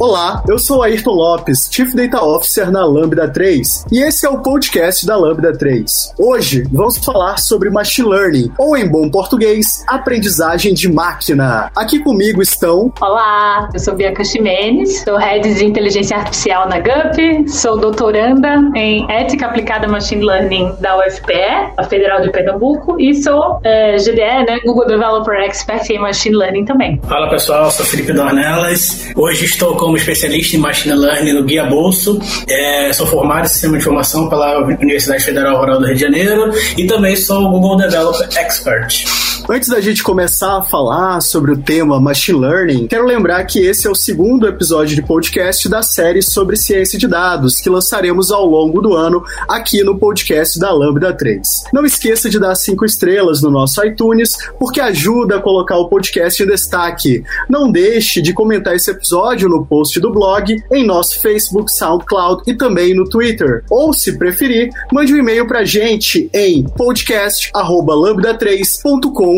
Olá, eu sou Ayrton Lopes, Chief Data Officer na Lambda 3, e esse é o podcast da Lambda 3. Hoje vamos falar sobre Machine Learning, ou em bom português, aprendizagem de máquina. Aqui comigo estão. Olá, eu sou Bianca Ximenes, sou Head de Inteligência Artificial na GUP, sou doutoranda em Ética Aplicada Machine Learning da UFPE, a Federal de Pernambuco, e sou é, GDE, né, Google Developer Expert em Machine Learning também. Fala pessoal, sou Felipe Dornelas. Hoje estou com como especialista em Machine Learning no Guia Bolso. É, sou formado em Sistema de Informação pela Universidade Federal Rural do Rio de Janeiro e também sou Google Developer Expert. Antes da gente começar a falar sobre o tema Machine Learning, quero lembrar que esse é o segundo episódio de podcast da série sobre ciência de dados, que lançaremos ao longo do ano aqui no podcast da Lambda 3. Não esqueça de dar cinco estrelas no nosso iTunes, porque ajuda a colocar o podcast em destaque. Não deixe de comentar esse episódio no post do blog, em nosso Facebook, SoundCloud e também no Twitter. Ou, se preferir, mande um e-mail pra gente em podcast@lambda3.com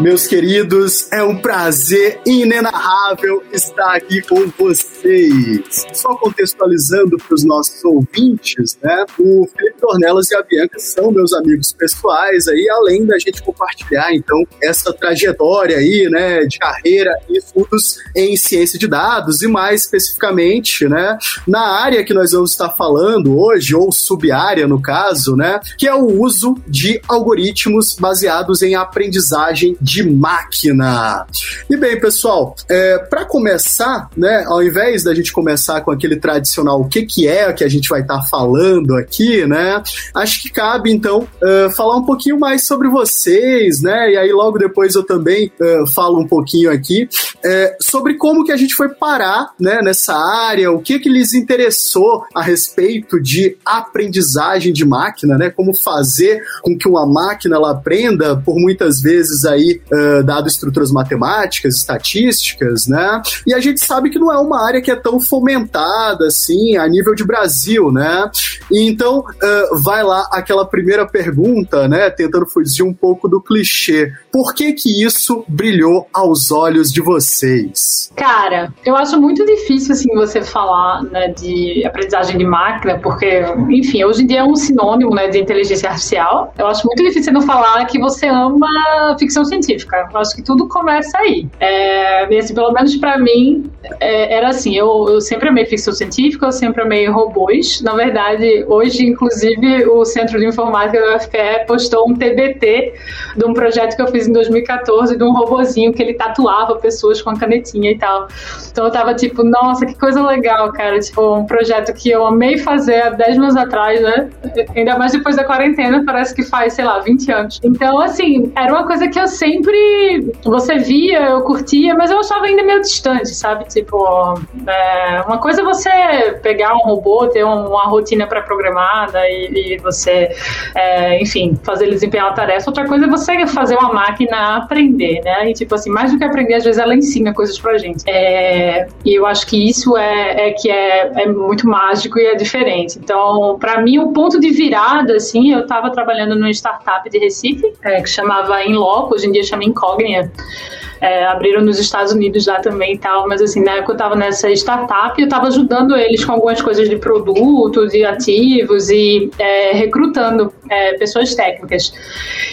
Meus queridos, é um prazer inenarrável estar aqui com vocês. Só contextualizando para os nossos ouvintes, né? O Felipe Dornelas e a Bianca são meus amigos pessoais aí, além da gente compartilhar, então, essa trajetória aí, né, de carreira e estudos em ciência de dados e mais especificamente, né, na área que nós vamos estar falando hoje, ou subárea no caso, né, que é o uso de algoritmos baseados em aprendizagem de máquina. E bem, pessoal, é, para começar, né, ao invés da gente começar com aquele tradicional o que, que é que a gente vai estar tá falando aqui, né, acho que cabe então uh, falar um pouquinho mais sobre vocês, né, e aí logo depois eu também uh, falo um pouquinho aqui uh, sobre como que a gente foi parar, né, nessa área, o que que lhes interessou a respeito de aprendizagem de máquina, né, como fazer com que uma máquina ela aprenda por muitas vezes aí uh, dado estruturas matemáticas, estatísticas, né? E a gente sabe que não é uma área que é tão fomentada assim a nível de Brasil, né? Então uh, vai lá aquela primeira pergunta, né? Tentando fugir um pouco do clichê. Por que que isso brilhou aos olhos de vocês? Cara, eu acho muito difícil assim você falar né, de aprendizagem de máquina, porque, enfim, hoje em dia é um sinônimo né, de inteligência artificial. Eu acho muito difícil não falar que você ama ficção científica científica. Eu acho que tudo começa aí. É, assim, pelo menos para mim, é, era assim: eu, eu sempre amei ficção científica, eu sempre amei robôs. Na verdade, hoje, inclusive, o Centro de Informática da UFPE postou um TBT de um projeto que eu fiz em 2014 de um robozinho que ele tatuava pessoas com a canetinha e tal. Então eu tava tipo, nossa, que coisa legal, cara. Tipo, um projeto que eu amei fazer há 10 anos atrás, né? Ainda mais depois da quarentena, parece que faz, sei lá, 20 anos. Então, assim, era uma coisa que eu sempre sempre você via, eu curtia, mas eu achava ainda meio distante, sabe? Tipo, é, uma coisa é você pegar um robô, ter uma rotina pré-programada e, e, você, é, enfim, fazer ele desempenhar uma tarefa. Outra coisa é você fazer uma máquina aprender, né? E, tipo assim, mais do que aprender, às vezes ela ensina coisas pra gente. É, e eu acho que isso é, é que é, é muito mágico e é diferente. Então, para mim, o ponto de virada, assim, eu estava trabalhando numa startup de Recife, é, que chamava Inloco, hoje em dia chama Incógnita. É, abriram nos Estados Unidos lá também e tal, mas assim, na época eu estava nessa startup e eu estava ajudando eles com algumas coisas de produtos e ativos e é, recrutando é, pessoas técnicas.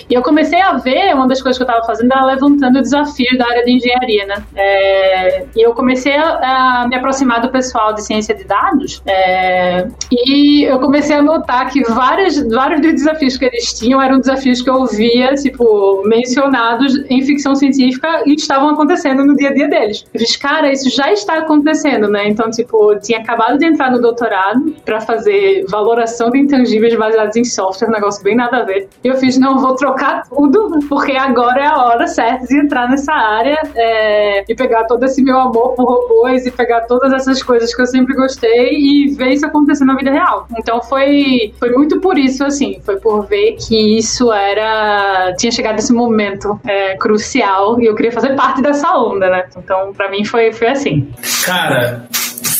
E eu comecei a ver, uma das coisas que eu estava fazendo era levantando o desafio da área de engenharia, né? É, e eu comecei a, a, me aproximar do pessoal de ciência de dados é, e eu comecei a notar que vários, vários dos desafios que eles tinham eram desafios que eu via, tipo, mencionados em ficção científica e estavam acontecendo no dia a dia deles. Eu fiz, cara, isso já está acontecendo, né? Então, tipo, tinha acabado de entrar no doutorado para fazer valoração de intangíveis baseados em software, um negócio bem nada a ver. E eu fiz, não, vou trocar tudo, porque agora é a hora certa de entrar nessa área é, e pegar todo esse meu amor por robôs e pegar todas essas coisas que eu sempre gostei e ver isso acontecer na vida real. Então foi, foi muito por isso, assim, foi por ver que isso era. tinha chegado esse momento é, crucial e eu queria fazer parte dessa onda, né? Então, para mim foi, foi assim. Cara,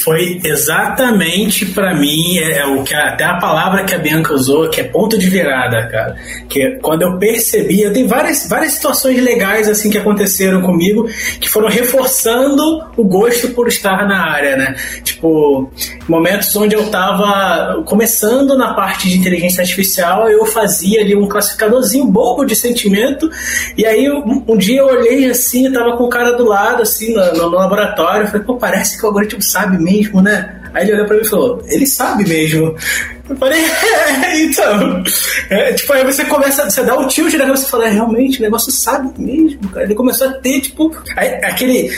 foi exatamente para mim é, é, o que até a palavra que a Bianca usou, que é ponto de virada, cara. Que é quando eu percebi, eu tenho várias, várias situações legais assim que aconteceram comigo que foram reforçando o gosto por estar na área, né? Tipo, momentos onde eu tava começando na parte de inteligência artificial, eu fazia ali um classificadorzinho bobo de sentimento, e aí um, um dia eu olhei assim, eu tava com o cara do lado, assim, no, no laboratório, eu falei, pô, parece que o algoritmo sabe mesmo mesmo, né? Aí ele olhou pra mim e falou: ele sabe mesmo. Eu falei, é, então. É, tipo, aí você começa, você dá um tilt e você fala, é, realmente, o negócio sabe mesmo, cara. Ele começou a ter, tipo, aquele.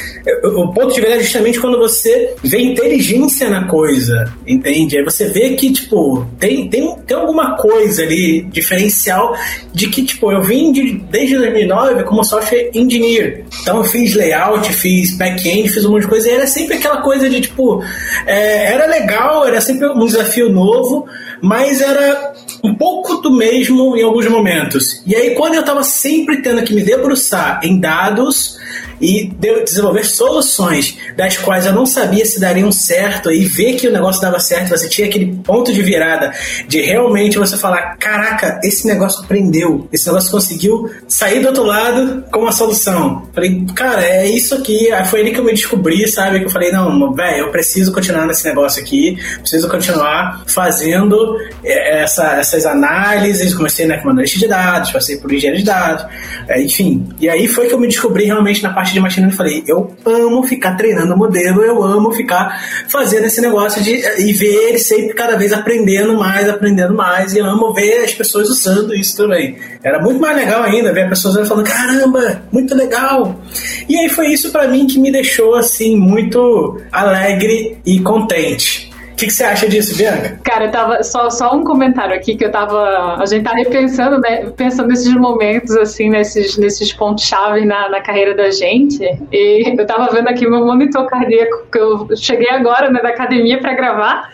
O ponto de verdade é justamente quando você vê inteligência na coisa, entende? Aí você vê que, tipo, tem, tem, tem alguma coisa ali diferencial de que, tipo, eu vim de, desde 2009 como software engineer. Então eu fiz layout, fiz back-end, fiz um monte de coisa e era sempre aquela coisa de, tipo, é, era legal, era sempre um desafio novo mas era um pouco do mesmo em alguns momentos. E aí, quando eu estava sempre tendo que me debruçar em dados e desenvolver soluções das quais eu não sabia se dariam certo e ver que o negócio dava certo, você tinha aquele ponto de virada de realmente você falar: caraca, esse negócio prendeu, esse negócio conseguiu sair do outro lado com uma solução. Falei, cara, é isso aqui. Aí foi ali que eu me descobri, sabe? Que eu falei: não, velho, eu preciso continuar nesse negócio aqui, preciso continuar fazendo é, essa, essas análises. Comecei né, com analista de dados, passei por engenharia de dados, é, enfim. E aí foi que eu me descobri realmente na parte parte de machine learning, falei, eu amo ficar treinando o modelo, eu amo ficar fazendo esse negócio de e ver ele sempre cada vez aprendendo mais, aprendendo mais, e eu amo ver as pessoas usando isso também. Era muito mais legal ainda ver as pessoas falando, caramba, muito legal. E aí foi isso para mim que me deixou assim muito alegre e contente que, que você acha disso, Bianca? Cara, eu tava. Só, só um comentário aqui que eu tava. A gente tá repensando, né? Pensando nesses momentos, assim, nesses, nesses pontos-chave na, na carreira da gente. E eu tava vendo aqui meu monitor cardíaco, que eu cheguei agora, né, da academia pra gravar.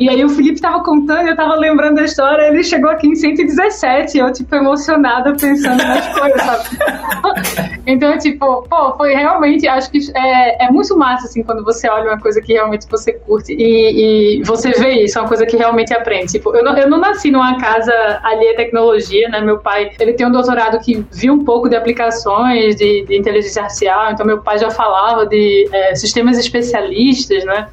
E aí o Felipe tava contando, eu tava lembrando da história, ele chegou aqui em 117, eu, tipo, emocionada pensando nas coisas, sabe? então, tipo, pô, foi realmente, acho que é, é muito massa, assim, quando você olha uma coisa que realmente você curte. e, e você vê isso, é uma coisa que realmente aprende. Tipo, eu não, eu não nasci numa casa alheia à tecnologia, né? Meu pai, ele tem um doutorado que viu um pouco de aplicações de, de inteligência artificial, então meu pai já falava de é, sistemas especialistas, né?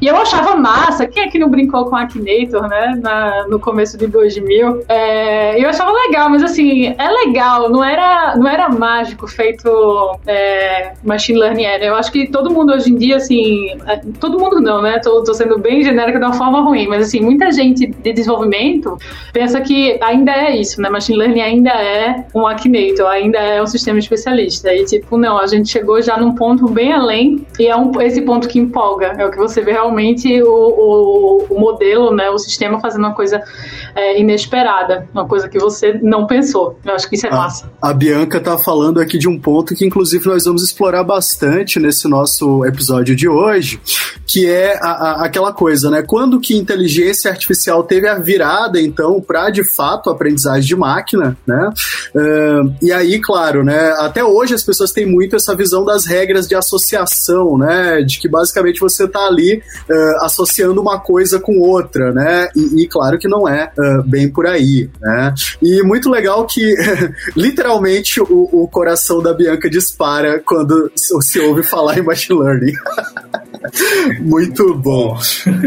E eu achava massa, quem é que não brincou com Akinator, né? Na, no começo de 2000. É, eu achava legal, mas assim, é legal, não era, não era mágico feito é, machine learning era. Eu acho que todo mundo hoje em dia, assim, é, todo mundo não, né? Tô, tô sendo bem genérica de uma forma ruim, mas assim, muita gente de desenvolvimento pensa que ainda é isso, né? Machine Learning ainda é um Akinator, ainda é um sistema especialista. E tipo, não, a gente chegou já num ponto bem além e é um, esse ponto que empolga. É o que você vê realmente o, o, o modelo, né? O sistema fazendo uma coisa é, inesperada, uma coisa que você não pensou. Eu acho que isso é a, massa. A Bianca tá falando aqui de um ponto que inclusive nós vamos explorar bastante nesse nosso episódio de hoje, que é a, a, aquela coisa coisa, né? Quando que inteligência artificial teve a virada, então, para de fato aprendizagem de máquina, né? Uh, e aí, claro, né? Até hoje as pessoas têm muito essa visão das regras de associação, né? De que basicamente você tá ali uh, associando uma coisa com outra, né? E, e claro que não é uh, bem por aí, né? E muito legal que literalmente o, o coração da Bianca dispara quando se ouve falar em machine learning. muito bom.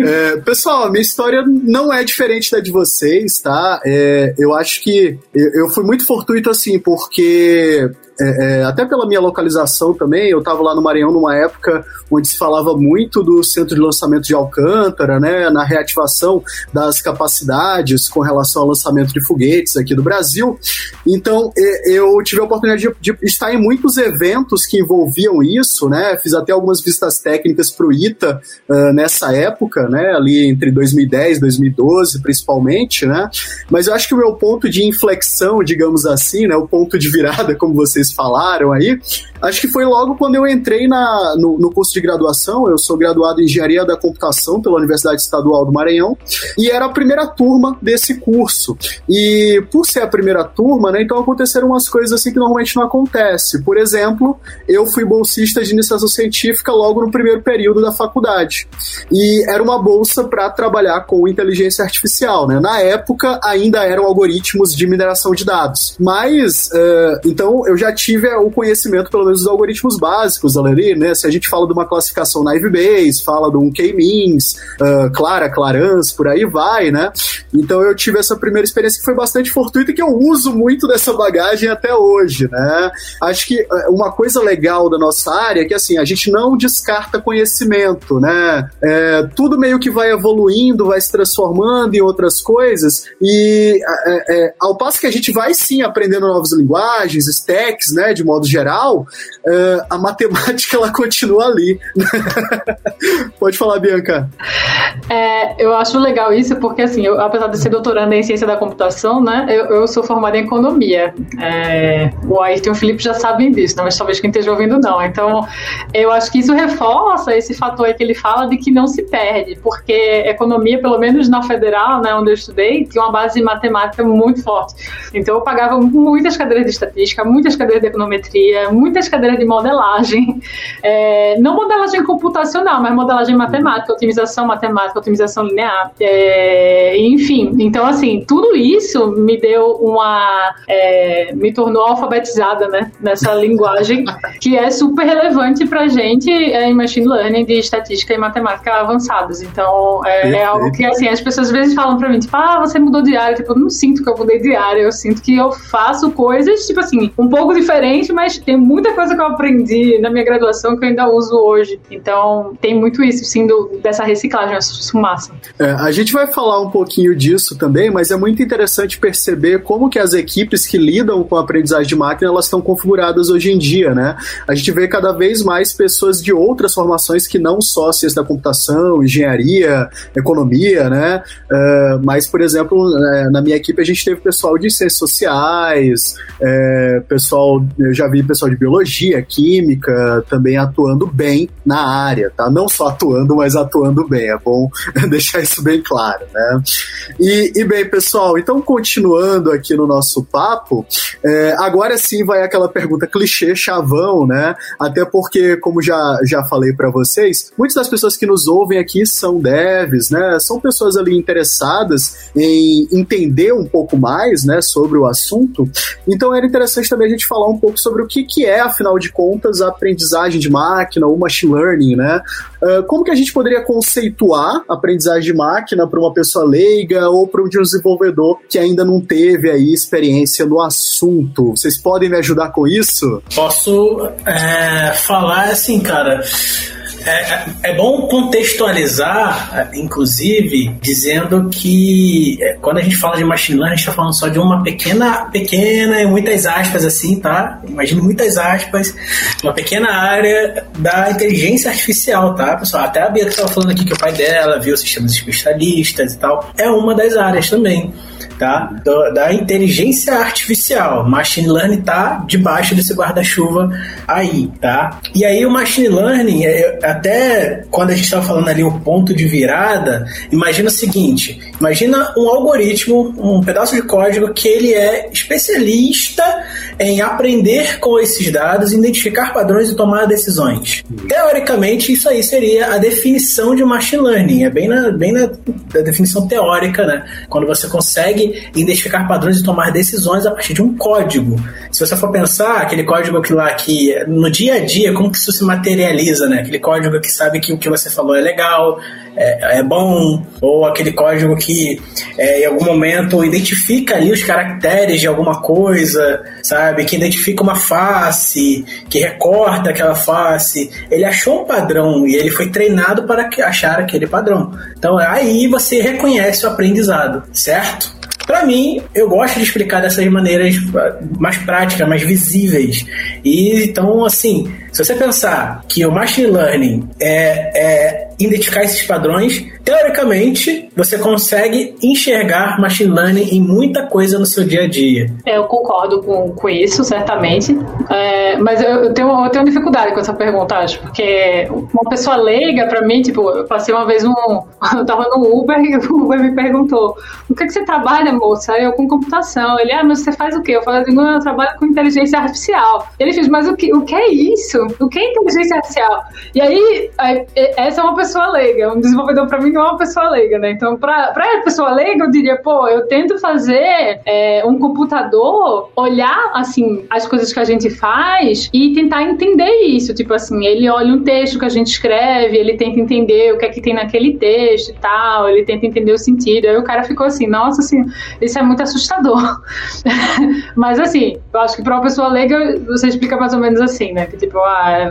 É, pessoal, minha história não é diferente da de vocês, tá? É, eu acho que eu fui muito fortuito assim, porque é, é, até pela minha localização também, eu estava lá no Maranhão numa época onde se falava muito do centro de lançamento de Alcântara, né, na reativação das capacidades com relação ao lançamento de foguetes aqui do Brasil. Então, eu tive a oportunidade de, de estar em muitos eventos que envolviam isso, né, fiz até algumas visitas técnicas para o ITA uh, nessa época, né, ali entre 2010 e 2012, principalmente, né, mas eu acho que o meu ponto de inflexão, digamos assim, né, o ponto de virada, como vocês falaram aí, acho que foi logo quando eu entrei na, no, no curso de graduação, eu sou graduado em Engenharia da Computação pela Universidade Estadual do Maranhão, e era a primeira turma desse curso. E por ser a primeira turma, né, então aconteceram umas coisas assim que normalmente não acontece. Por exemplo, eu fui bolsista de iniciação científica logo no primeiro período da faculdade. E era uma bolsa para trabalhar com inteligência artificial, né? Na época ainda eram algoritmos de mineração de dados. Mas, uh, então eu já tive o conhecimento, pelo menos, dos algoritmos básicos ali, né? Se a gente fala de uma classificação naive Bayes, fala de um K-means, uh, Clara, Clarans, por aí vai, né? Então eu tive essa primeira experiência que foi bastante fortuita e que eu uso muito dessa bagagem até hoje, né? Acho que uma coisa legal da nossa área é que, assim, a gente não descarta conhecimento, né? É, tudo meio que vai evoluindo, vai se transformando em outras coisas e é, é, ao passo que a gente vai sim aprendendo novas linguagens, stacks, né, de modo geral, é, a matemática ela continua ali. Pode falar, Bianca. É, eu acho legal isso porque, assim, eu, apesar de ser doutoranda em ciência da computação, né, eu, eu sou formada em economia. É, o Ayrton e o Felipe já sabem disso, né, mas talvez quem esteja ouvindo não. Então, eu acho que isso reforça esse fator que ele fala de que não se perde, porque economia, pelo menos na federal, né, onde eu estudei, tinha uma base matemática muito forte. Então, eu pagava muitas cadeiras de estatística, muitas cadeiras de econometria, muitas cadeiras de modelagem. É, não modelagem computacional, mas modelagem matemática, otimização matemática, otimização linear. É, enfim, então, assim, tudo isso me deu uma. É, me tornou alfabetizada, né, nessa linguagem, que é super relevante pra gente é, em machine learning de estatística e matemática avançadas. Então, é, é algo que, assim, as pessoas às vezes falam pra mim, tipo, ah, você mudou de área. Tipo, eu não sinto que eu mudei de área, eu sinto que eu faço coisas, tipo assim, um pouco diferente, mas tem muita coisa que eu aprendi na minha graduação que eu ainda uso hoje. Então, tem muito isso, sim, do, dessa reciclagem, isso massa. É, a gente vai falar um pouquinho disso também, mas é muito interessante perceber como que as equipes que lidam com a aprendizagem de máquina, elas estão configuradas hoje em dia, né? A gente vê cada vez mais pessoas de outras formações que não só ciência da computação, engenharia, economia, né? Uh, mas, por exemplo, é, na minha equipe a gente teve pessoal de ciências sociais, é, pessoal, eu já vi pessoal de biologia, química, também atuando bem na área, tá? Não só atuando, mas atuando bem. É bom deixar isso bem claro, né? E, e bem, pessoal, então continuando aqui no nosso papo, é, agora sim vai aquela pergunta clichê, chavão, né? Até porque, como já, já falei para vocês, muitas das pessoas que nos ouvem aqui são devs, né? São pessoas ali interessadas em entender um pouco mais, né, sobre o assunto. Então era interessante também a gente falar um pouco sobre o que, que é, afinal de contas, a aprendizagem de máquina ou machine learning, né? Uh, como que a gente poderia conceituar aprendizagem de máquina para uma pessoa leiga ou para um desenvolvedor que ainda não teve aí experiência no assunto? Vocês podem me ajudar com isso? Posso é, falar assim, cara. É, é, bom contextualizar, inclusive, dizendo que é, quando a gente fala de machine learning, a gente está falando só de uma pequena, pequena, muitas aspas assim, tá? Imagine muitas aspas, uma pequena área da inteligência artificial, tá, pessoal? Até a Bia que estava falando aqui que o pai dela viu sistemas especialistas e tal, é uma das áreas também tá? Da, da, inteligência artificial. Machine learning tá debaixo desse guarda-chuva aí, tá? E aí o machine learning, é, até quando a gente estava falando ali o ponto de virada, imagina o seguinte: imagina um algoritmo, um pedaço de código que ele é especialista em aprender com esses dados, identificar padrões e tomar decisões. Teoricamente, isso aí seria a definição de machine learning. É bem na, bem na, definição teórica, né? Quando você consegue identificar padrões e tomar decisões a partir de um código. Se você for pensar, aquele código que lá que no dia a dia, como que isso se materializa, né? Aquele código que sabe que o que você falou é legal, é, é bom, ou aquele código que que é, em algum momento identifica ali os caracteres de alguma coisa, sabe? Que identifica uma face, que recorta aquela face. Ele achou um padrão e ele foi treinado para achar aquele padrão. Então aí você reconhece o aprendizado, certo? Para mim, eu gosto de explicar dessas maneiras mais práticas, mais visíveis. E então, assim, se você pensar que o machine learning é, é identificar esses padrões, teoricamente você consegue enxergar machine learning em muita coisa no seu dia a dia. Eu concordo com, com isso, certamente. É, mas eu, eu, tenho, eu tenho dificuldade com essa pergunta, acho, porque uma pessoa leiga, para mim, tipo, eu passei uma vez um. Eu tava no Uber e o Uber me perguntou: o que, é que você trabalha, moça? Eu com computação. Ele, ah, mas você faz o quê? Eu falei, eu trabalho com inteligência artificial. Ele fez, mas o que, o que é isso? O que é inteligência artificial? E aí, aí essa é uma pessoa leiga. Um desenvolvedor, para mim, não é uma pessoa leiga, né? Então, para a pessoa leiga, eu diria, pô, eu tento fazer é, um computador olhar, assim, as coisas que a gente faz e tentar entender isso. Tipo assim, ele olha um texto que a gente escreve, ele tenta entender o que é que tem naquele texto e tal, ele tenta entender o sentido. Aí o cara ficou assim, nossa, assim, isso é muito assustador. Mas assim, eu acho que para uma pessoa leiga, você explica mais ou menos assim, né? Que tipo,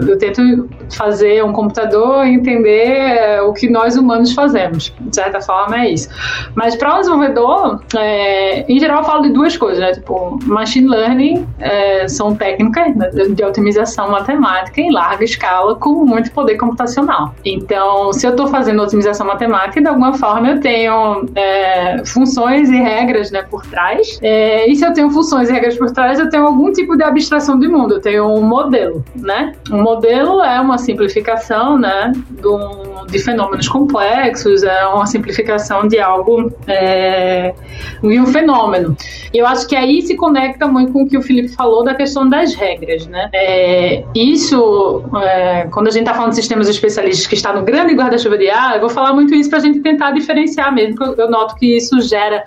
eu tento fazer um computador entender é, o que nós humanos fazemos. De certa forma, é isso. Mas para o desenvolvedor, é, em geral, eu falo de duas coisas, né? Tipo, machine learning é, são técnicas né, de otimização matemática em larga escala com muito poder computacional. Então, se eu estou fazendo otimização matemática, de alguma forma eu tenho é, funções e regras né, por trás. E se eu tenho funções e regras por trás, eu tenho algum tipo de abstração de mundo. Eu tenho um modelo, né? Um modelo é uma simplificação, né, um, de fenômenos complexos, é uma simplificação de algo, é, de um fenômeno. E eu acho que aí se conecta muito com o que o Felipe falou da questão das regras, né? É, isso, é, quando a gente está falando de sistemas especialistas que está no grande guarda-chuva de ar, eu vou falar muito isso para a gente tentar diferenciar mesmo, porque eu noto que isso gera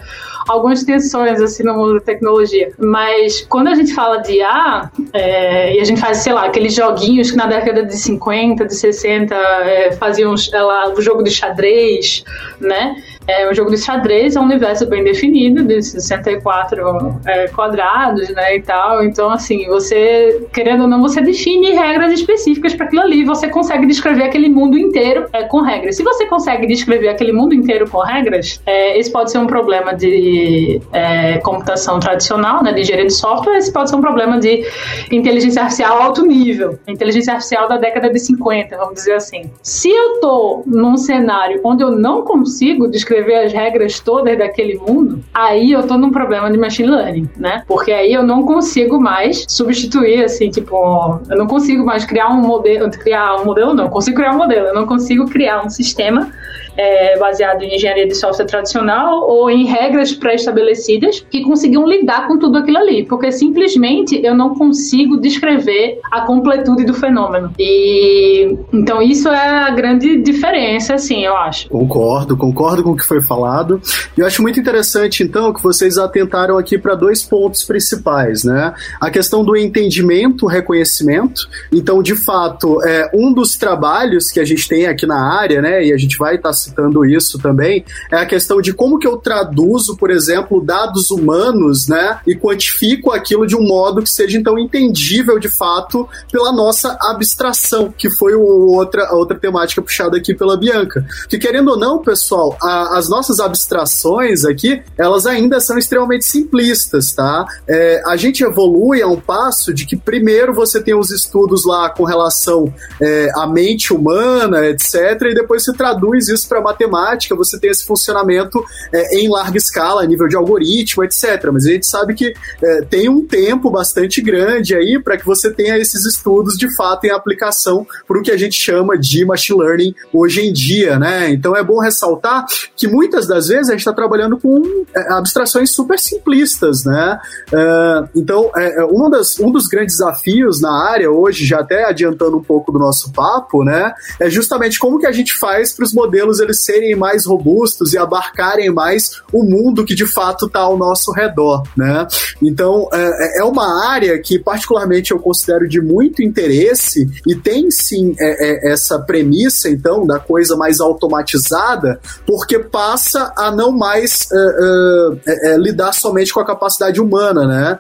algumas tensões assim no mundo da tecnologia. Mas quando a gente fala de IA, é, e a gente faz, sei lá, aqueles joguinhos que na década de 50, de 60 é, faziam lá, o jogo de xadrez, né? É um jogo de xadrez, é um universo bem definido, de 64 é, quadrados, né, e tal. Então, assim, você, querendo ou não, você define regras específicas para aquilo ali. Você consegue descrever aquele mundo inteiro é, com regras. Se você consegue descrever aquele mundo inteiro com regras, é, esse pode ser um problema de é, computação tradicional, né, de engenharia de software. Esse pode ser um problema de inteligência artificial alto nível, inteligência artificial da década de 50, vamos dizer assim. Se eu tô num cenário onde eu não consigo descrever escrever as regras todas daquele mundo, aí eu tô num problema de machine learning, né? Porque aí eu não consigo mais substituir, assim, tipo, eu não consigo mais criar um modelo, criar um modelo não, consigo criar um modelo, eu não consigo criar um sistema é, baseado em engenharia de software tradicional ou em regras pré-estabelecidas que conseguiam lidar com tudo aquilo ali, porque simplesmente eu não consigo descrever a completude do fenômeno. E então isso é a grande diferença, assim, eu acho. Concordo, concordo com o que foi falado. E eu acho muito interessante, então, que vocês atentaram aqui para dois pontos principais, né? A questão do entendimento, reconhecimento. Então, de fato, é um dos trabalhos que a gente tem aqui na área, né? E a gente vai estar tá citando isso também, é a questão de como que eu traduzo, por exemplo, dados humanos, né, e quantifico aquilo de um modo que seja então entendível de fato pela nossa abstração, que foi outra, outra temática puxada aqui pela Bianca. Que querendo ou não, pessoal, a, as nossas abstrações aqui, elas ainda são extremamente simplistas, tá? É, a gente evolui a um passo de que primeiro você tem os estudos lá com relação é, à mente humana, etc., e depois você traduz isso para matemática, você tem esse funcionamento é, em larga escala, a nível de algoritmo, etc. Mas a gente sabe que é, tem um tempo bastante grande aí para que você tenha esses estudos de fato em aplicação para o que a gente chama de machine learning hoje em dia, né? Então é bom ressaltar que muitas das vezes a gente está trabalhando com é, abstrações super simplistas, né? Uh, então, é, é, uma das, um dos grandes desafios na área hoje, já até adiantando um pouco do nosso papo, né? É justamente como que a gente faz para os modelos eles serem mais robustos e abarcarem mais o mundo que de fato está ao nosso redor, né? Então é, é, é uma área que particularmente eu considero de muito interesse e tem sim é, é, essa premissa então da coisa mais automatizada, porque passa a não mais uh, uh, lidar somente com a capacidade humana, né?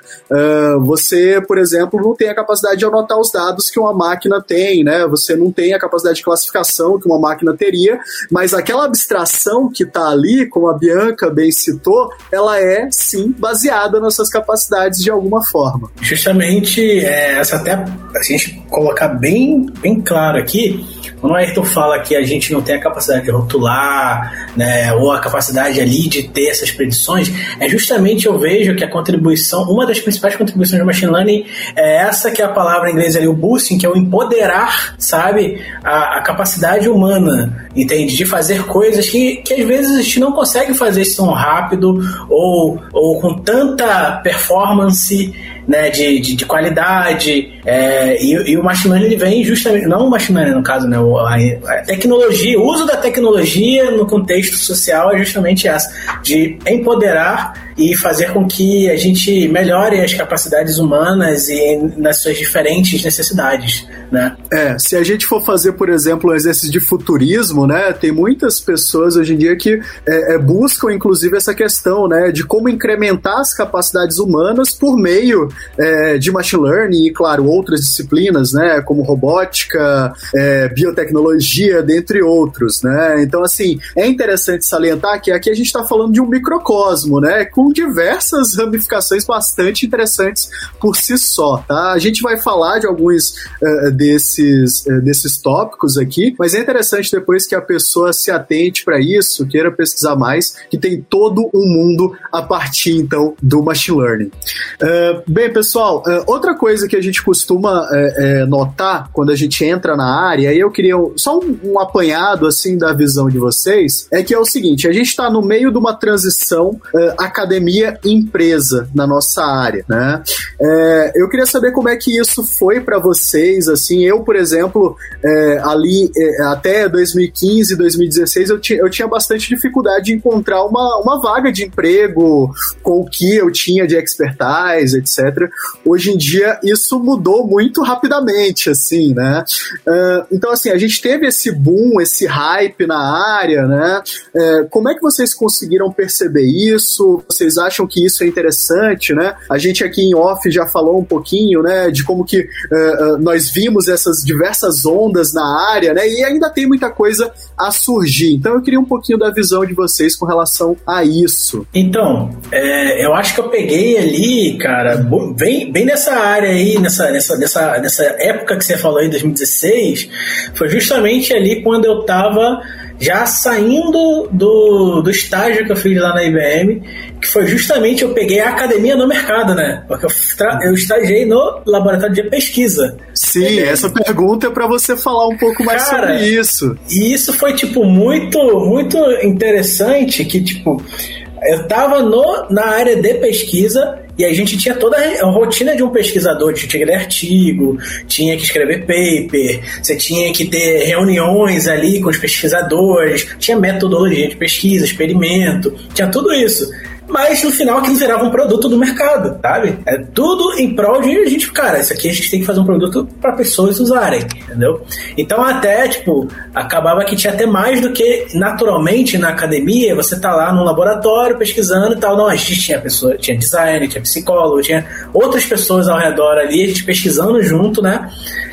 você, por exemplo, não tem a capacidade de anotar os dados que uma máquina tem, né? Você não tem a capacidade de classificação que uma máquina teria, mas aquela abstração que está ali, como a Bianca bem citou, ela é sim baseada nas suas capacidades de alguma forma. Justamente, é, essa até a gente colocar bem, bem claro aqui, quando o Ayrton fala que a gente não tem a capacidade de rotular, né, ou a capacidade ali de ter essas predições, é justamente eu vejo que a contribuição, uma das principais contribuições do machine learning é essa que é a palavra em inglês ali, o boosting, que é o empoderar, sabe, a, a capacidade humana, entende? De fazer coisas que, que às vezes a gente não consegue fazer tão rápido ou, ou com tanta performance né, de, de, de qualidade. É, e, e, o machine learning ele vem justamente, não o machine learning no caso, né, a, a tecnologia, o uso da tecnologia no contexto social é justamente essa, de empoderar e fazer com que a gente melhore as capacidades humanas e nas suas diferentes necessidades, né? É, se a gente for fazer, por exemplo, um exercício de futurismo, né, tem muitas pessoas hoje em dia que é, é, buscam, inclusive, essa questão, né, de como incrementar as capacidades humanas por meio é, de machine learning e, claro, outras disciplinas, né, como robótica, é, biotecnologia, dentre outros, né? Então, assim, é interessante salientar que aqui a gente está falando de um microcosmo, né, com diversas ramificações bastante interessantes por si só, tá? A gente vai falar de alguns uh, desses, uh, desses tópicos aqui, mas é interessante depois que a pessoa se atente para isso, queira pesquisar mais, que tem todo um mundo a partir, então, do machine learning. Uh, bem, pessoal, outra coisa que a gente costuma notar quando a gente entra na área, e eu queria só um, um apanhado, assim, da visão de vocês, é que é o seguinte, a gente está no meio de uma transição acadêmica academia empresa na nossa área, né? É, eu queria saber como é que isso foi para vocês, assim, eu, por exemplo, é, ali é, até 2015, 2016, eu, eu tinha bastante dificuldade de encontrar uma, uma vaga de emprego com o que eu tinha de expertise, etc. Hoje em dia, isso mudou muito rapidamente, assim, né? Uh, então, assim, a gente teve esse boom, esse hype na área, né? Uh, como é que vocês conseguiram perceber isso? Acham que isso é interessante, né? A gente aqui em off já falou um pouquinho, né, de como que uh, uh, nós vimos essas diversas ondas na área, né? E ainda tem muita coisa a surgir. Então eu queria um pouquinho da visão de vocês com relação a isso. Então, é, eu acho que eu peguei ali, cara, bem, bem nessa área aí, nessa, nessa, nessa, nessa época que você falou aí, 2016, foi justamente ali quando eu tava já saindo do, do estágio que eu fiz lá na IBM, que foi justamente eu peguei a academia no mercado, né? Porque eu, eu estagiei no laboratório de pesquisa. Sim, essa pergunta é para você falar um pouco mais Cara, sobre isso. E isso foi, tipo, muito, muito interessante que, tipo, eu tava no, na área de pesquisa e a gente tinha toda a rotina de um pesquisador, tinha que ler artigo, tinha que escrever paper, você tinha que ter reuniões ali com os pesquisadores, tinha metodologia de pesquisa, experimento, tinha tudo isso mas no final aquilo virava um produto do mercado, sabe? É tudo em prol de a gente, cara, isso aqui a gente tem que fazer um produto para pessoas usarem, entendeu? Então até, tipo, acabava que tinha até mais do que naturalmente na academia, você tá lá no laboratório pesquisando e tal, não, a gente tinha pessoa, tinha designer, tinha psicólogo, tinha outras pessoas ao redor ali, a gente pesquisando junto, né?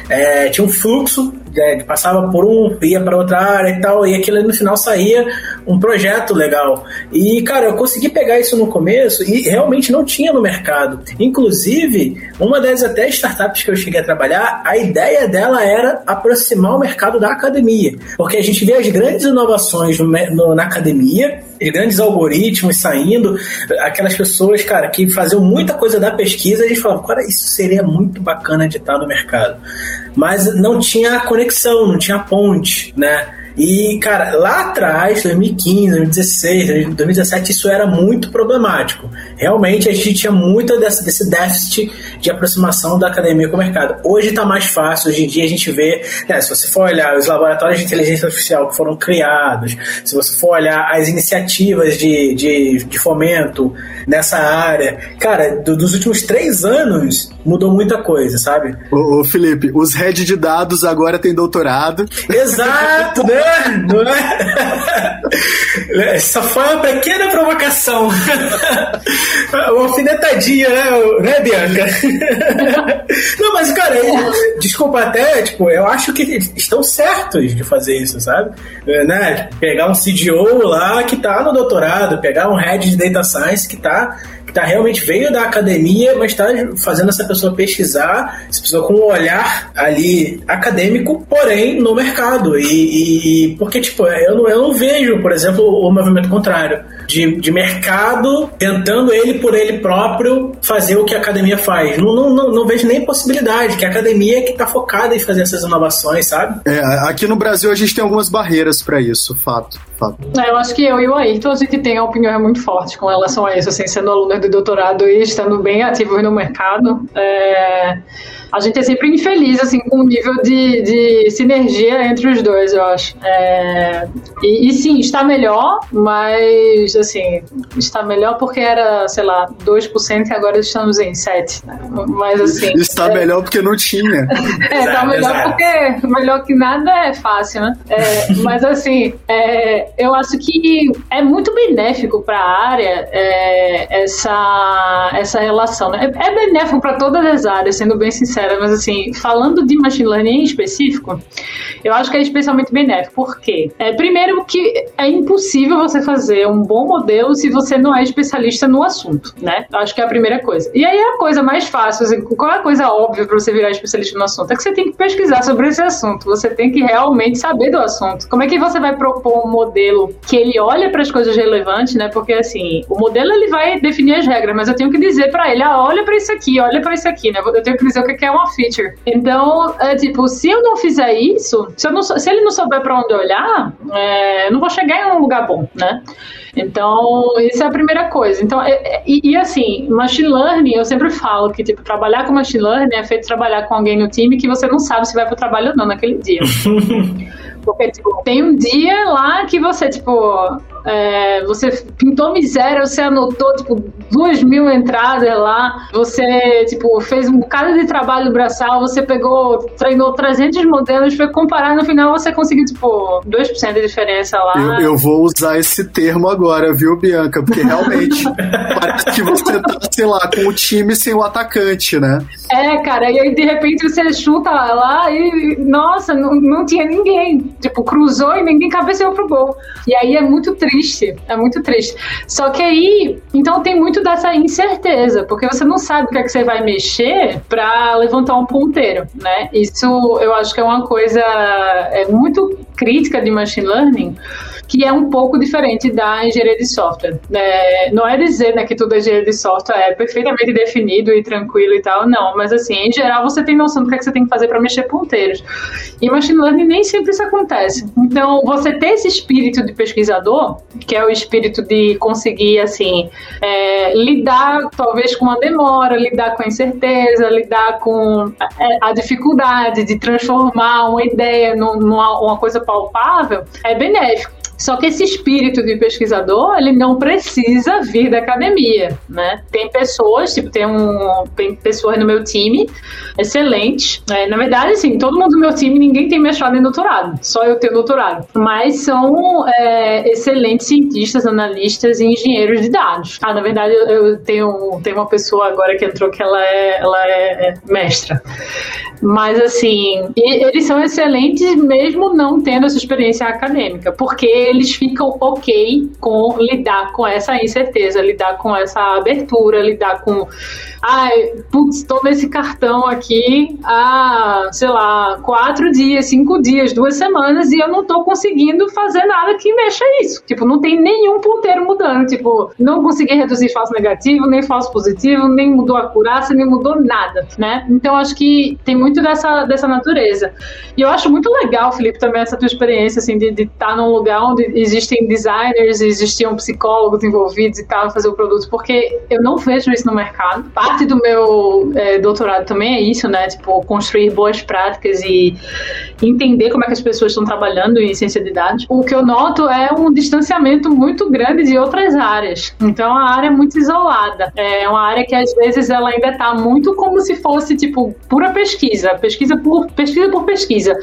É, tinha um fluxo é, passava por um, ia para outra área e tal, e aquilo no final saía um projeto legal. E, cara, eu consegui pegar isso no começo e realmente não tinha no mercado. Inclusive, uma das até startups que eu cheguei a trabalhar, a ideia dela era aproximar o mercado da academia, porque a gente vê as grandes inovações no, no, na academia, grandes algoritmos saindo, aquelas pessoas, cara, que faziam muita coisa da pesquisa, a gente falava, cara, isso seria muito bacana de estar no mercado. Mas não tinha conexão, não tinha ponte, né? E, cara, lá atrás, 2015, 2016, 2017, isso era muito problemático. Realmente a gente tinha muito desse, desse déficit de aproximação da academia com o mercado. Hoje está mais fácil, hoje em dia a gente vê, né, se você for olhar os laboratórios de inteligência artificial que foram criados, se você for olhar as iniciativas de, de, de fomento nessa área, cara, do, dos últimos três anos mudou muita coisa, sabe? Ô, ô Felipe, os head de dados agora têm doutorado. Exato, né? É? Não é? Essa foi uma pequena provocação. uma alfinetadinha, né, né Bianca? Não, mas, cara, desculpa até, tipo, eu acho que estão certos de fazer isso, sabe? Né? Pegar um CDO lá que tá no doutorado, pegar um head de data science que tá tá realmente veio da academia, mas está fazendo essa pessoa pesquisar, essa pessoa com um olhar ali acadêmico, porém no mercado. E, e porque, tipo, eu não, eu não vejo, por exemplo, o movimento contrário. De, de mercado tentando ele por ele próprio fazer o que a academia faz. Não, não, não, não vejo nem possibilidade, que a academia é que está focada em fazer essas inovações, sabe? É, aqui no Brasil a gente tem algumas barreiras para isso, fato. fato. É, eu acho que eu e o Ayrton, a gente tem opinião muito forte com relação a isso, assim, sendo aluno do doutorado e estando bem ativo no mercado. É, a gente é sempre infeliz assim com o nível de, de sinergia entre os dois, eu acho. É, e, e, sim, está melhor, mas assim, está melhor porque era, sei lá, 2% e agora estamos em 7%. Né? Mas assim. Está é, melhor porque não tinha. é, está melhor porque melhor que nada é fácil, né? É, mas assim, é, eu acho que é muito benéfico para a área é, essa, essa relação. Né? É, benéfico para todas as áreas, sendo bem sincero sincera, mas assim, falando de machine learning em específico, eu acho que é especialmente benéfico. Por quê? É, primeiro que é impossível você fazer um bom modelo se você não é especialista no assunto, né? Acho que é a primeira coisa. E aí a coisa mais fácil, assim, qual é a coisa óbvia para você virar especialista no assunto? É que você tem que pesquisar sobre esse assunto, você tem que realmente saber do assunto. Como é que você vai propor um modelo que ele olha para as coisas relevantes, né? Porque assim, o modelo ele vai definir as regras, mas eu tenho que dizer para ele, ah, olha para isso aqui, olha para isso aqui, né? Eu tenho que dizer o que é uma feature. Então, é tipo, se eu não fizer isso, se, não, se ele não souber para onde olhar, é, eu não vou chegar em um lugar bom, né? Então, isso é a primeira coisa. Então, é, é, e, e, assim, machine learning, eu sempre falo que, tipo, trabalhar com machine learning é feito trabalhar com alguém no time que você não sabe se vai pro trabalho ou não naquele dia. Porque, tipo, tem um dia lá que você, tipo, é, você pintou miséria, você anotou, tipo, duas mil entradas lá, você, tipo, fez um bocado de trabalho braçal, você pegou, treinou 300 modelos, foi comparar, no final você conseguiu, tipo, 2% de diferença lá. Eu, eu, vou usar esse termo agora, viu, Bianca? Porque realmente parece que você tá, sei lá, com o time sem o atacante, né? É, cara, e aí de repente você chuta lá e, nossa, não, não tinha ninguém. Tipo, cruzou e ninguém cabeceou pro gol. E aí é muito triste, é muito triste. Só que aí, então tem muito dessa incerteza, porque você não sabe o que é que você vai mexer para levantar um ponteiro, né? Isso eu acho que é uma coisa é muito crítica de machine learning, que é um pouco diferente da engenharia de software. É, não é dizer né, que toda engenharia de software é perfeitamente definido e tranquilo e tal, não, mas assim, em geral você tem noção do que, é que você tem que fazer para mexer ponteiros. E machine learning nem sempre isso acontece. Então, você ter esse espírito de pesquisador, que é o espírito de conseguir, assim, é, lidar talvez com a demora, lidar com a incerteza, lidar com a, é, a dificuldade de transformar uma ideia numa uma coisa palpável, é benéfico. Só que esse espírito de pesquisador, ele não precisa vir da academia, né? Tem pessoas, tipo, tem, um, tem pessoas no meu time excelentes. Né? Na verdade, assim, todo mundo do meu time, ninguém tem mestrado nem doutorado, só eu tenho doutorado. Mas são é, excelentes cientistas, analistas e engenheiros de dados. Ah, na verdade, eu tenho, tenho uma pessoa agora que entrou que ela é, ela é, é mestra. Mas, assim, eles são excelentes mesmo não tendo essa experiência acadêmica, porque eles ficam ok com lidar com essa incerteza, lidar com essa abertura, lidar com. Ai, putz, toma esse cartão aqui há, sei lá, quatro dias, cinco dias, duas semanas e eu não tô conseguindo fazer nada que mexa isso. Tipo, não tem nenhum ponteiro mudando. Tipo, não consegui reduzir falso negativo, nem falso positivo, nem mudou a curaça, nem mudou nada, né? Então acho que tem muito dessa, dessa natureza. E eu acho muito legal, Felipe, também essa tua experiência, assim, de estar tá num lugar onde existem designers, existiam psicólogos envolvidos e tal, fazer o produto, porque eu não vejo isso no mercado. Parte do meu é, doutorado também é isso, né? Tipo, construir boas práticas e entender como é que as pessoas estão trabalhando em ciência de dados. O que eu noto é um distanciamento muito grande de outras áreas. Então, a área é muito isolada. É uma área que às vezes ela ainda está muito como se fosse tipo pura pesquisa, pesquisa por pesquisa por pesquisa.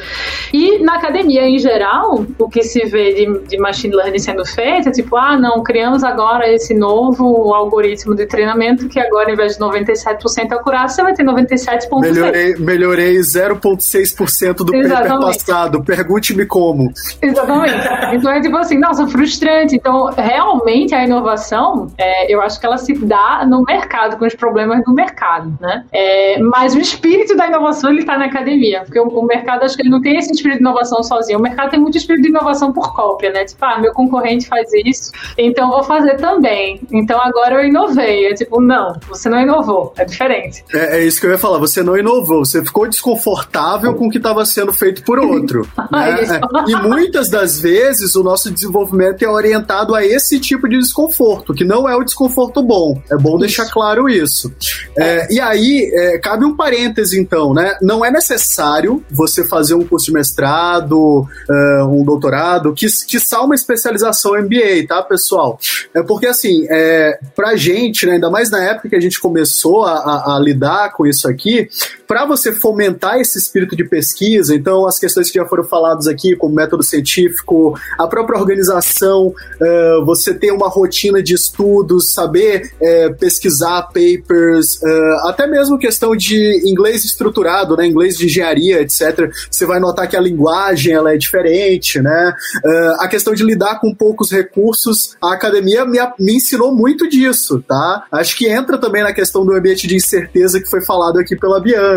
E na academia em geral, o que se vê de, de machine learning sendo feito é tipo, ah, não, criamos agora esse novo algoritmo de treinamento que agora, em vez de 97% acurácia, você vai ter 97,6%. Melhorei, melhorei 0,6% do paper passado. Pergunte-me como. Exatamente. Então é tipo assim, nossa, frustrante. Então, realmente a inovação, é, eu acho que ela se dá no mercado, com os problemas do mercado, né? É, mas o espírito da inovação, ele está na academia. Porque o, o mercado, acho que ele não tem esse espírito de inovação sozinho. O mercado tem muito espírito de inovação por cópia, né? Tipo, ah, meu concorrente faz isso, então vou fazer também. Então agora eu inovei. É tipo, não, você não inovou, é diferente. É, é isso que eu ia falar, você não inovou, você ficou desconfortável com o que estava sendo feito por outro. né? e muitas das vezes o nosso desenvolvimento é orientado a esse tipo de desconforto, que não é o desconforto bom. É bom isso. deixar claro isso. É, e aí, é, cabe um parêntese então, né? Não é necessário você fazer um curso de mestrado, uh, um doutorado, que, que uma especialização MBA, tá, pessoal? É porque, assim, é, pra gente, né, ainda mais na época que a gente começou a, a, a lidar com isso aqui, para você fomentar esse espírito de pesquisa, então as questões que já foram faladas aqui, como método científico, a própria organização, uh, você ter uma rotina de estudos, saber uh, pesquisar papers, uh, até mesmo questão de inglês estruturado, né, inglês de engenharia, etc. Você vai notar que a linguagem ela é diferente, né? a questão de lidar com poucos recursos, a academia me, me ensinou muito disso, tá? Acho que entra também na questão do ambiente de incerteza que foi falado aqui pela Bianca.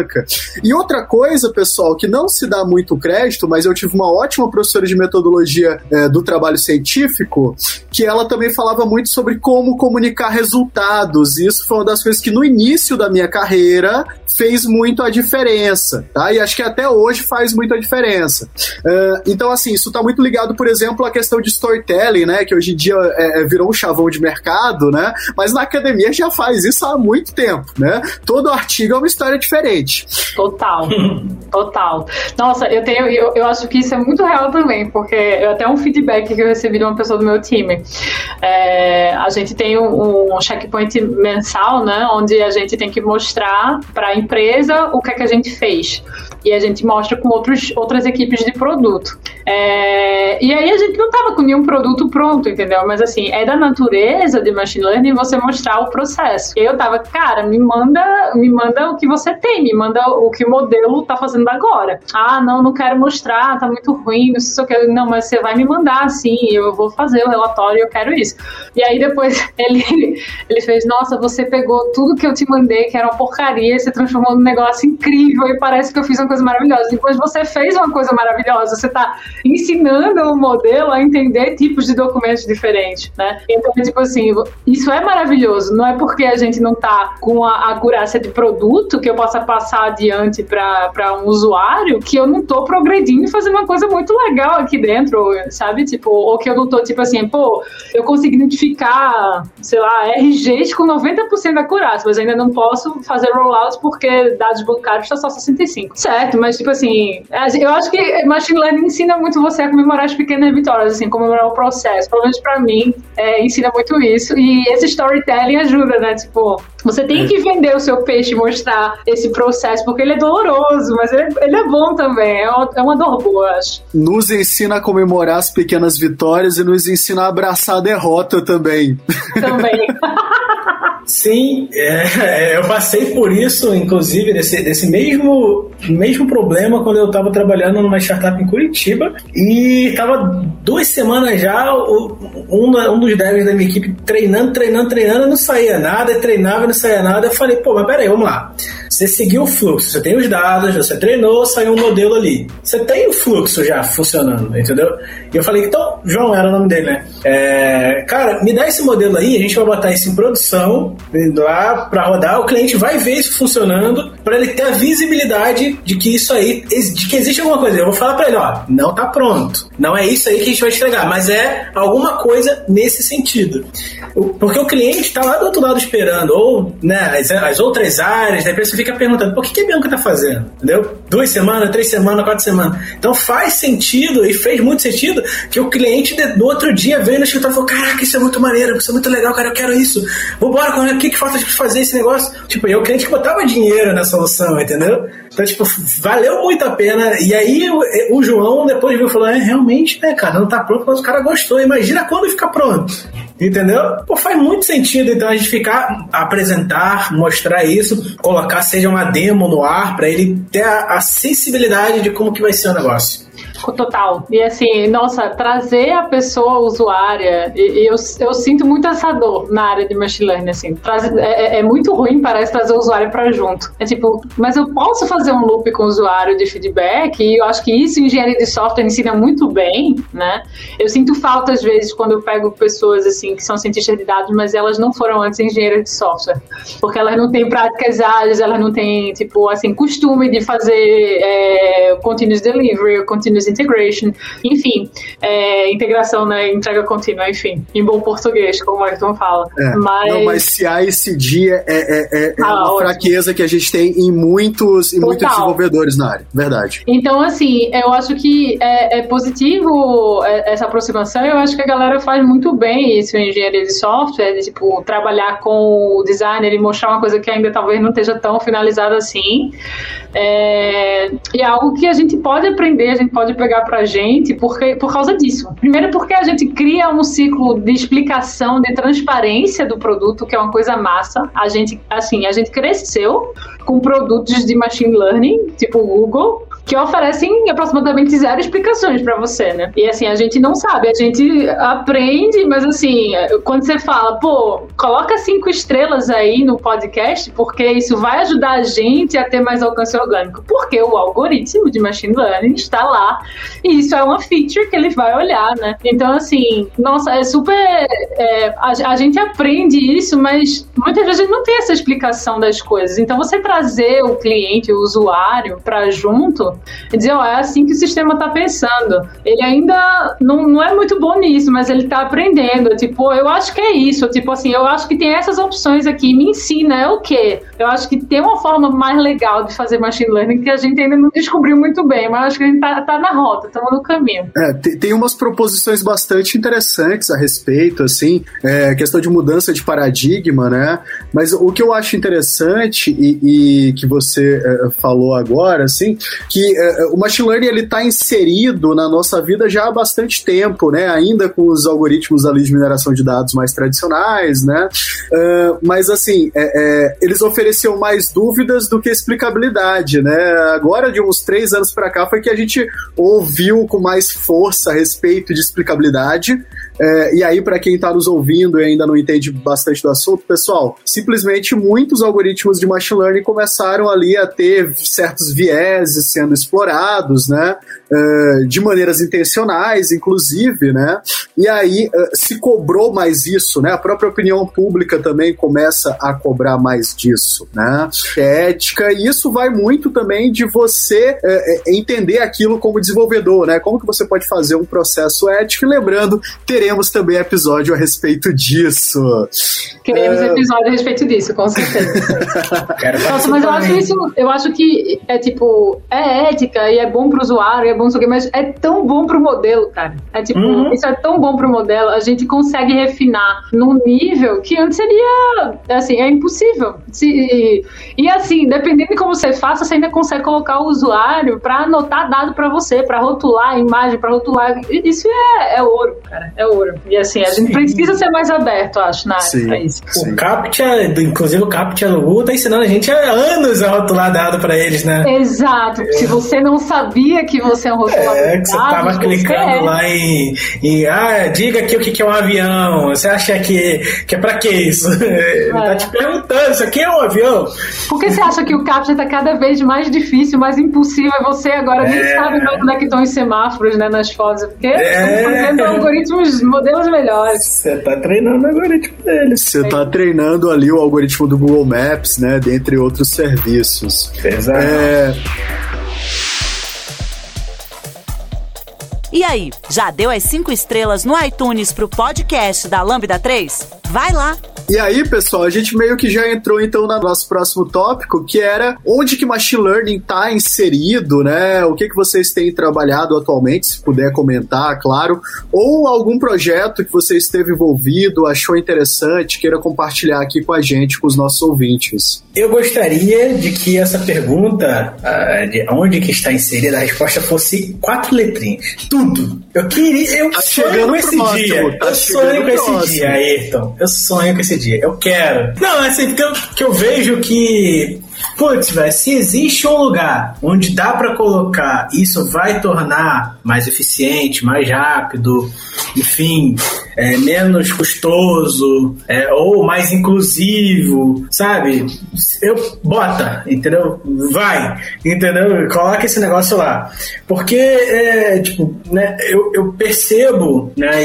E outra coisa, pessoal, que não se dá muito crédito, mas eu tive uma ótima professora de metodologia é, do trabalho científico, que ela também falava muito sobre como comunicar resultados. E isso foi uma das coisas que no início da minha carreira fez muito a diferença, tá? E acho que até hoje faz muito a diferença. Uh, então, assim, isso está muito ligado, por exemplo, à questão de storytelling, né? Que hoje em dia é, é, virou um chavão de mercado, né? Mas na academia já faz isso há muito tempo, né? Todo artigo é uma história diferente. Total, total. Nossa, eu tenho, eu, eu acho que isso é muito real também, porque eu, até um feedback que eu recebi de uma pessoa do meu time. É, a gente tem um, um checkpoint mensal, né? Onde a gente tem que mostrar para empresa o que é que a gente fez. E a gente mostra com outros, outras equipes de produto. É, e aí a gente não tava com nenhum produto pronto, entendeu? Mas assim, é da natureza de machine learning você mostrar o processo. E eu tava, cara, me manda, me manda o que você tem, me manda o que o modelo tá fazendo agora. Ah, não, não quero mostrar, tá muito ruim, não sei se eu quero. Não, mas você vai me mandar assim, eu vou fazer o relatório, eu quero isso. E aí depois ele, ele fez, nossa, você pegou tudo que eu te mandei, que era uma porcaria, e você transformou num negócio incrível e parece que eu fiz uma coisa maravilhosa. Depois você fez uma coisa maravilhosa, você tá ensinando o modelo a entender tipos de documentos diferentes, né? Então, tipo assim, isso é maravilhoso. Não é porque a gente não tá com a acurácia de produto que eu possa passar adiante para um usuário que eu não tô progredindo e fazendo uma coisa muito legal aqui dentro, sabe? Tipo, ou que eu não tô, tipo assim, pô, eu consigo identificar, sei lá, RGs com 90% da acurácia, mas ainda não posso fazer rollouts porque dados bancários tá só 65. Certo, mas tipo assim, eu acho que machine learning ensina muito você a comemorar as pequenas vitórias, assim, comemorar o processo. Pelo menos pra mim, é, ensina muito isso. E esse storytelling ajuda, né? Tipo, você tem que vender o seu peixe e mostrar esse processo, porque ele é doloroso, mas ele, ele é bom também. É uma, é uma dor boa, acho. Nos ensina a comemorar as pequenas vitórias e nos ensina a abraçar a derrota também. Também. Sim, é, eu passei por isso, inclusive, desse, desse mesmo, mesmo problema quando eu estava trabalhando numa startup em Curitiba e estava duas semanas já, um, um dos devs da minha equipe treinando, treinando, treinando, não saía nada, treinava, não saía nada. Eu falei, pô, mas peraí, vamos lá você seguiu o fluxo, você tem os dados, você treinou, saiu um modelo ali. Você tem o fluxo já funcionando, entendeu? E eu falei, então, João era o nome dele, né? É, cara, me dá esse modelo aí, a gente vai botar isso em produção, lá para rodar, o cliente vai ver isso funcionando, para ele ter a visibilidade de que isso aí, de que existe alguma coisa. Eu vou falar para ele, ó, não tá pronto. Não é isso aí que a gente vai entregar, mas é alguma coisa nesse sentido. Porque o cliente está lá do outro lado esperando, ou né, as, as outras áreas, depois você fica perguntando, por que, que a Bianca está fazendo? Entendeu? Duas semanas, três semanas, quatro semanas. Então faz sentido, e fez muito sentido, que o cliente no outro dia veio no escritório e falou: Caraca, isso é muito maneiro, isso é muito legal, cara, eu quero isso. Vambora, o que, que falta de fazer esse negócio? Tipo, e o cliente botava dinheiro na solução, entendeu? Então, tipo, valeu muito a pena. E aí o, o João depois viu e falou: É, realmente, né, cara, não tá pronto, mas o cara gostou. Imagina quando ficar pronto. Entendeu? Pô, faz muito sentido então a gente ficar, apresentar, mostrar isso, colocar, seja uma demo no ar, para ele ter a, a sensibilidade de como que vai ser o negócio. Total. E assim, nossa, trazer a pessoa usuária, e, e eu, eu sinto muito essa dor na área de machine learning, assim. Trazer, é, é, é muito ruim, parece, trazer o usuário para junto. É tipo, mas eu posso fazer um loop com o usuário de feedback, e eu acho que isso engenharia de software ensina muito bem, né? Eu sinto falta, às vezes, quando eu pego pessoas, assim, que são cientistas de dados, mas elas não foram antes engenheiras de software. Porque elas não têm práticas ágeis, elas não têm, tipo, assim, costume de fazer é, continuous delivery, continuous integration, enfim, é, integração, né, entrega contínua, enfim, em bom português, como o Ayrton fala. É, mas... Não, mas CI é, é, é, é ah, uma ótimo. fraqueza que a gente tem em muitos, em muitos desenvolvedores na área, verdade. Então, assim, eu acho que é, é positivo é, essa aproximação, eu acho que a galera faz muito bem isso em engenharia de software, de, tipo, trabalhar com o designer e mostrar uma coisa que ainda talvez não esteja tão finalizada assim, é, e é algo que a gente pode aprender, a gente pode pegar pra gente porque, por causa disso. Primeiro porque a gente cria um ciclo de explicação, de transparência do produto, que é uma coisa massa. A gente, assim, a gente cresceu com produtos de machine learning, tipo o Google, que oferecem aproximadamente zero explicações para você, né? E assim, a gente não sabe, a gente aprende, mas assim, quando você fala, pô, coloca cinco estrelas aí no podcast, porque isso vai ajudar a gente a ter mais alcance orgânico. Porque o algoritmo de machine learning está lá e isso é uma feature que ele vai olhar, né? Então, assim, nossa, é super. É, a, a, gente aprende isso, mas muitas vezes a gente não tem essa explicação das coisas. Então, você trazer o cliente, o usuário, para junto e dizer, ó, oh, é assim que o sistema está pensando. Ele ainda não, não é muito bom nisso, mas ele está aprendendo. Tipo, eu acho que é isso. Tipo assim, eu acho que tem essas opções aqui. Me ensina, é o quê? Eu acho que tem uma forma mais legal de fazer machine learning que a gente ainda não descobriu muito bem, mas acho que a gente tá, tá na rota, estamos no caminho. É, tem, tem, umas proposições bastante interessantes a respeito, assim, é, questão de mudança de paradigma, né? Mas o que eu acho interessante e, e que você é, falou agora, assim, que é, o machine learning ele está inserido na nossa vida já há bastante tempo, né? Ainda com os algoritmos ali de mineração de dados mais tradicionais, né? Uh, mas assim, é, é, eles ofereciam mais dúvidas do que explicabilidade, né? Agora de uns três anos para cá foi que a gente ouviu com mais força a respeito de explicabilidade. É, e aí, para quem está nos ouvindo e ainda não entende bastante do assunto, pessoal, simplesmente muitos algoritmos de machine learning começaram ali a ter certos vieses sendo explorados, né? Uh, de maneiras intencionais, inclusive, né? E aí uh, se cobrou mais isso, né? A própria opinião pública também começa a cobrar mais disso, né? Ética, e isso vai muito também de você uh, entender aquilo como desenvolvedor, né? Como que você pode fazer um processo ético, e lembrando, teremos também episódio a respeito disso. Queremos episódio a respeito disso, com certeza. Nossa, mas eu acho isso, eu acho que é tipo, é ética e é bom pro usuário, é bom, mas é tão bom pro modelo, cara. É tipo, uhum. isso é tão bom pro modelo, a gente consegue refinar num nível que antes seria, assim, é impossível. Se, e assim, dependendo de como você faça, você ainda consegue colocar o usuário para anotar dado para você, para rotular a imagem, para rotular. Isso é, é ouro, cara. É ouro. E assim, a gente sim. precisa ser mais aberto, acho, na área pra isso. Sim. O CAPTCHA, inclusive o CAPTCHA no Google tá ensinando a gente há anos a rotular dado pra eles, né? Exato. É. Se você não sabia que você é um rotulador É, que você tava clicando é. lá em, em, ah, diga aqui o que é um avião. Você acha que, que é pra que isso? É. Ele tá te perguntando, isso aqui é um avião? Por que você acha que o CAPTCHA tá cada vez mais difícil, mais impossível? E você agora é. nem sabe mais onde é que estão os semáforos, né, nas fotos. Porque é. fazendo algoritmos, modelos melhores. Você tá treinando o algoritmo deles. Você tá treinando ali o algoritmo do Google Maps, né, dentre outros serviços. Exato. É... E aí, já deu as cinco estrelas no iTunes pro podcast da Lambda 3? Vai lá! E aí, pessoal, a gente meio que já entrou então no nosso próximo tópico, que era onde que machine learning está inserido, né? O que que vocês têm trabalhado atualmente, se puder comentar, claro, ou algum projeto que você esteve envolvido, achou interessante, queira compartilhar aqui com a gente, com os nossos ouvintes. Eu gostaria de que essa pergunta, uh, de onde que está inserida a resposta fosse quatro letrinhas. Tudo. Eu queria, eu tá sonho com esse próximo, dia. Tá eu sonho com esse dia, Ayrton. Eu sonho com esse dia. Eu quero. Não, é assim, porque eu, que eu vejo que Putz, velho, se existe um lugar onde dá para colocar, isso vai tornar mais eficiente, mais rápido, enfim, é, menos custoso, é, ou mais inclusivo, sabe? Eu bota, entendeu? Vai, entendeu? Coloca esse negócio lá. Porque, é, tipo, né, eu, eu percebo, né,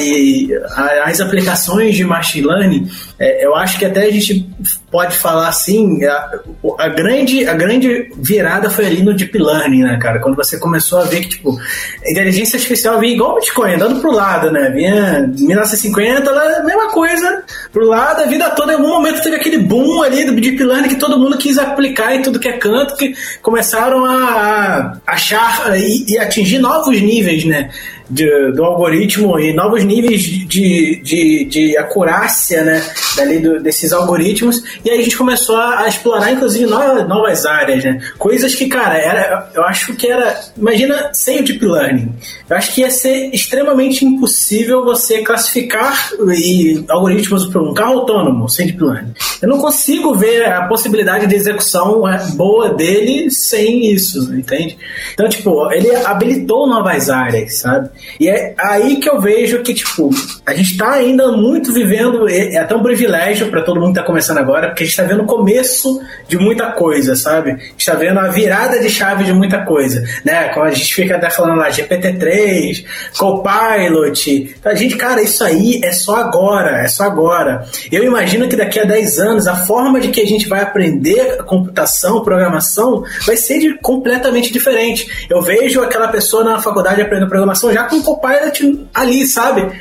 as aplicações de machine learning, é, eu acho que até a gente pode falar assim, a, a grande, a grande virada foi ali no Deep Learning, né, cara? Quando você começou a ver que, tipo, a inteligência artificial vinha igual o Bitcoin, andando pro lado, né? Vinha 1950, ela, mesma coisa, pro lado, a vida toda, em algum momento teve aquele boom ali do Deep Learning que todo mundo quis aplicar em tudo que é canto, que começaram a, a achar e, e atingir novos níveis, né? De, do algoritmo e novos níveis de, de, de acurácia né, dali do, desses algoritmos. E aí a gente começou a, explorar, inclusive, novas, novas áreas, né? Coisas que, cara, era, eu acho que era. Imagina sem o Deep Learning. Eu acho que ia ser extremamente impossível você classificar e, algoritmos para um carro autônomo sem Deep Learning. Eu não consigo ver a possibilidade de execução é, boa dele sem isso, entende? Então, tipo, ele habilitou novas áreas, sabe? E é aí que eu vejo que, tipo, a gente tá ainda muito vivendo, é, até um privilégio para todo mundo que tá começando agora, porque a gente tá vendo o começo de muita coisa, sabe? A gente tá vendo a virada de chave de muita coisa, né? Como a gente fica até falando lá, GPT-3, Copilot. A gente, cara, isso aí é só agora, é só agora. Eu imagino que daqui a 10 anos, a forma de que a gente vai aprender computação, programação, vai ser de, completamente diferente. Eu vejo aquela pessoa na faculdade aprendendo programação já com o Copilot ali, sabe?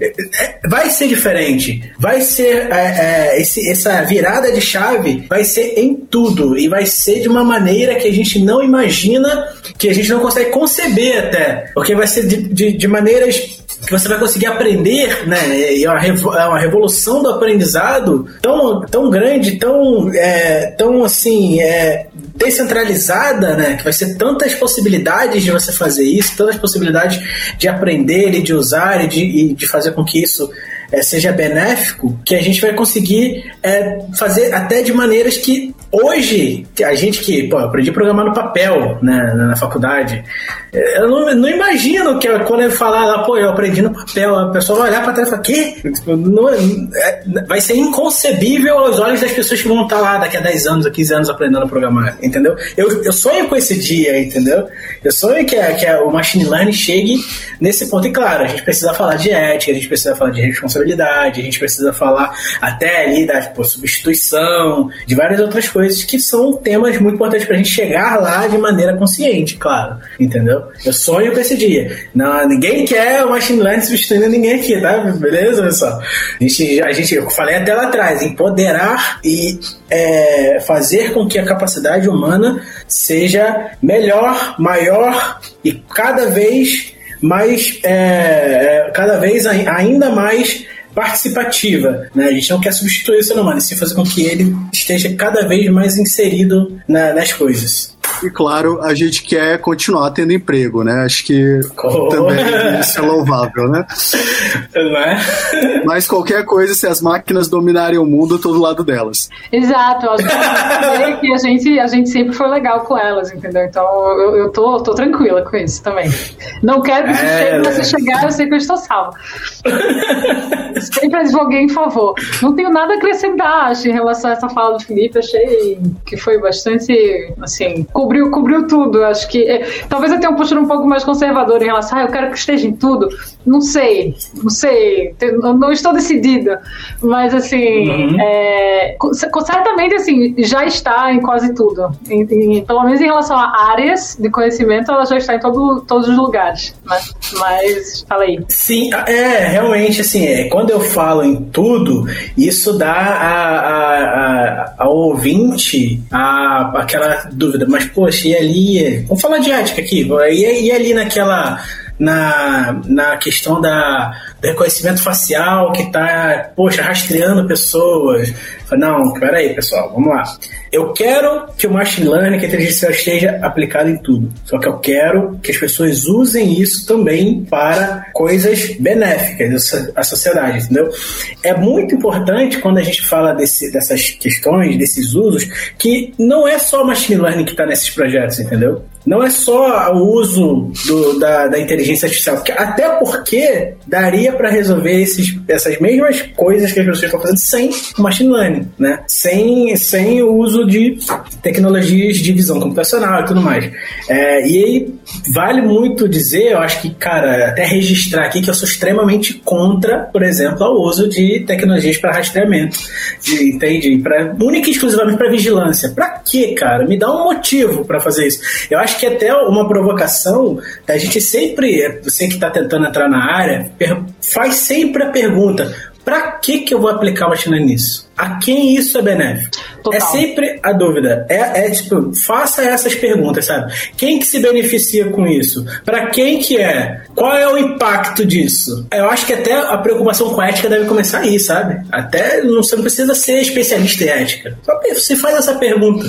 É, é, vai ser diferente. Vai ser é, é, esse, essa virada de chave vai ser em tudo e vai ser de uma maneira que a gente não imagina, que a gente não consegue conceber até, porque vai ser de, de, de maneiras que você vai conseguir aprender, né? É uma, é uma revolução do aprendizado tão, tão grande, tão, é, tão assim, é, descentralizada, né? Que vai ser tantas possibilidades de você fazer isso, tantas possibilidades de aprender e de usar e de, e de fazer com que isso é, seja benéfico, que a gente vai conseguir é, fazer até de maneiras que hoje, a gente que, pô, aprendi a programar no papel né, na faculdade, é, eu não, não imagino que quando eu falar lá, pô, eu aprendi no papel, a pessoa vai olhar para trás e falar, quê? Tipo, não, é, é, vai ser inconcebível aos olhos das pessoas que vão estar lá daqui a 10 anos, a 15 anos aprendendo a programar, entendeu? Eu, eu sonho com esse dia, entendeu? Eu sonho que, a, que a, o machine learning chegue nesse ponto. E claro, a gente precisa falar de ética, a gente precisa falar de responsabilidade, a gente precisa falar até ali da tipo, substituição, de várias outras coisas que são temas muito importantes pra gente chegar lá de maneira consciente, claro. Entendeu? Eu sonho com esse dia. Não, ninguém quer o machine learning substituindo ninguém aqui, tá? Beleza, pessoal? A gente, a gente, eu falei até lá atrás, empoderar e é, fazer com que a capacidade humana seja melhor, maior e cada vez mais, é, é, cada vez ainda mais participativa. Né? A gente não quer substituir o ser humano, e sim fazer com que ele esteja cada vez mais inserido na, nas coisas. E claro, a gente quer continuar tendo emprego, né? Acho que oh. também isso é louvável, né? Não é? Mas qualquer coisa, se as máquinas dominarem o mundo, eu tô do lado delas. Exato, acho que a gente, a gente sempre foi legal com elas, entendeu? Então eu, eu tô, tô tranquila com isso também. Não quero que é, você chegar, eu sei que eu estou salvo. sempre advoguei em favor. Não tenho nada a acrescentar, acho, em relação a essa fala do Felipe, achei que foi bastante, assim, cobriu, cobriu tudo. Acho que é, talvez eu tenha um postura um pouco mais conservador em relação, ah, eu quero que esteja em tudo. Não sei, não sei, não estou decidida, mas assim, uhum. é, certamente assim já está em quase tudo. Em, em, pelo menos em relação a áreas de conhecimento, ela já está em todo, todos os lugares. Né? Mas fala aí. Sim, é realmente assim. É, quando eu falo em tudo, isso dá a, a, a, ao ouvinte a, aquela dúvida. Mas poxa, e ali? Vamos falar de ética aqui. E, e ali naquela na, na questão da, reconhecimento facial que está, poxa, rastreando pessoas. Não, peraí, pessoal, vamos lá. Eu quero que o machine learning, que a inteligência esteja aplicado em tudo. Só que eu quero que as pessoas usem isso também para coisas benéficas à sociedade, entendeu? É muito importante quando a gente fala desse, dessas questões, desses usos, que não é só machine learning que está nesses projetos, entendeu? Não é só o uso do, da, da inteligência artificial, até porque daria para resolver esses, essas mesmas coisas que as pessoas estão fazendo sem machine learning, né? Sem, sem o uso de tecnologias de visão computacional e tudo mais. É, e aí vale muito dizer, eu acho que, cara, até registrar aqui que eu sou extremamente contra, por exemplo, ao uso de tecnologias para rastreamento, de, entende? Pra, única e exclusivamente para vigilância. Para quê, cara? Me dá um motivo para fazer isso. Eu acho que até uma provocação da gente sempre, você que está tentando entrar na área, faz sempre a pergunta: para que, que eu vou aplicar machine nisso? A quem isso é benéfico? Total. É sempre a dúvida. É, é, tipo, faça essas perguntas, sabe? Quem que se beneficia com isso? Para quem que é? Qual é o impacto disso? Eu acho que até a preocupação com a ética deve começar aí, sabe? Até não, você não precisa ser especialista em ética. Só você faz essa pergunta.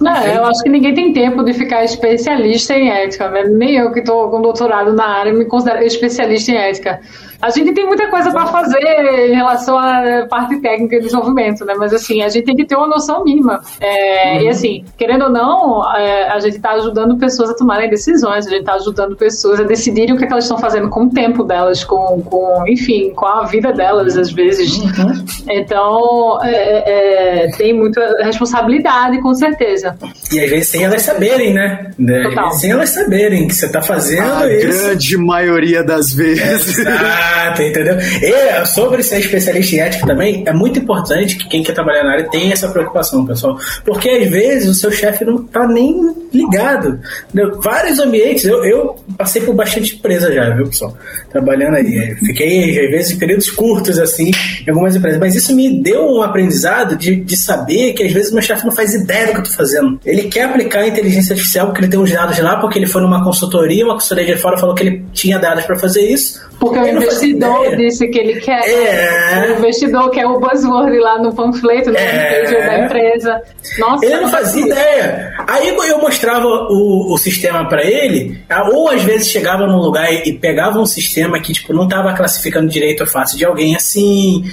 Não, eu acho que ninguém tem tempo de ficar especialista em ética, né? Nem eu que estou com doutorado na área me considero especialista em ética. A gente tem muita coisa para fazer em relação à parte técnica de desenvolvimento, né? Mas assim, a gente tem que ter uma noção mínima. É, uhum. E assim, querendo ou não, é, a gente está ajudando pessoas a tomarem decisões, a gente está ajudando pessoas a decidirem o que, é que, elas estão fazendo com o tempo delas, com, com, enfim, com a vida delas, às vezes. Uhum. Então, é, é tem muita responsabilidade, com certeza. E às vezes sem elas saberem, né? Total. Sem elas saberem que você está fazendo a isso. grande maioria das vezes. Exato, entendeu? E sobre ser especialista em ética também, é muito importante que quem quer trabalhar na área tenha essa preocupação, pessoal. Porque às vezes o seu chefe não tá nem ligado. Entendeu? Vários ambientes, eu, eu passei por bastante empresa já, viu, pessoal? Trabalhando aí. Fiquei, às vezes, em períodos curtos, assim, em algumas empresas. Mas isso me deu um aprendizado de, de saber que às vezes meu chefe não faz ideia do que eu tô fazendo. Ele quer aplicar a inteligência artificial porque ele tem uns dados lá, porque ele foi numa consultoria, uma consultoria de fora falou que ele tinha dados para fazer isso. Porque o investidor disse que ele quer. É. O investidor quer o buzzword lá no panfleto, no é. da empresa. Nossa, ele não fazia ideia. Aí eu mostrava o, o sistema para ele, ou às vezes chegava num lugar e, pegava um sistema que tipo não estava classificando direito a face de alguém assim,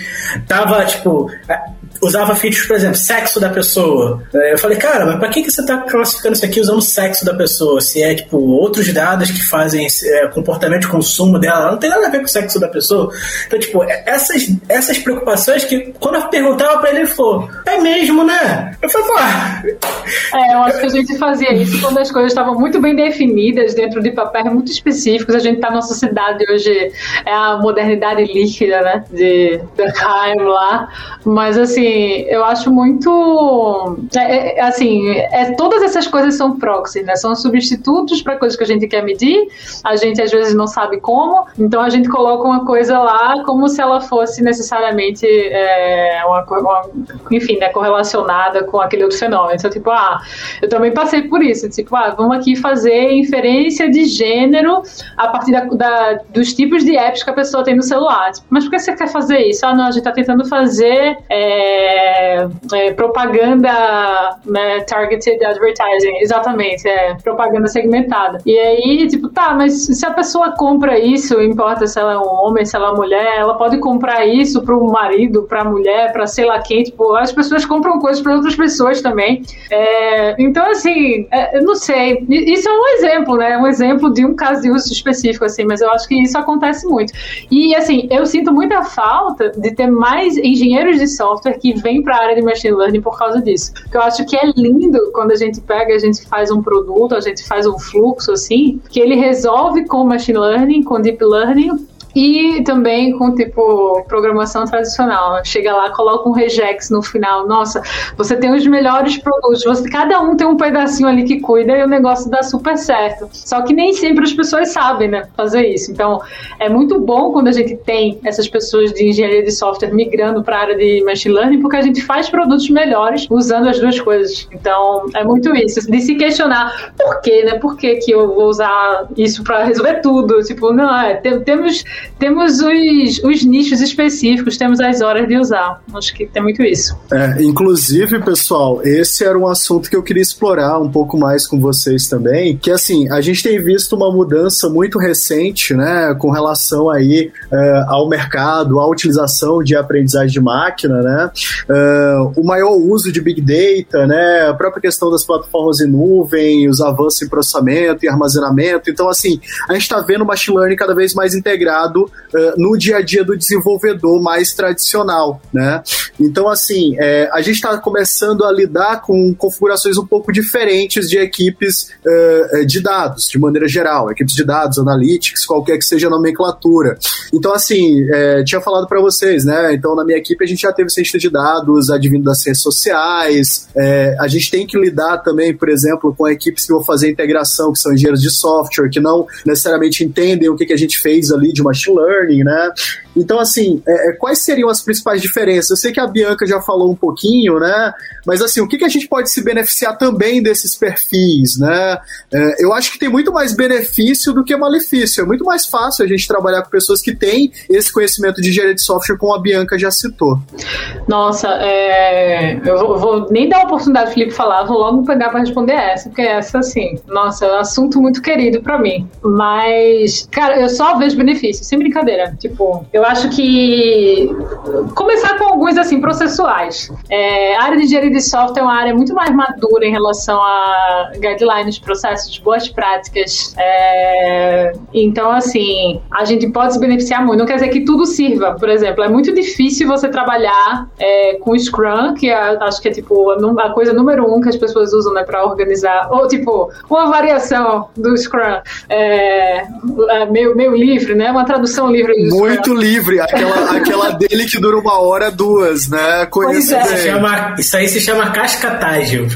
tava tipo usava features, por exemplo, sexo da pessoa. Eu falei, cara, mas pra que, que você tá classificando isso aqui usando sexo da pessoa? Se é, tipo, outros dados que fazem é, comportamento de consumo dela, não tem nada a ver com o sexo da pessoa. Então, tipo, é, essas, essas preocupações que, quando eu perguntava pra ele, ele falou, é mesmo, né? Eu falei, pô. É, eu acho que a gente fazia isso quando as coisas estavam muito bem definidas dentro de papéis muito específicos. A gente tá na sociedade hoje, é a modernidade líquida, né? De Durkheim lá. Mas, assim, eu acho muito. É, é, assim, é, todas essas coisas são proxies, né? São substitutos para coisas que a gente quer medir, a gente às vezes não sabe como, então a gente coloca uma coisa lá como se ela fosse necessariamente é, uma, uma, enfim, né, correlacionada com aquele outro fenômeno. Então, tipo, ah, Eu também passei por isso, tipo, ah, vamos aqui fazer inferência de gênero a partir da, da, dos tipos de apps que a pessoa tem no celular. Tipo, mas por que você quer fazer isso? Ah, não, a gente está tentando fazer é, é, propaganda né, targeted advertising, exatamente, é, propaganda segmentada. E aí, tipo, tá, mas se a pessoa compra isso, importa se ela é um homem, se ela é mulher, ela pode comprar isso para o marido, para a mulher, para sei lá quem, tipo, as pessoas compram coisas para outras pessoas também. É, então, assim, é, eu não sei, isso é um exemplo, né, um exemplo de um caso de uso específico, assim, mas eu acho que isso acontece muito. E, assim, eu sinto muita falta de ter mais engenheiros de software que vêm para a área de machine learning por causa disso. Eu acho que é lindo quando a gente pega, a gente faz um produto, a gente faz um fluxo, assim, que ele resolve com machine learning, com deep learning, e também com, tipo, programação tradicional. Chega lá, coloca um regex no final. Nossa, você tem os melhores produtos. Você, cada um tem um pedacinho ali que cuida e o negócio dá super certo. Só que nem sempre as pessoas sabem, né, fazer isso. Então, é muito bom quando a gente tem essas pessoas de engenharia de software migrando para a área de machine learning, porque a gente faz produtos melhores usando as duas coisas. Então, é muito isso. De se questionar por quê, né? Por que, que eu vou usar isso para resolver tudo? Tipo, não, é, temos temos os, os nichos específicos, temos as horas de usar. Acho que tem muito isso. É, inclusive, pessoal, esse era um assunto que eu queria explorar um pouco mais com vocês também, que assim, a gente tem visto uma mudança muito recente, né, com relação aí uh, ao mercado, à utilização de aprendizagem de máquina, né, uh, o maior uso de Big Data, né, a própria questão das plataformas em nuvem, os avanços em processamento e armazenamento. Então, assim, a gente está vendo o machine learning cada vez mais integrado uh, no dia a dia do desenvolvedor mais tradicional, né? Então, assim, é, a gente está começando a lidar com configurações um pouco diferentes de equipes uh, de dados, de maneira geral, equipes de dados, analytics, qualquer que seja a nomenclatura. Então, assim, é, tinha falado para vocês, né? Então, na minha equipe a gente já teve cientista de dados advindo das ciências sociais, é, a gente tem que lidar também, por exemplo, com equipes que vão fazer integração, que são engenheiros de software, que não necessariamente entendem o que, que a gente fez ali de machine learning, né? Então, assim, é, é, quais seriam as principais diferenças? Eu sei que a Bianca já falou um pouquinho, né? Mas, assim, o que, que a gente pode se beneficiar também desses perfis, né? É, eu acho que tem muito mais benefício do que malefício. É muito mais fácil a gente trabalhar com pessoas que têm esse conhecimento de engenharia de software, como a Bianca já citou. Nossa, é... eu vou, vou, nem dar a oportunidade do Felipe falar, vou logo pegar para responder essa, porque essa, assim, nossa, é um assunto muito querido para mim. Mas, cara, eu só vejo benefício, sem brincadeira. Tipo, eu acho que começar com alguns assim processuais. É, a área de engenharia de software é uma área muito mais madura em relação a guidelines, processos, boas práticas. É, então, assim, a gente pode se beneficiar muito. Não quer dizer que tudo sirva. Por exemplo, é muito difícil você trabalhar é, com Scrum, que é, acho que é tipo a, coisa número um que as pessoas usam né, para organizar, ou tipo uma variação do Scrum, é, é meio, meio livre, né? Uma tradução livre. Muito livre livre, aquela, aquela dele que dura uma hora, duas, né? Conheço é. chama, isso aí se chama cascatagem.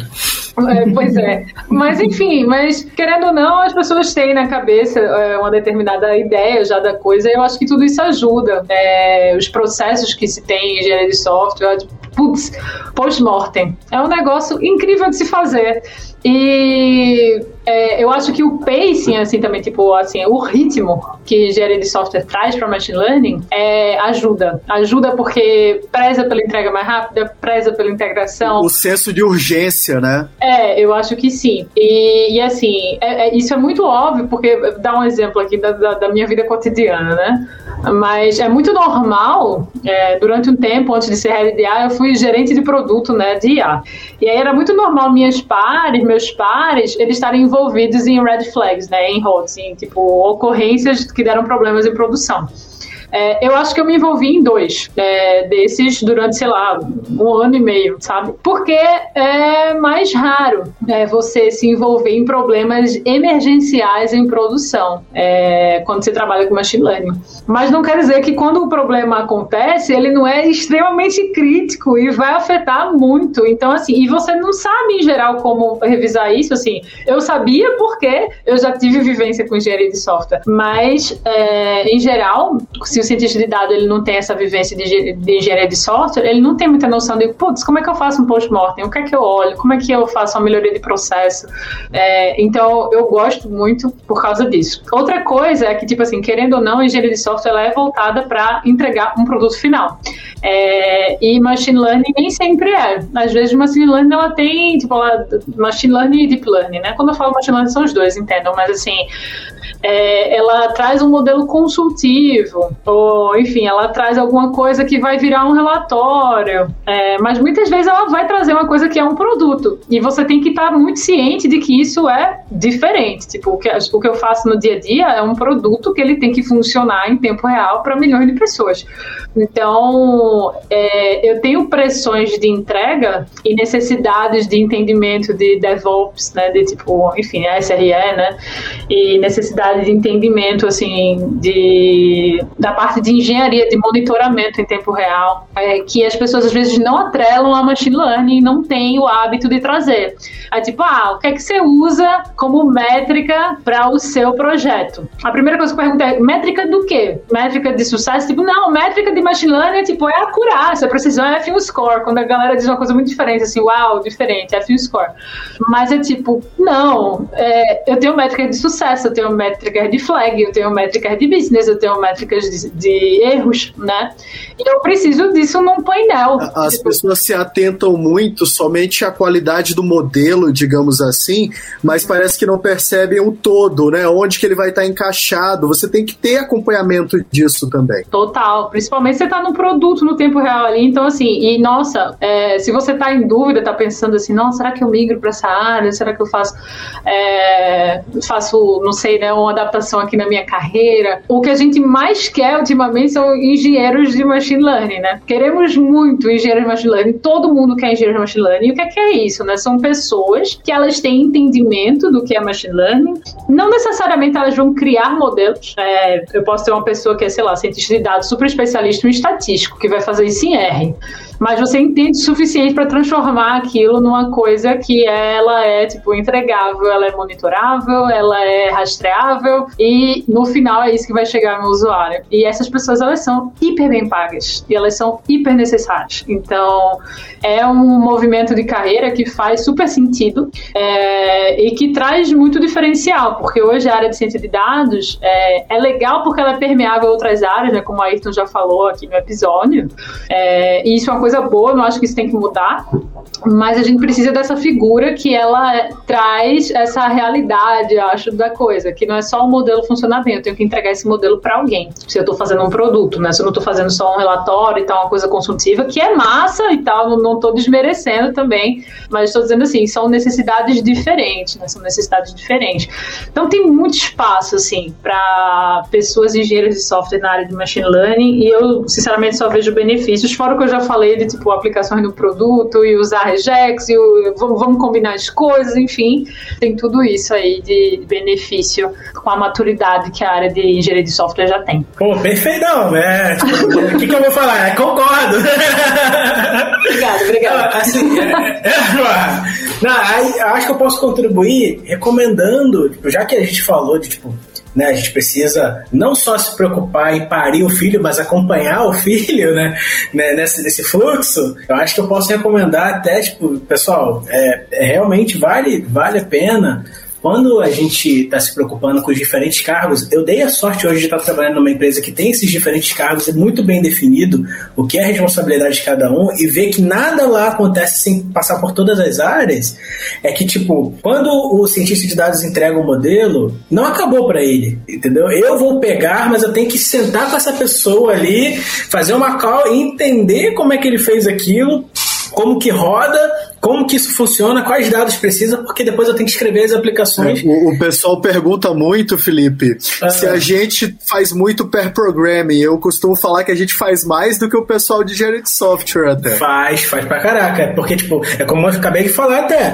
É, pois é. Mas enfim, mas querendo ou não, as pessoas têm na cabeça é, uma determinada ideia já da coisa, e eu acho que tudo isso ajuda. É, os processos que se tem em engenharia de software, putz, post-mortem. É um negócio incrível de se fazer. E é, eu acho que o pacing, assim, também, tipo, assim, o ritmo que engenharia de software traz para machine learning é, ajuda. Ajuda porque preza pela entrega mais rápida, preza pela integração. O senso de urgência, né? É, eu acho que sim. E, e assim, é, é, isso é muito óbvio, porque dá um exemplo aqui da, da, da minha vida cotidiana, né? Mas é muito normal, é, durante um tempo, antes de ser head de IA, eu fui gerente de produto né, de IA. E aí era muito normal minhas pares, meus pares, eles estarem envolvidos em red flags, né, em HOTS, em tipo, ocorrências que deram problemas em produção. É, eu acho que eu me envolvi em dois é, desses durante, sei lá, um ano e meio, sabe? Porque é mais raro é, você se envolver em problemas emergenciais em produção é, quando você trabalha com machine learning. Mas não quer dizer que quando o problema acontece, ele não é extremamente crítico e vai afetar muito. Então, assim, e você não sabe em geral como revisar isso, assim. Eu sabia porque eu já tive vivência com engenharia de software, mas é, em geral, se o cientista de dados ele não tem essa vivência de, de engenharia de software, ele não tem muita noção de, putz, como é que eu faço um post-mortem? O que é que eu olho? Como é que eu faço uma melhoria de processo. É, então, eu gosto muito por causa disso. Outra coisa é que, tipo assim, querendo ou não, a engenharia de software ela é voltada para entregar um produto final. É, e machine learning nem sempre é. Às vezes, machine learning ela tem, tipo, ela, machine learning e deep learning, né? Quando eu falo machine learning, são os dois, entendam, mas assim, é, ela traz um modelo consultivo, ou enfim, ela traz alguma coisa que vai virar um relatório, é, mas muitas vezes ela vai trazer uma coisa que é um produto, e você tem que estar muito ciente de que isso é diferente. Tipo, o que, o que eu faço no dia a dia é um produto que ele tem que funcionar em tempo real para milhões de pessoas. Então, é, eu tenho pressões de entrega e necessidades de entendimento de DevOps, né, de tipo, enfim, SRE, né, e necessidade de entendimento assim de da parte de engenharia de monitoramento em tempo real é, que as pessoas às vezes não atrelam a machine learning e não têm o hábito de trazer. É tipo ah o que é que você usa como métrica para o seu projeto? A primeira coisa que eu pergunto é métrica do quê? Métrica de sucesso? Tipo não métrica de machine learning é tipo é acurácia a precisão é F score quando a galera diz uma coisa muito diferente assim uau diferente F score. Mas é tipo não é, eu tenho métrica de sucesso eu tenho métrica métricas de flag, eu tenho métricas de business, eu tenho métricas de, de erros, né? E eu preciso disso num painel. As tipo... pessoas se atentam muito somente à qualidade do modelo, digamos assim, mas parece que não percebem o todo, né? Onde que ele vai estar encaixado. Você tem que ter acompanhamento disso também. Total. Principalmente você está no produto no tempo real ali. Então, assim, e nossa, é, se você está em dúvida, está pensando assim, nossa, será que eu migro para essa área? Será que eu faço, é, faço, não sei, né, uma adaptação aqui na minha carreira. O que a gente mais quer ultimamente são engenheiros de machine learning, né? Queremos muito engenheiros de machine learning, todo mundo quer engenheiro de machine learning. E o que é, que é isso, né? São pessoas que elas têm entendimento do que é machine learning. Não necessariamente elas vão criar modelos. É, eu posso ter uma pessoa que é, sei lá, cientista de dados, super especialista em estatístico, que vai fazer isso em R mas você entende o suficiente para transformar aquilo numa coisa que ela é tipo entregável, ela é monitorável, ela é rastreável e no final é isso que vai chegar no usuário. E essas pessoas elas são hiper bem pagas e elas são hiper necessárias. Então é um movimento de carreira que faz super sentido é, e que traz muito diferencial, porque hoje a área de ciência de dados é, é legal porque ela é permeável a outras áreas, né, como a Ayrton já falou aqui no episódio. É, e isso é uma coisa coisa boa, não acho que isso tem que mudar, mas a gente precisa dessa figura que ela traz essa realidade, acho, da coisa, que não é só o modelo funcionar bem, eu tenho que entregar esse modelo para alguém. Se eu estou fazendo um produto, né? Se eu não estou fazendo só um relatório e tal, uma coisa consultiva, que é massa e tal, não estou desmerecendo também, mas estou dizendo assim, são necessidades diferentes, né? São necessidades diferentes. Então tem muito espaço, assim, para pessoas engenheiras de software na área de machine learning e eu, sinceramente, só vejo benefícios, fora o que eu já falei de tipo aplicações no produto e usar regex e o, vamos, vamos combinar as coisas, enfim, tem tudo isso aí de benefício com a maturidade que a área de engenharia de software já tem. Pô, perfeitão, né? o que, que, eu vou falar? É, concordo. obrigado, obrigado. Assim, é, é, não, aí, acho que eu posso contribuir recomendando, tipo, já que a gente falou de tipo né? A gente precisa não só se preocupar em parir o filho, mas acompanhar o filho, né? né? Nesse, nesse fluxo. Eu acho que eu posso recomendar até, tipo, pessoal, é, é realmente vale, vale a pena quando a gente está se preocupando com os diferentes cargos, eu dei a sorte hoje de estar trabalhando numa empresa que tem esses diferentes cargos, é muito bem definido o que é a responsabilidade de cada um e ver que nada lá acontece sem passar por todas as áreas. É que, tipo, quando o cientista de dados entrega um modelo, não acabou para ele, entendeu? Eu vou pegar, mas eu tenho que sentar com essa pessoa ali, fazer uma call e entender como é que ele fez aquilo como que roda, como que isso funciona, quais dados precisa, porque depois eu tenho que escrever as aplicações. O, o pessoal pergunta muito, Felipe, ah. se a gente faz muito per programming. Eu costumo falar que a gente faz mais do que o pessoal de engenharia de software até. Faz, faz pra caraca. Porque, tipo, é como eu acabei de falar até.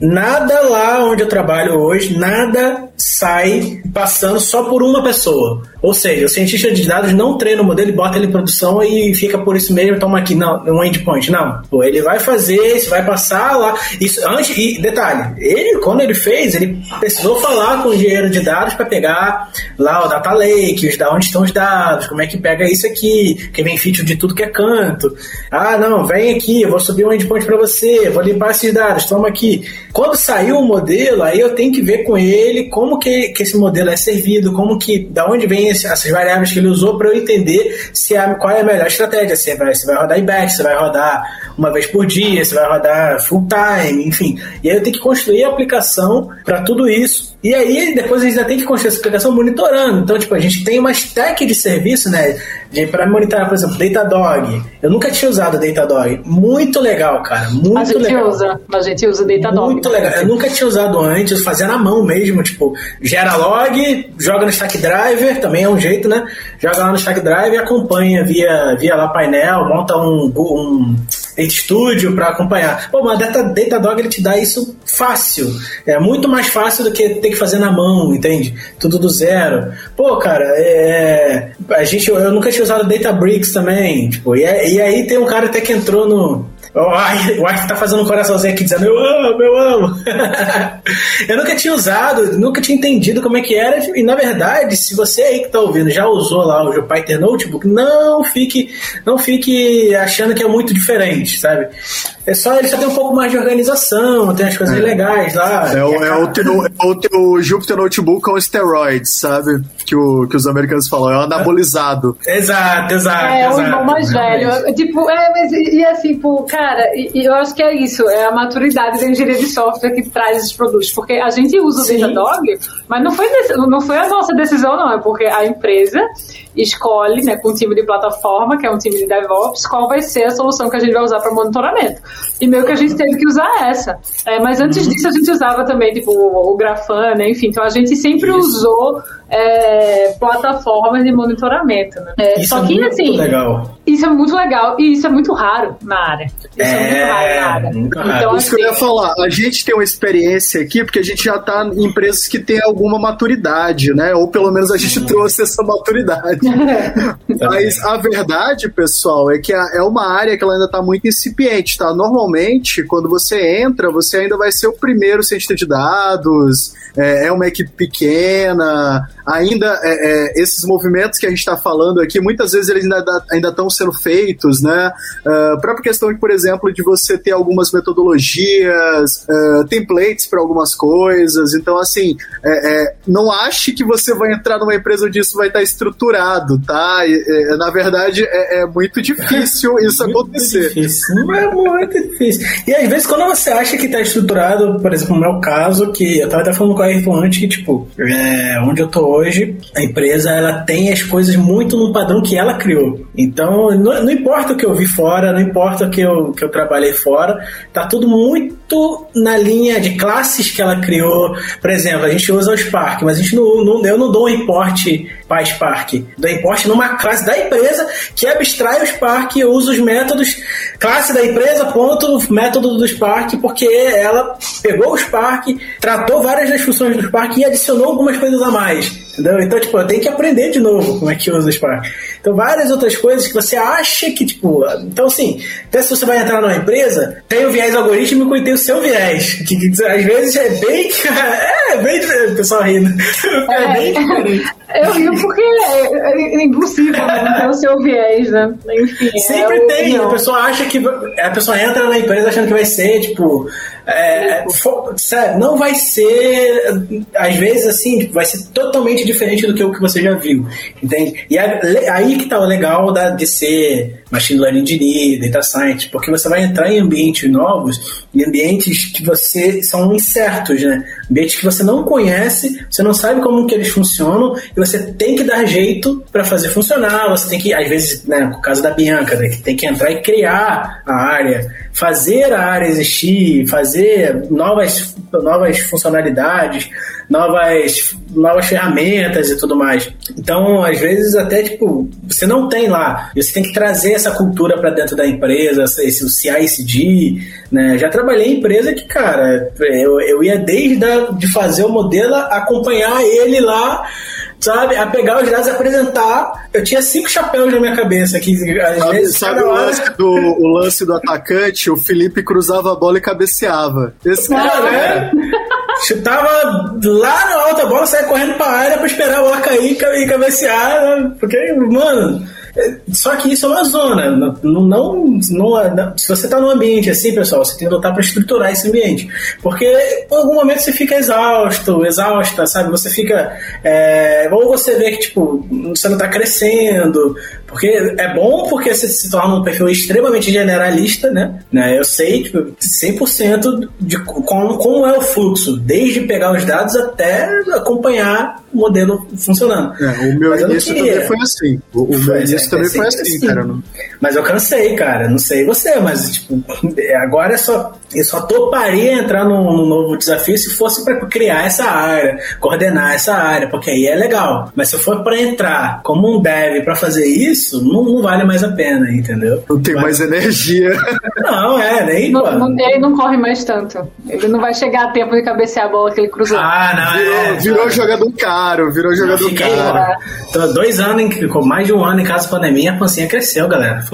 Nada lá onde eu trabalho hoje, nada sai passando só por uma pessoa. Ou seja, o cientista de dados não treina o modelo bota ele em produção e fica por isso mesmo, toma aqui, não, um endpoint. Não. Pô, ele vai fazer, isso vai passar lá. Isso, antes, e detalhe, ele, quando ele fez, ele precisou falar com o engenheiro de dados para pegar lá o data lake, da onde estão os dados, como é que pega isso aqui, que vem feature de tudo que é canto. Ah, não, vem aqui, eu vou subir um endpoint para você, vou limpar esses dados, toma aqui. Quando saiu o modelo, aí eu tenho que ver com ele como que, que esse modelo é servido, como que, da onde vem esse, essas variáveis que ele usou para eu entender se a, qual é a melhor estratégia. Se vai, se vai rodar em batch, se vai rodar uma vez por dia, se vai rodar full time, enfim. E aí eu tenho que construir a aplicação para tudo isso. E aí depois a gente ainda tem que construir essa aplicação monitorando. Então, tipo, a gente tem uma stack de serviço, né? Para monitorar, por exemplo, Datadog. Eu nunca tinha usado Datadog. Muito legal, cara. Muito a gente legal. usa, a gente usa Datadog. Muito legal. Eu nunca tinha usado antes, fazia na mão mesmo, tipo, gera log, joga no Stack Driver, também é um jeito, né? Joga lá no Stack Driver e acompanha via, via lá painel, monta um, um Studio para acompanhar. Pô, mas Data, Datadog ele te dá isso fácil. É muito mais fácil do que ter que fazer na mão, entende? Tudo do zero. Pô, cara, é, a gente, eu nunca tinha usado Databricks também. Tipo, e, e aí tem um cara até que entrou no, o Ark tá fazendo um coraçãozinho aqui dizendo eu amo, eu amo. eu nunca tinha usado, nunca tinha entendido como é que era. E na verdade, se você aí que tá ouvindo já usou lá o Jupyter Notebook, não fique, não fique achando que é muito diferente, sabe? É só, ele só tem um pouco mais de organização, tem as coisas é. legais lá. É o, é, o teu, é o teu Jupyter Notebook com steroids, sabe? Que, o, que os americanos falam, é o anabolizado. exato, exato. É, exato, o irmão mais velho. Tipo, é, mas e, assim, pô, cara, e, e, eu acho que é isso, é a maturidade da engenharia de software que traz esses produtos. Porque a gente usa o Datadog, mas não foi, não foi a nossa decisão, não, é porque a empresa escolhe, né, com o time de plataforma, que é um time de DevOps, qual vai ser a solução que a gente vai usar para monitoramento. E meio que a gente teve que usar essa. É, mas antes uhum. disso a gente usava também, tipo, o, o Grafana, enfim. Então a gente sempre Isso. usou é, plataformas de monitoramento. Né? É, isso só é que, é muito assim, legal. Isso é muito legal e isso é muito raro na área. Isso é, é muito raro na área. Então, isso assim, que eu ia assim, falar. A gente tem uma experiência aqui porque a gente já está em empresas que têm alguma maturidade, né? Ou pelo menos a gente hum. trouxe essa maturidade. Mas a verdade, pessoal, é que é uma área que ela ainda está muito incipiente, tá? Normalmente, quando você entra, você ainda vai ser o primeiro cientista de dados, é, é uma equipe pequena, ainda é, é, esses movimentos que a gente está falando aqui, muitas vezes eles ainda estão sendo feitos, né? Uh, própria questão, por exemplo, de você ter algumas metodologias, uh, templates para algumas coisas. Então, assim, é, é, não ache que você vai entrar numa empresa onde isso vai estar tá estruturado, tá? E, é, na verdade, é, muito difícil isso muito acontecer. Difícil. É muito difícil. E às vezes, quando você acha que está estruturado, por exemplo, no meu caso, que eu estava até falando com a Ayrton antes, que, tipo, onde eu tô hoje, a empresa ela tem as coisas muito no padrão que ela criou. Então, não, não, importa o que eu vi fora, não importa o que eu, que eu trabalhei fora, tá tudo muito na linha de classes que ela criou. Por exemplo, a gente usa o Spark, mas a gente não, não eu não dou um reporte para Spark, dou reporte numa classe da empresa que abstrai o Spark e usa os métodos classe da empresa, ponto, método do Spark, porque ela pegou o Spark, tratou várias das funções do Spark e adicionou algumas coisas a mais. Entendeu? Então, tipo, eu tenho que aprender de novo como é que usa o Spark. Então, várias outras coisas que você acha que, tipo. Então, assim, até se você vai entrar numa empresa, tem o viés algorítmico e tem o seu viés. Que, que às vezes é bem. É, bem o pessoal rindo. É, é bem diferente. Eu rio porque é, é impossível né? ter o seu viés, né? Enfim. Sempre é tem. A pessoa acha que. A pessoa entra na empresa achando que vai ser, tipo é, for, não vai ser, às vezes, assim, vai ser totalmente diferente do que o que você já viu, entende? E aí que tá o legal da, de ser machine learning engineer, data science, porque você vai entrar em ambientes novos, em ambientes que você são incertos, né? Ambientes que você não conhece, você não sabe como que eles funcionam e você tem que dar jeito para fazer funcionar. Você tem que, às vezes, né, no caso da Bianca, né, que tem que entrar e criar a área fazer a área existir, fazer novas, novas funcionalidades, novas, novas ferramentas e tudo mais. Então, às vezes, até tipo, você não tem lá, você tem que trazer essa cultura para dentro da empresa, esse o CI/CD, né? Já trabalhei em empresa que, cara, eu, eu ia desde a, de fazer o modelo, acompanhar ele lá sabe? A pegar os dados e apresentar. Eu tinha cinco chapéus na minha cabeça aqui. Às sabe, vezes, sabe o, lance do, o lance do atacante? O Felipe cruzava a bola e cabeceava. Esse cara, é, Chutava lá na alta bola, saia correndo pra área pra esperar a bola cair e cabecear. Né? Porque, mano só que isso é uma zona. Não, não, não, se você está num ambiente assim, pessoal, você tem que lutar para estruturar esse ambiente. Porque em algum momento você fica exausto, exausta, sabe? Você fica. É, ou você vê que, tipo, você não está crescendo. Porque é bom porque você se torna um perfil extremamente generalista, né? né? Eu sei, tipo, 100% de como, como é o fluxo, desde pegar os dados até acompanhar o modelo funcionando. É, o meu início também foi assim. O, o meu início também foi assim, assim, cara. Não... Mas eu cansei, cara. Não sei você, mas tipo, agora é só, eu só toparia entrar num, num novo desafio se fosse para criar essa área, coordenar essa área, porque aí é legal. Mas se for para entrar como um dev para fazer isso, não, não, vale mais a pena, entendeu? Não tem mais energia. Não, é, nem. Não, não, ele não corre mais tanto. Ele não vai chegar a tempo de cabecear a bola que ele cruzou. Ah, não, virou, é, virou jogador caro, virou jogador fiquei, caro. Tô dois anos, em, com mais de um ano em casa da pandemia, a pancinha cresceu, galera.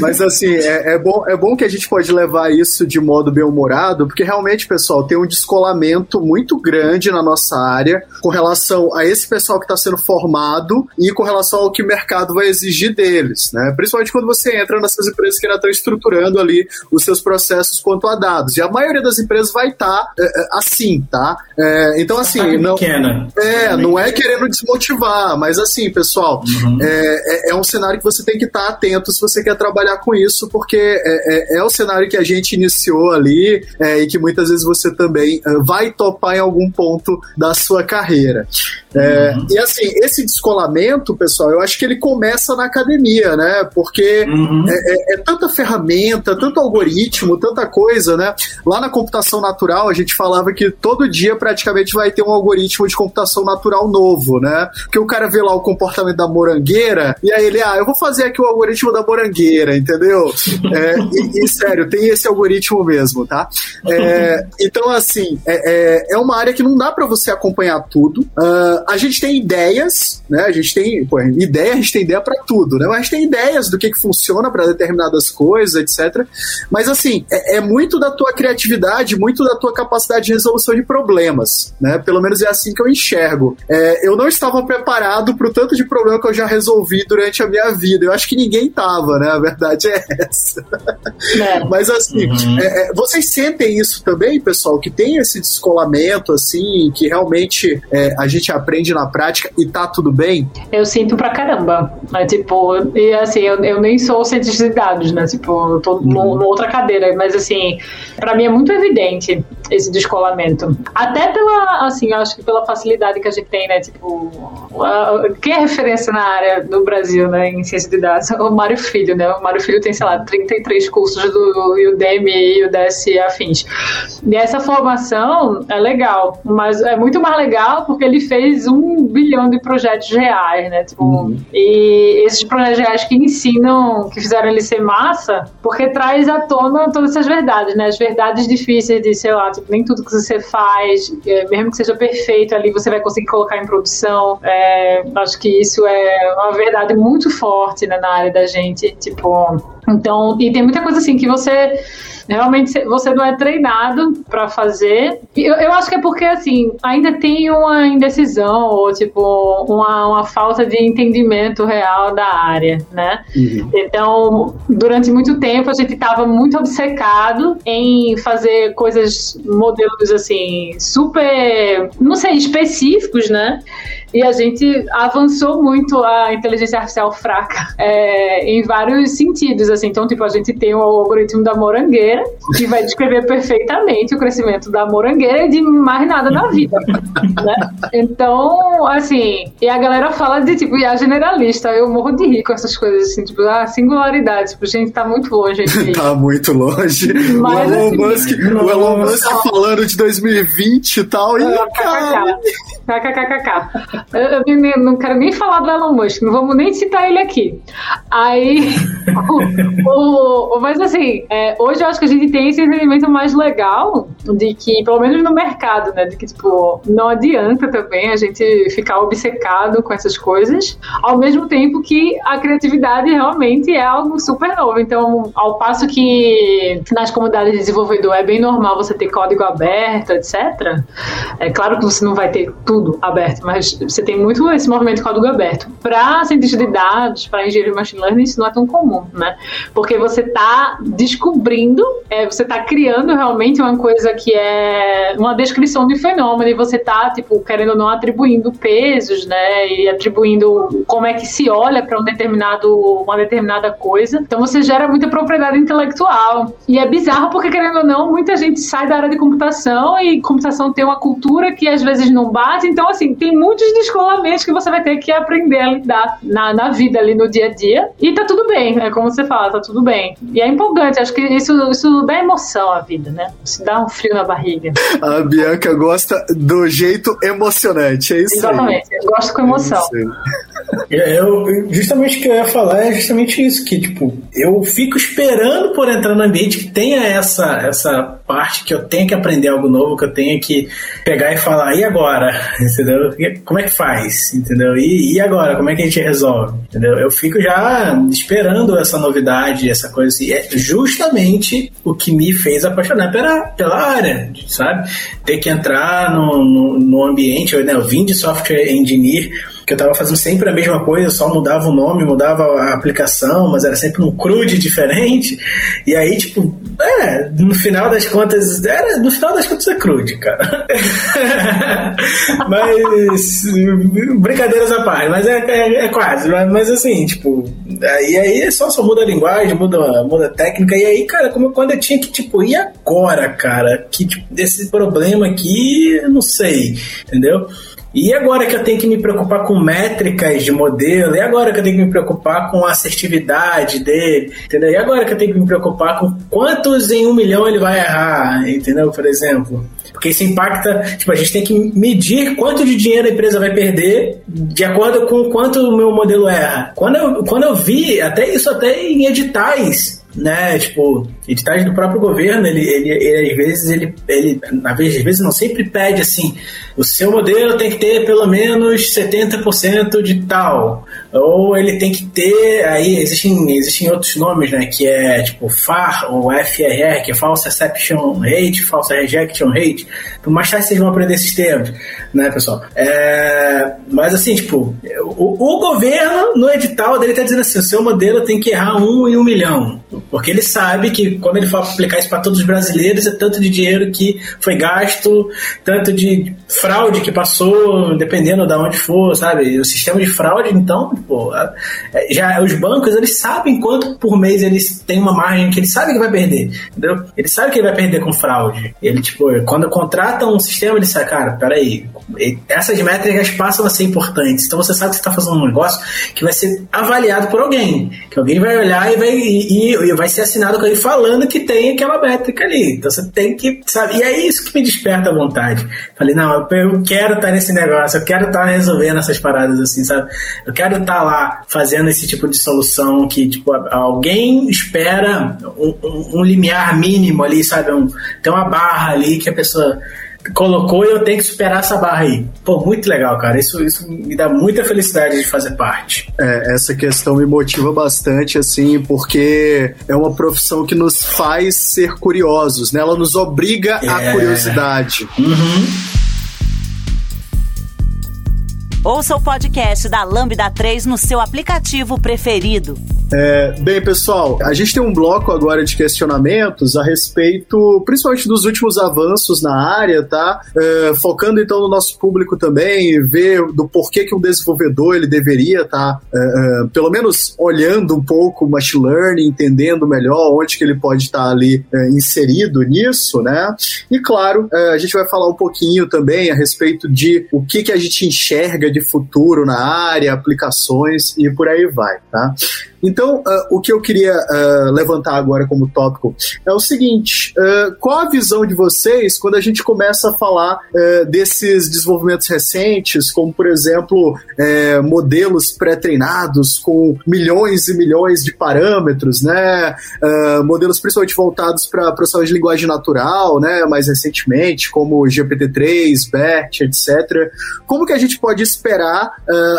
Mas assim, é, é, bom, é bom que a gente pode levar isso de modo bem humorado, porque realmente, pessoal, tem um descolamento muito grande na nossa área com relação a esse pessoal que está sendo formado e com relação ao que o mercado vai exigir deles, né? Principalmente quando você entra nessas empresas que ainda estão estruturando ali os seus processos quanto a dados. E a maioria das empresas vai estar tá, é, é assim, tá? É, então, assim, não, pequena. é, não é querendo desmotivar, mas assim, pessoal, uhum. é, é, é, um cenário que você tem que estar tá atento se você quer trabalhar com isso, porque é, é, é o cenário que a gente iniciou ali e que muitas vezes você também vai topar em algum ponto da sua carreira. Uhum. E assim, esse descolamento, pessoal, eu acho que ele começa na academia, né? Porque uhum. é, é, é, tanta ferramenta, tanto algoritmo, tanta coisa, né? Lá na computação natural, a gente falava que todo dia praticamente vai ter um algoritmo de computação natural novo, né? Que o cara vê lá o comportamento da morangueira e aí ele, ah, eu vou fazer aqui o algoritmo da morangueira, entendeu? É, e, e, sério, tem esse algoritmo mesmo, tá? É, então, assim, é, é, é uma área que não dá para você acompanhar tudo. Uh, a gente tem ideias, né? A gente tem, pô, ideia, a gente tem ideia para tudo, né? Mas a gente tem ideias do que, que funciona para determinadas coisas, etc. Mas assim, é, é, muito da tua criatividade, muito da tua capacidade de resolução de problemas, né? Pelo menos é assim que eu enxergo. É, eu não estava preparado para o tanto de problema que eu já resolvi durante a minha vida. Eu acho que ninguém tava, né? A verdade é essa. É. Mas assim, uhum. É, é, vocês sentem isso também, pessoal, que tem esse descolamento, assim, que realmente é, a gente aprende aprende na prática e tá tudo bem? Eu sinto pra caramba. Mas, tipo, e assim, eu, eu nem sou cientista de dados, né? Tipo, eu tô uhum. numa outra cadeira, mas assim, pra mim é muito evidente esse descolamento. Até pela, assim, eu acho que pela facilidade que a gente tem, né? Tipo, quem é referência na área do Brasil, né, em ciência de dados? O Mário Filho, né? O Mário Filho tem, sei lá, 33 cursos do Udemy e Udesc e afins. E essa formação é legal, mas é muito mais legal porque ele fez um bilhão de projetos reais, né? Tipo, uhum. E esses projetos reais que ensinam, que fizeram ele ser massa, porque traz à tona todas essas verdades, né? As verdades difíceis de, sei lá, tipo, nem tudo que você faz, é, mesmo que seja perfeito ali, você vai conseguir colocar em produção. É, acho que isso é uma verdade muito forte né, na área da gente. Tipo, então, e tem muita coisa assim que você realmente você não é treinado para fazer. Eu, eu, acho que é porque, assim, ainda tem uma indecisão ou, tipo, uma, uma falta de entendimento real da área, né? Uhum. Então, durante muito tempo, a gente estava muito obcecado em fazer coisas, modelos, assim, super, não sei, específicos, né? E a gente avançou muito a inteligência artificial fraca é, em vários sentidos, assim. Então, tipo, a gente tem o algoritmo da morangueira, que vai descrever perfeitamente o crescimento da morangueira e de mais nada na vida, né? Então, assim, e a galera fala de, tipo, IA generalista. Eu morro de rir com essas coisas, assim, tipo, a singularidade. Tipo, gente, tá muito longe. tá muito longe. Mas, o Elon assim, Musk, o Elon Musk falando de 2020 e tal, e, cara... KKKKK. Eu, eu, não quero nem falar do Elon Musk, não vamos nem citar ele aqui. Aí, o, o, mas assim, é, hoje eu acho que a gente tem esse entendimento mais legal de que, pelo menos no mercado, né, de que, tipo, não adianta também a gente ficar obcecado com essas coisas, ao mesmo tempo que a criatividade realmente é algo super novo. Então, ao passo que nas comunidades de desenvolvedor é bem normal você ter código aberto, etc., é claro que você não vai ter tudo aberto, mas você tem muito esse movimento de código aberto. Para cientista de dados, para engenheiro de machine learning, isso não é tão comum, né? Porque você está descobrindo, é, você está criando realmente uma coisa que é uma descrição de fenômeno e você está, tipo, querendo ou não, atribuindo pesos, né? E atribuindo como é que se olha para um determinado, uma determinada coisa. Então você gera muita propriedade intelectual. E é bizarro porque, querendo ou não, muita gente sai da área de computação e computação tem uma cultura que às vezes não bate então, assim, tem muitos descolamentos que você vai ter que aprender a lidar na, na vida ali no dia a dia. E tá tudo bem, é como você fala, tá tudo bem. E é empolgante, acho que isso, isso dá emoção à vida, né? Isso dá um frio na barriga. A Bianca gosta do jeito emocionante, é isso Exatamente, aí. eu gosto com emoção. É eu, justamente o que eu ia falar é justamente isso, que tipo, eu fico esperando por entrar no ambiente que tenha essa, essa parte que eu tenho que aprender algo novo, que eu tenho que pegar e falar, e agora? Entendeu? Como é que faz? Entendeu? E, e agora? Como é que a gente resolve? Entendeu? Eu fico já esperando essa novidade, essa coisa assim. É justamente o que me fez apaixonar pela, pela área, sabe? Ter que entrar no, no, no ambiente, eu, né, eu vim de software engineer que eu tava fazendo sempre a mesma coisa, só mudava o nome, mudava a aplicação, mas era sempre um crude diferente. E aí, tipo, é, no final das contas, era, no final das contas é crude, cara. mas, brincadeiras à parte, mas é, é, é quase, mas, mas, assim, tipo, e aí só, só muda a linguagem, muda, muda a técnica, e aí, cara, como quando eu tinha que, tipo, e agora, cara? Que, tipo, esse problema aqui, não sei, entendeu? E agora que eu tenho que me preocupar com métricas de modelo? E agora que eu tenho que me preocupar com a assertividade dele? Entendeu? E agora que eu tenho que me preocupar com quantos em um milhão ele vai errar? Entendeu? Por exemplo. Porque isso impacta. Tipo, a gente tem que medir quanto de dinheiro a empresa vai perder de acordo com quanto o meu modelo erra. Quando eu, quando eu vi, até isso até em editais né, tipo, editais do próprio governo, ele, ele, ele às vezes, ele, ele, às vezes não, sempre pede assim, o seu modelo tem que ter pelo menos 70% de tal, ou ele tem que ter, aí existem, existem outros nomes, né, que é tipo FAR ou FRR, que é False Acception Rate, False Rejection Rate, por mais tarde vocês vão aprender esses termos, né, pessoal, é, mas assim, tipo, o, o governo no edital dele tá dizendo assim, o seu modelo tem que errar um em um milhão, porque ele sabe que quando ele for aplicar isso para todos os brasileiros, é tanto de dinheiro que foi gasto, tanto de fraude que passou, dependendo de onde for, sabe? O sistema de fraude, então, pô, é, já os bancos, eles sabem quanto por mês eles têm uma margem que eles sabem que vai perder, entendeu? Ele sabe que ele vai perder com fraude. Ele, tipo, quando contrata um sistema, ele sabe, cara, peraí, essas métricas passam a ser importantes. Então você sabe que você está fazendo um negócio que vai ser avaliado por alguém, que alguém vai olhar e vai, e, e vai ser assinado com ele falando que tem aquela métrica ali. Então você tem que, sabe? E é isso que me desperta a vontade. Falei, não, eu quero estar nesse negócio, eu quero estar resolvendo essas paradas assim, sabe? Eu quero estar lá fazendo esse tipo de solução que, tipo, alguém espera um, um, um limiar mínimo ali, sabe? Um, tem uma barra ali que a pessoa colocou e eu tenho que superar essa barra aí. Pô, muito legal, cara. Isso, isso me dá muita felicidade de fazer parte. É, essa questão me motiva bastante, assim, porque é uma profissão que nos faz ser curiosos, né? Ela nos obriga é. à curiosidade. Uhum. Ouça o podcast da Lambda 3 no seu aplicativo preferido. É, bem, pessoal, a gente tem um bloco agora de questionamentos a respeito, principalmente dos últimos avanços na área, tá? É, focando então no nosso público também, ver do porquê que um desenvolvedor ele deveria estar, tá, é, é, pelo menos olhando um pouco o machine learning, entendendo melhor onde que ele pode estar tá ali é, inserido nisso, né? E claro, é, a gente vai falar um pouquinho também a respeito de o que que a gente enxerga de futuro na área, aplicações e por aí vai, tá? Então, uh, o que eu queria uh, levantar agora como tópico é o seguinte: uh, qual a visão de vocês quando a gente começa a falar desses desenvolvimentos recentes, como, por exemplo, modelos pré-treinados com milhões e milhões de parâmetros, né? modelos principalmente voltados para processamento de linguagem natural, né? mais recentemente, como GPT-3, BERT, etc. Como que a gente pode esperar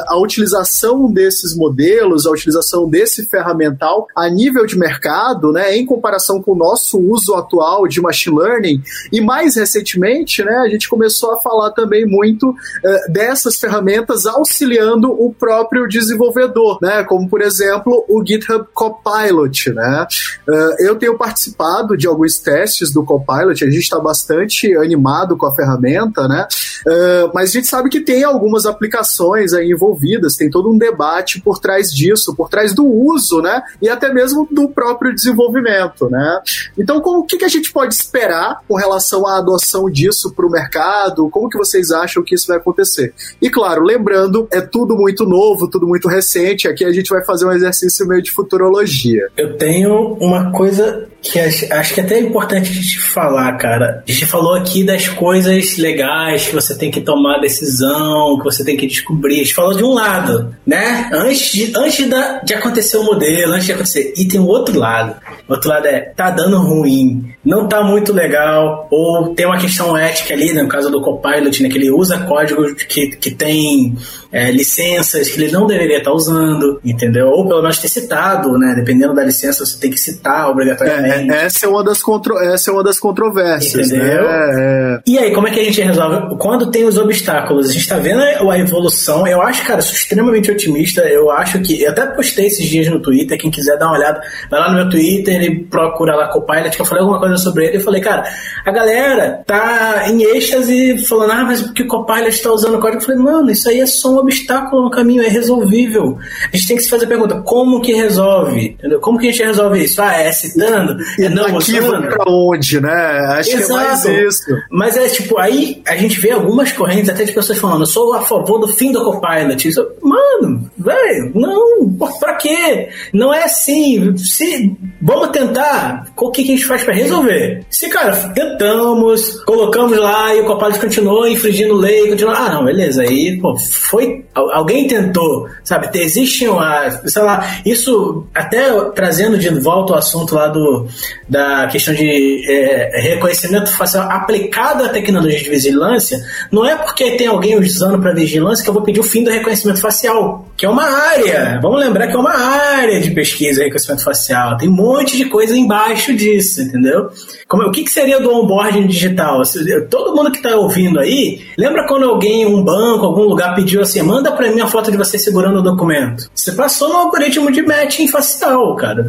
a utilização desses modelos, a utilização desses esse ferramental a nível de mercado, né, em comparação com o nosso uso atual de machine learning. E mais recentemente, né, a gente começou a falar também muito uh, dessas ferramentas auxiliando o próprio desenvolvedor, né, como por exemplo o GitHub Copilot, né. Uh, eu tenho participado de alguns testes do Copilot, a gente está bastante animado com a ferramenta, né, uh, mas a gente sabe que tem algumas aplicações aí envolvidas, tem todo um debate por trás disso, por trás do uso, né? E até mesmo do próprio desenvolvimento, né? Então, como, o que, que a gente pode esperar com relação à adoção disso para o mercado? Como que vocês acham que isso vai acontecer? E claro, lembrando, é tudo muito novo, tudo muito recente. Aqui a gente vai fazer um exercício meio de futurologia. Eu tenho uma coisa que acho que até é importante a gente falar, cara. A gente falou aqui das coisas legais que você tem que tomar decisão, que você tem que descobrir. A gente falou de um lado, né? Antes de, antes da, de acontecer o modelo, antes de acontecer. E tem o outro lado. O outro lado é, tá dando ruim, não tá muito legal, ou tem uma questão ética ali, né? no caso do Copilot, né? Que ele usa código que, que tem é, licenças que ele não deveria estar usando, entendeu? Ou pelo menos ter citado, né? Dependendo da licença, você tem que citar obrigatoriamente. É, é, essa, é uma das contro... essa é uma das controvérsias. Né? Entendeu? Né? E aí, como é que a gente resolve? Quando tem os obstáculos, a gente tá vendo a evolução. Eu acho, cara, sou extremamente otimista. Eu acho que. Eu até postei esses dias no Twitter. Quem quiser dar uma olhada, vai lá no meu Twitter e procura lá Copilot, que eu falei alguma coisa sobre ele. Eu falei, cara, a galera tá em êxtase falando, ah, mas porque o Copilot está usando o código? Eu falei, mano, isso aí é só um obstáculo no caminho, é resolvível. A gente tem que se fazer a pergunta, como que resolve? Entendeu? Como que a gente resolve isso? Ah, é citando? É não daqui pra onde, né? Acho Exato. que é mais isso. Mas é tipo, aí a gente vê algumas correntes até de pessoas falando, eu sou a favor do fim do Copilot. Isso, mano, velho, não, pra quê? Não é assim. Se, vamos tentar, o que, que a gente faz para resolver? Se, cara, tentamos, colocamos lá e o Copilot continuou infringindo lei, continuou, ah, não, beleza, aí, pô, foi, alguém tentou, sabe, existe uma, sei lá, isso até trazendo de volta o assunto lá do, da questão de é, reconhecimento facial aplicado à tecnologia de vigilância, não é porque tem alguém usando para vigilância que eu vou pedir o fim do reconhecimento facial, que é uma área. Vamos lembrar que é uma área de pesquisa reconhecimento facial. Tem um monte de coisa embaixo disso, entendeu? Como, o que, que seria do onboarding digital? Todo mundo que está ouvindo aí, lembra quando alguém, um banco, algum lugar pediu assim, manda para mim a foto de você segurando o documento? Você passou no algoritmo de matching facial, cara.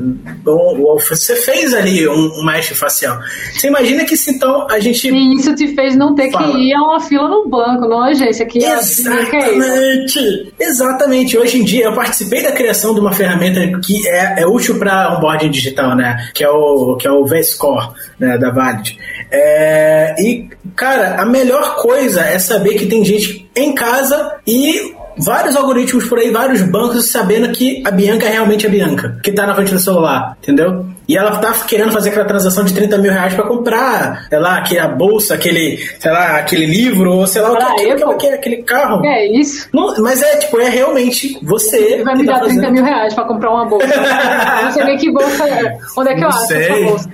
Você fez ali um, um facial. Você imagina que se então a gente. E isso te fez não ter Fala. que ir a uma fila no banco, não, agência. Que Exatamente. É Exatamente. Hoje em dia eu participei da criação de uma ferramenta que é, é útil para onboarding digital, né? Que é o, que é o V-Score, né? Da Valid. É, e, cara, a melhor coisa é saber que tem gente em casa e vários algoritmos por aí, vários bancos sabendo que a Bianca é realmente a Bianca, que tá na frente do celular, entendeu? E ela tá querendo fazer aquela transação de 30 mil reais pra comprar, sei lá, aquele, a bolsa, aquele, sei lá, aquele livro, ou sei lá, o que, que ela quer, aquele carro. É isso. Não, mas é, tipo, é realmente você. Ele vai me dar tá 30 mil reais pra comprar uma bolsa. não sei nem que bolsa é. Onde é que eu acho essa bolsa?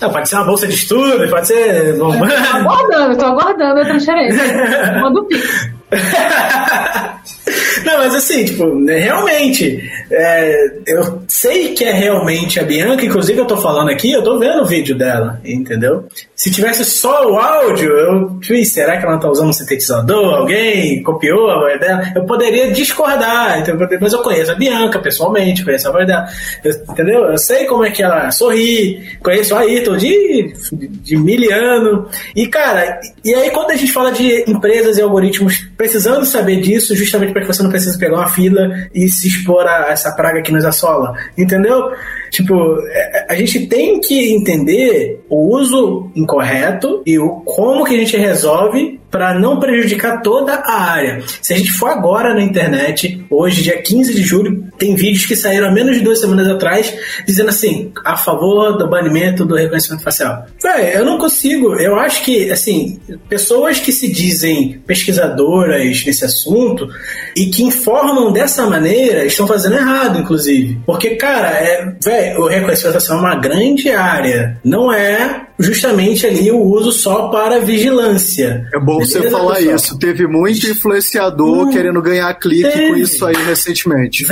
Não, pode ser uma bolsa de estudo, pode ser. tô aguardando, tô aguardando a transferência. Manda o pix. Não, mas assim, tipo, né, realmente, é, eu sei que é realmente a Bianca, inclusive eu tô falando aqui, eu tô vendo o vídeo dela, entendeu? Se tivesse só o áudio, eu, será que ela tá usando um sintetizador? Alguém copiou a voz dela? Eu poderia discordar, entendeu? mas eu conheço a Bianca pessoalmente, conheço a voz dela, entendeu? Eu sei como é que ela sorri, conheço a Ayrton de, de, de miliano, e cara, e aí quando a gente fala de empresas e algoritmos precisando saber disso, justamente para que você não precise pegar uma fila e se expor a essa praga que nos assola, entendeu? Tipo, é, é, a gente tem que entender o uso incorreto e o como que a gente resolve para não prejudicar toda a área. Se a gente for agora na internet, hoje, dia 15 de julho, tem vídeos que saíram há menos de duas semanas atrás dizendo assim, a favor do banimento do reconhecimento facial. Véi, eu não consigo. Eu acho que, assim, pessoas que se dizem pesquisadoras nesse assunto e que informam dessa maneira estão fazendo errado, inclusive. Porque, cara, é, véi, o reconhecimento facial é uma grande área. Não é justamente ali o uso só para vigilância. É bom Beleza, você falar pessoal? isso. Teve muito influenciador hum, querendo ganhar clique teve. com isso aí recentemente.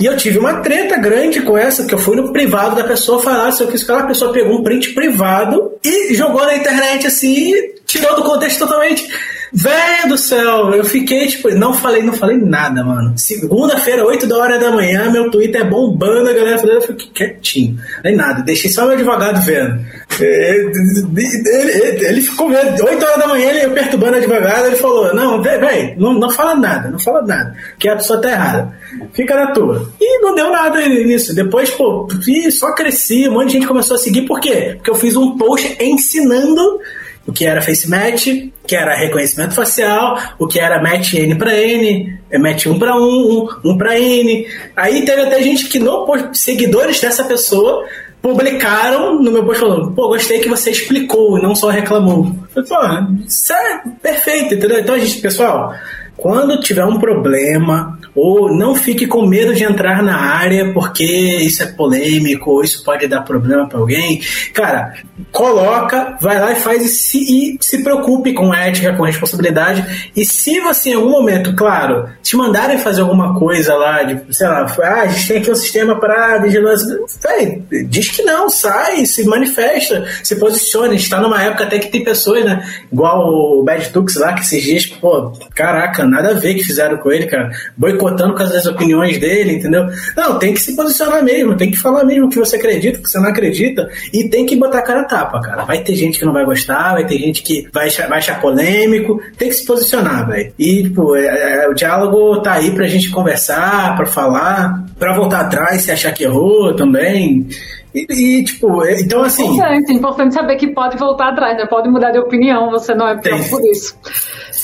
e eu tive uma treta grande com essa, que eu fui no privado da pessoa falar se eu quis que a pessoa pegou um print privado e jogou na internet assim, tirou do contexto totalmente. Velho do céu, eu fiquei, tipo, não falei, não falei nada, mano. Segunda-feira, 8 da hora da manhã, meu Twitter é bombando, a galera falando, eu fiquei quietinho. Nem nada, deixei só meu advogado vendo. Ele, ele, ele ficou vendo, 8 horas da manhã, ele perturbando o advogado, ele falou, não, velho, não, não fala nada, não fala nada, que a pessoa tá errada. Fica na tua. E não deu nada nisso. Depois, pô, só cresci, um monte de gente começou a seguir, por quê? Porque eu fiz um post ensinando o que era face match, que era reconhecimento facial, o que era match N para N, é match 1 para 1, 1 para N. Aí teve até gente que não seguidores dessa pessoa publicaram no meu post falando, pô, gostei que você explicou e não só reclamou. Eu falei, pô, isso é perfeito, entendeu? Então, a gente, pessoal, quando tiver um problema, ou não fique com medo de entrar na área porque isso é polêmico, ou isso pode dar problema para alguém. Cara, coloca, vai lá e faz e se, e se preocupe com ética, com responsabilidade. E se você em algum momento, claro, te mandarem fazer alguma coisa lá, de, sei lá, ah, a gente tem aqui um sistema para vigilância, véi, diz que não, sai, se manifesta, se posiciona. A gente tá numa época até que tem pessoas, né? Igual o Bad Tux lá, que esses dias, pô, caraca, nada a ver que fizeram com ele, cara. Boicotando com as opiniões dele, entendeu? Não, tem que se posicionar mesmo, tem que falar mesmo que você acredita, que você não acredita, e tem que botar a cara a tapa, cara. Vai ter gente que não vai gostar, vai ter gente que vai achar, vai achar polêmico, tem que se posicionar, velho. E, tipo, é, é, o diálogo tá aí pra gente conversar, pra falar, pra voltar atrás se achar que errou também. E, e, tipo, é, então assim. Importante, importante saber que pode voltar atrás, né? Pode mudar de opinião, você não é pior por isso.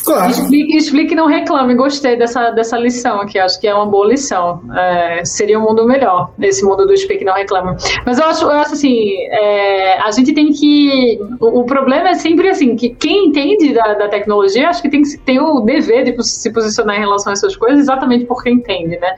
Claro. Explique, explique não reclame. Gostei dessa, dessa lição aqui. Acho que é uma boa lição. É, seria um mundo melhor, esse mundo do explique não reclame. Mas eu acho, eu acho assim, é, a gente tem que. O, o, problema é sempre assim, que quem entende da, da tecnologia, acho que tem, tem o dever de se posicionar em relação a essas coisas exatamente porque entende, né?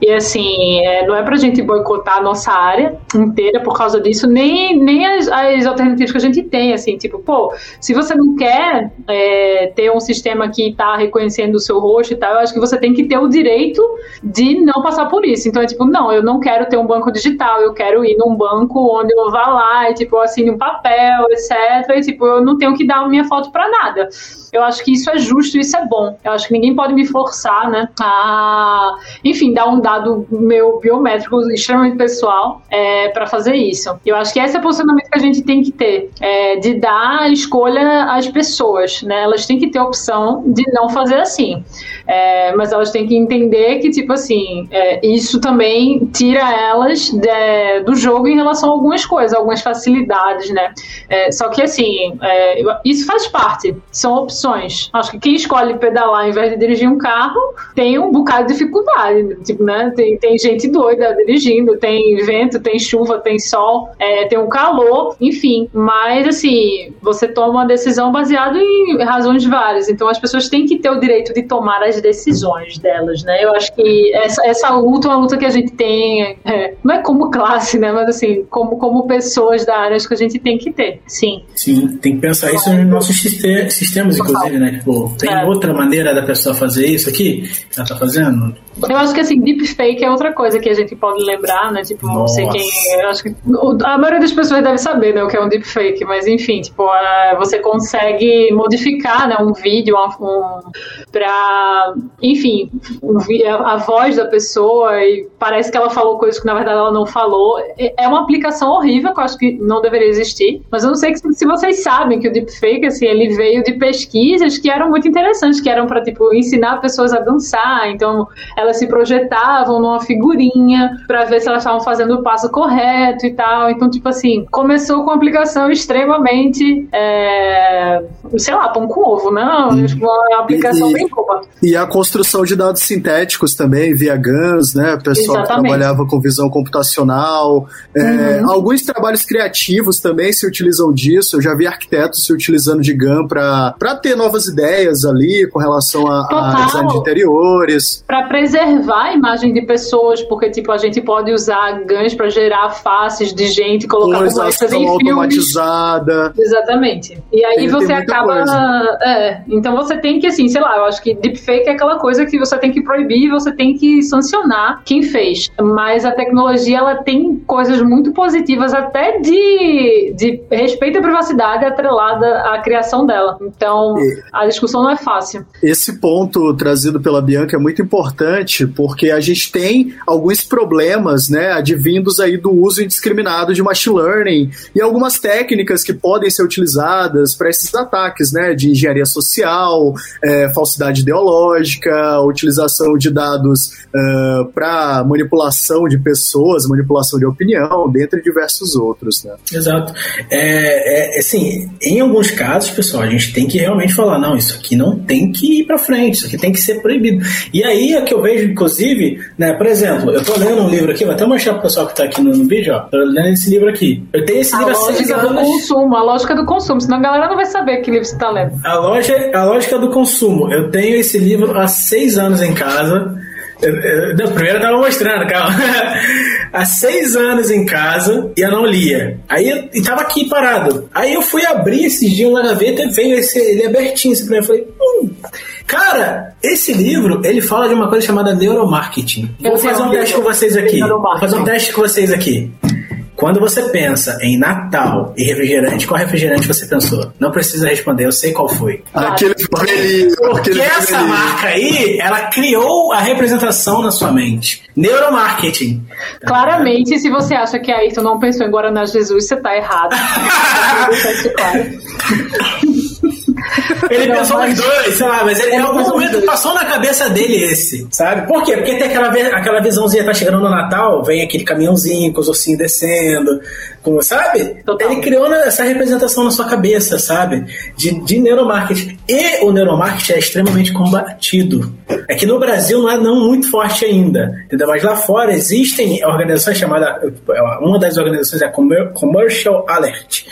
E assim, é, não é pra gente boicotar a nossa área inteira por causa disso, nem, nem as, as alternativas que a gente tem, assim, tipo, pô, se você não quer é, ter um sistema sistema que está reconhecendo o seu rosto e tal, eu acho que você tem que ter o direito de não passar por isso. Então é tipo, não, eu não quero ter um banco digital, eu quero ir num banco onde eu vá lá e tipo, eu assine um papel, etc. E tipo, eu não tenho que dar minha foto para nada. Eu acho que isso é justo, isso é bom. Eu acho que ninguém pode me forçar, né, a, enfim, dar um dado meu biométrico extremamente pessoal é, para fazer isso. Eu acho que esse é o posicionamento que a gente tem que ter, é, de dar escolha às pessoas, né? Elas têm que ter a opção de não fazer assim. É, mas elas têm que entender que, tipo assim, é, isso também tira elas de, do jogo em relação a algumas coisas, algumas facilidades, né? É, só que, assim, é, isso faz parte, são opções. Acho que quem escolhe pedalar ao invés de dirigir um carro tem um bocado de dificuldade, tipo, né? Tem, tem gente doida dirigindo, tem vento, tem chuva, tem tem sol, é, tem um calor, enfim. Mas, assim, você toma uma decisão baseada em razões várias. Então, as pessoas têm que ter o direito de tomar as decisões delas, né? Eu acho que essa, essa luta é uma luta que a gente tem, é, não é como classe, né? Mas, assim, como, como pessoas da área, acho que a gente tem que ter, sim. Sim, tem que pensar isso nos nossos sistemas, inclusive, né? Tipo, tem é. outra maneira da pessoa fazer isso aqui que ela tá fazendo? Eu acho que assim, deepfake é outra coisa que a gente pode lembrar, né? Tipo, Nossa. não sei quem. Eu acho que a maioria das pessoas deve saber, né, o que é um deepfake, mas enfim, tipo, você consegue modificar, né, um vídeo um, pra, enfim, a, a, voz da pessoa e parece que ela falou coisas que na verdade ela não falou. É, é uma aplicação horrível que eu acho que não deveria existir, mas eu não sei se, se vocês sabem que o deepfake, assim, ele veio de pesquisas que eram muito interessantes, que eram para tipo ensinar pessoas a dançar, então ela elas se projetavam numa figurinha para ver se elas estavam fazendo o passo correto e tal. Então, tipo assim, começou com uma aplicação extremamente, é, sei lá, pão com ovo, não? Hum. Uma aplicação e, bem boa. E a construção de dados sintéticos também, via GANs, né? O pessoal que trabalhava com visão computacional. É, uhum. Alguns trabalhos criativos também se utilizam disso. Eu já vi arquitetos se utilizando de GAN para ter novas ideias ali com relação a, a design de interiores. Para preservar a imagem de pessoas, porque tipo, a gente pode usar GANs para gerar faces de gente, colocar como extras em automatizada. Exatamente. E aí tem, você tem acaba. É, então você tem que, assim, sei lá, eu acho que deepfake é aquela coisa que você tem que proibir, você tem que sancionar quem fez. Mas a tecnologia, ela tem coisas muito positivas, até de, de respeito à privacidade atrelada à criação dela. Então, a discussão não é fácil. Esse ponto trazido pela Bianca é muito importante importante, porque a gente tem alguns problemas, né, advindos aí do uso indiscriminado de machine learning e algumas técnicas que podem ser utilizadas para esses ataques, né, de engenharia social, é, falsidade ideológica, utilização de dados uh, para manipulação de pessoas, manipulação de opinião, dentre diversos outros, né. Exato. É, é, assim, em alguns casos, pessoal, a gente tem que realmente falar, não, isso aqui não tem que ir para frente, isso aqui tem que ser proibido. E aí é que eu vejo, inclusive, né, por exemplo, eu tô lendo um livro aqui, vou até mostrar pro pessoal que tá aqui no, no vídeo, ó. Tô lendo esse livro aqui. Eu tenho esse a livro há seis anos. do consumo, a lógica do consumo, senão a galera não vai saber que livro você tá lendo. A, loja, a lógica do consumo. Eu tenho esse livro há seis anos em casa. Não, primeiro eu tava mostrando, calma. há seis anos em casa e eu não lia. Aí eu, e tava aqui parado. Aí eu fui abrir esses dias na gaveta e veio esse, ele abertinho assim pra mim. Eu falei, hum, Cara, esse livro, ele fala de uma coisa chamada neuromarketing. Eu Vou fazer um teste com vocês aqui. Vou fazer um teste com vocês aqui. Quando você pensa em Natal e refrigerante, qual refrigerante você pensou? Não precisa responder, eu sei qual foi. Aquele vermelhinho. Porque aquele essa marca aí, ela criou a representação na sua mente. Neuromarketing. Claramente, se você acha que a Ayrton não pensou em Guaraná Jesus, você tá errado. Ele não, pensou mas... nos dois, sei lá, mas ele, em algum momento passou na cabeça dele esse, sabe? Por quê? Porque tem aquela, aquela visãozinha, tá chegando no Natal, vem aquele caminhãozinho com os ursinhos descendo, com, sabe? Total. Ele criou essa representação na sua cabeça, sabe? De, de neuromarketing. E o neuromarketing é extremamente combatido. É que no Brasil não é não muito forte ainda, entendeu? Mas lá fora existem organizações chamadas, uma das organizações é a Commercial Alert,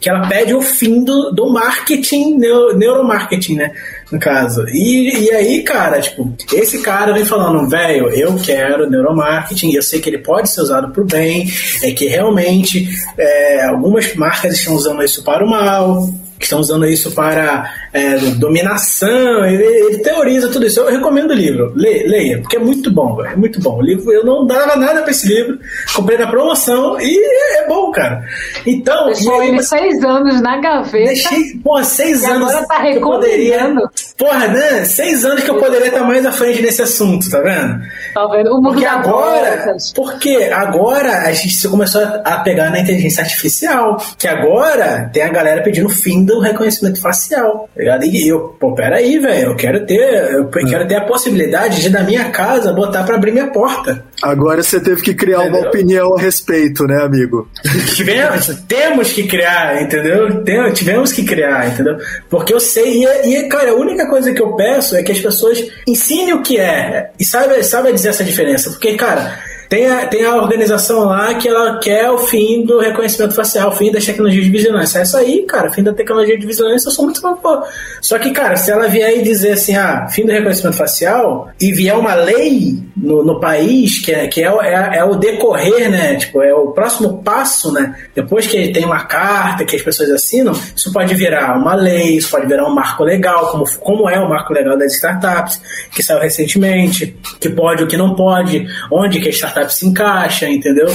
que ela pede o fim do, do marketing, neuro, neuromarketing, né? No caso. E, e aí, cara, tipo, esse cara vem falando, velho, eu quero neuromarketing, eu sei que ele pode ser usado pro bem, é que realmente é, algumas marcas estão usando isso para o mal, estão usando isso para é, dominação, ele, ele, teoriza tudo isso. Eu recomendo o livro, Le, leia, porque é muito bom, é muito bom. O livro, eu não dava nada para esse livro, comprei na promoção e é bom, cara. Então. Deixou ele seis anos na gaveta. Deixei, porra, seis anos. Agora tá recomendando. Porra, né? Seis anos que eu poderia estar mais à frente nesse assunto, tá vendo? Tá vendo? O mundo porque agora. Porque agora a gente começou a pegar na inteligência artificial, que agora tem a galera pedindo o fim do reconhecimento facial. Tá ligado? E eu, pô, peraí, velho, eu quero ter, eu quero ter a possibilidade de na minha casa botar para abrir minha porta. Agora você teve que criar entendeu? uma opinião a respeito, né, amigo? Tivemos, temos que criar, entendeu? Tem, tivemos que criar, entendeu? Porque eu sei, e, e, cara, a única coisa que eu peço é que as pessoas ensinem o que é e saibam sabe dizer essa diferença. Porque, cara, tem a, tem a organização lá que ela quer o fim do reconhecimento facial, o fim das tecnologias de vigilância. É isso aí, cara, fim da tecnologia de vigilância, eu sou muito favor. Só que, cara, se ela vier e dizer assim, ah, fim do reconhecimento facial, e vier uma lei no, no país, que, é, que é, é, é, o decorrer, né? Tipo, é o próximo passo, né? Depois que tem uma carta que as pessoas assinam, isso pode virar uma lei, isso pode virar um marco legal, como, como é o marco legal das startups, que saiu recentemente, que pode, o que não pode, onde que a startup se encaixa, entendeu?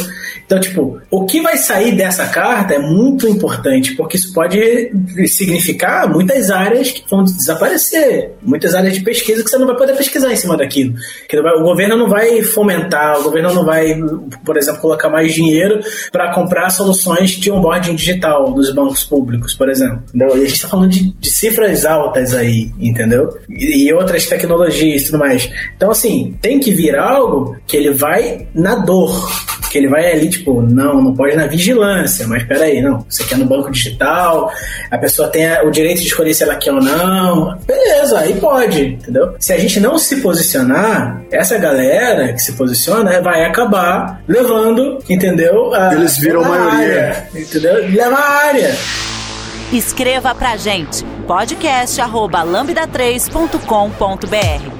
Então, tipo, o que vai sair dessa carta é muito importante, porque isso pode significar muitas áreas que vão desaparecer, muitas áreas de pesquisa que você não vai poder pesquisar em cima daquilo. Que o governo não vai fomentar, o governo não vai, por exemplo, colocar mais dinheiro para comprar soluções de onboarding digital dos bancos públicos, por exemplo. E a gente está falando de, de, cifras altas aí, entendeu? E, e outras tecnologias e tudo mais. Então, assim, tem que vir algo que ele vai na dor que ele vai ali, tipo, não, não pode na vigilância, mas peraí, não, você quer no banco digital, a pessoa tem o direito de escolher se ela quer ou não, beleza, aí pode, entendeu? Se a gente não se posicionar, essa galera que se posiciona vai acabar levando, entendeu? A, Eles viram a maioria. Área, entendeu? Leva a área. Escreva pra gente podcast@lambda3.com.br.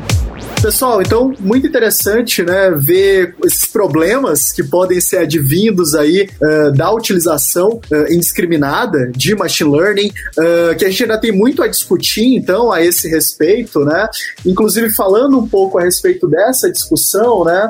Pessoal, então, muito interessante, né, ver esses problemas que podem ser advindos aí uh, da utilização uh, indiscriminada de machine learning, uh, que a gente ainda tem muito a discutir, então, a esse respeito, né? Inclusive, falando um pouco a respeito dessa discussão, né,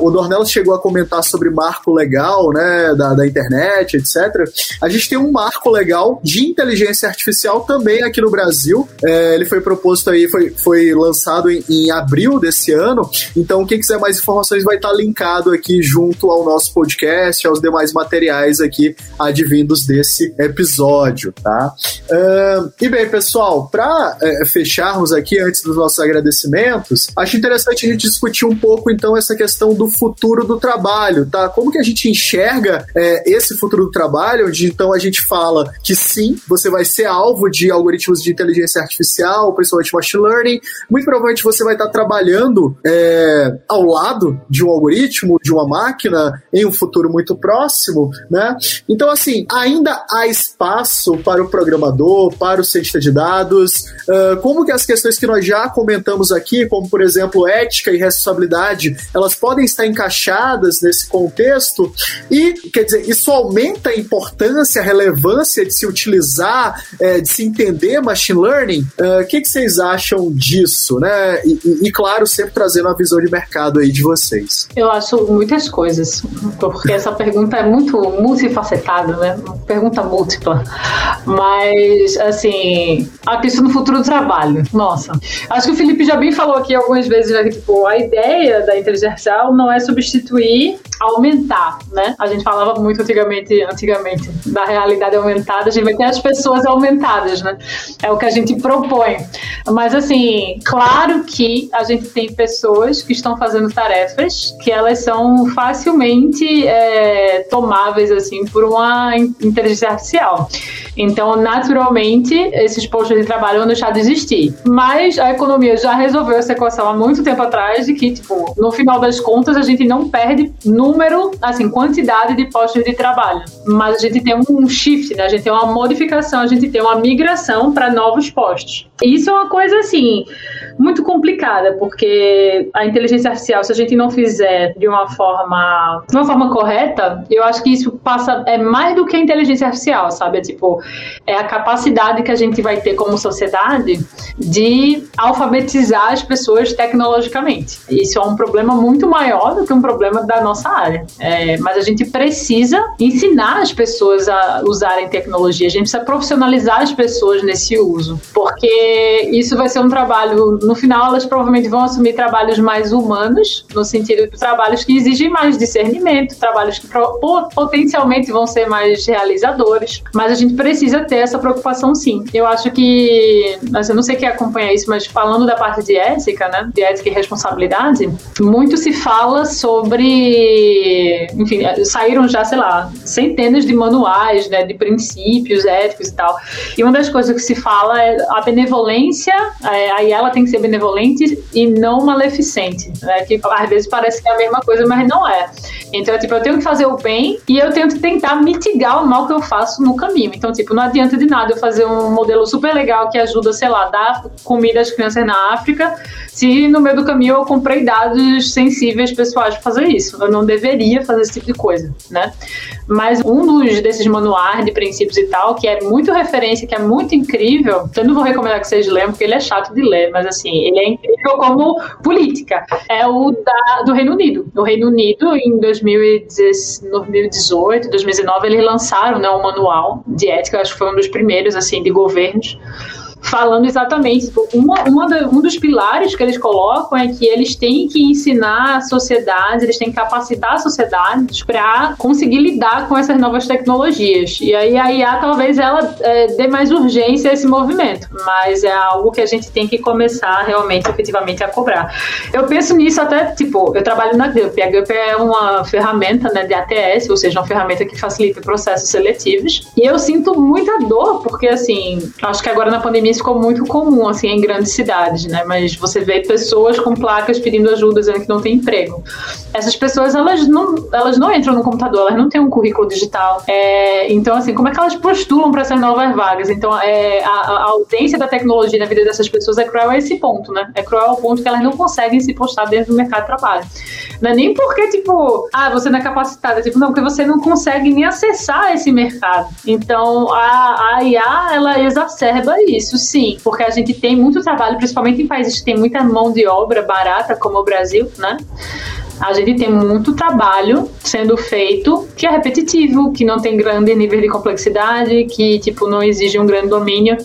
o Dornelas chegou a comentar sobre marco legal, né, da, da internet, etc. A gente tem um marco legal de inteligência artificial também aqui no Brasil. Ele foi proposto aí, foi, foi lançado em, em abril abril desse ano. Então, quem quiser mais informações vai estar linkado aqui junto ao nosso podcast, aos demais materiais aqui advindos desse episódio, tá? Uh, e bem, pessoal, para uh, fecharmos aqui antes dos nossos agradecimentos, acho interessante a gente discutir um pouco então essa questão do futuro do trabalho, tá? Como que a gente enxerga uh, esse futuro do trabalho, onde então a gente fala que sim, você vai ser alvo de algoritmos de inteligência artificial, principalmente machine learning, muito provavelmente você vai estar trabalhando trabalhando é, ao lado de um algoritmo, de uma máquina, em um futuro muito próximo, né? Então, assim, ainda há espaço para o programador, para o cientista de dados, uh, como que as questões que nós já comentamos aqui, como, por exemplo, ética e responsabilidade, elas podem estar encaixadas nesse contexto e, quer dizer, isso aumenta a importância, a relevância de se utilizar, é, de se entender machine learning. O uh, que, que vocês acham disso, né? E, e, e claro, sempre trazendo a visão de mercado aí de vocês. Eu acho muitas coisas, porque essa pergunta é muito multifacetada, né? Pergunta múltipla. Mas, assim, a questão do futuro do trabalho. Nossa. Acho que o Felipe já bem falou aqui algumas vezes, né, que, tipo, a ideia da inteligência artificial não é substituir, aumentar, né? A gente falava muito antigamente, antigamente da realidade aumentada, a gente vai ter as pessoas aumentadas, né? É o que a gente propõe. Mas, assim, claro que a gente gente tem pessoas que estão fazendo tarefas que elas são facilmente é, tomáveis assim por uma inteligência artificial. Então, naturalmente, esses postos de trabalho vão deixar de existir. Mas a economia já resolveu essa equação há muito tempo atrás de que, tipo, no final das contas, a gente não perde número, assim, quantidade de postos de trabalho. Mas a gente tem um shift, né? A gente tem uma modificação, a gente tem uma migração para novos postos. Isso é uma coisa, assim, muito complicada, porque a inteligência artificial, se a gente não fizer de uma forma, de uma forma correta, eu acho que isso passa, é mais do que a inteligência artificial, sabe? É tipo, é a capacidade que a gente vai ter como sociedade de alfabetizar as pessoas tecnologicamente. Isso é um problema muito maior do que um problema da nossa área. É, mas a gente precisa ensinar as pessoas a usarem tecnologia, a gente precisa profissionalizar as pessoas nesse uso, porque isso vai ser um trabalho, no final elas provavelmente vão assumir trabalhos mais humanos, no sentido de trabalhos que exigem mais discernimento, trabalhos que potencialmente vão ser mais realizadores, mas a gente precisa ter essa preocupação sim. Eu acho que, mas eu não sei quem acompanha isso, mas falando da parte de ética, né, de ética e responsabilidade, muito se fala sobre enfim, saíram já, sei lá, centenas de manuais, né, de princípios éticos e tal. E uma das coisas que se fala é a benevolência, é, aí ela tem que ser benevolente e não maleficente, né, que às vezes parece que é a mesma coisa, mas não é. Então, tipo, eu tenho que fazer o bem e eu tenho que tentar mitigar o mal que eu faço no caminho. Então, tipo, não adianta de nada eu fazer um modelo super legal que ajuda, sei lá, dar comida às crianças na África, se no meio do caminho eu comprei dados sensíveis pessoais para fazer isso. Eu não deveria fazer esse tipo de coisa, né? Mas um dos desses manuais de princípios e tal, que é muito referência, que é muito incrível, eu não vou recomendar que vocês leiam, porque ele é chato de ler, mas assim, ele é incrível como política. É o da, do Reino Unido. No Reino Unido, em 2018, 2019, eles lançaram né, um manual de ética, acho que foi um dos primeiros, assim, de governos falando exatamente. Tipo, uma, uma da, um dos pilares que eles colocam é que eles têm que ensinar a sociedade, eles têm que capacitar a sociedade para conseguir lidar com essas novas tecnologias. E aí a IA talvez ela é, dê mais urgência a esse movimento, mas é algo que a gente tem que começar realmente, efetivamente, a cobrar. Eu penso nisso até, tipo, eu trabalho na GUP. A GUP é uma ferramenta né, de ATS, ou seja, uma ferramenta que facilita processos seletivos. E eu sinto muita dor, porque, assim, acho que agora na pandemia isso ficou muito comum, assim, em grandes cidades, né? Mas você vê pessoas com placas pedindo ajuda, dizendo que não tem emprego. Essas pessoas, elas não, elas não entram no computador, elas não têm um currículo digital. É, então, assim, como é que elas postulam para essas novas vagas? Então, é, a, a, ausência da tecnologia na vida dessas pessoas é cruel a esse ponto, né? É cruel ao ponto que elas não conseguem se postar dentro do mercado de trabalho. Não é nem porque, tipo, ah, você não é capacitada, tipo, não, porque você não consegue nem acessar esse mercado. Então, a, a IA, ela exacerba isso, sim, porque a gente tem muito trabalho, principalmente em países que tem muita mão de obra barata, como o Brasil, né? A gente tem muito trabalho sendo feito que é repetitivo, que não tem grande nível de complexidade, que tipo não exige um grande domínio.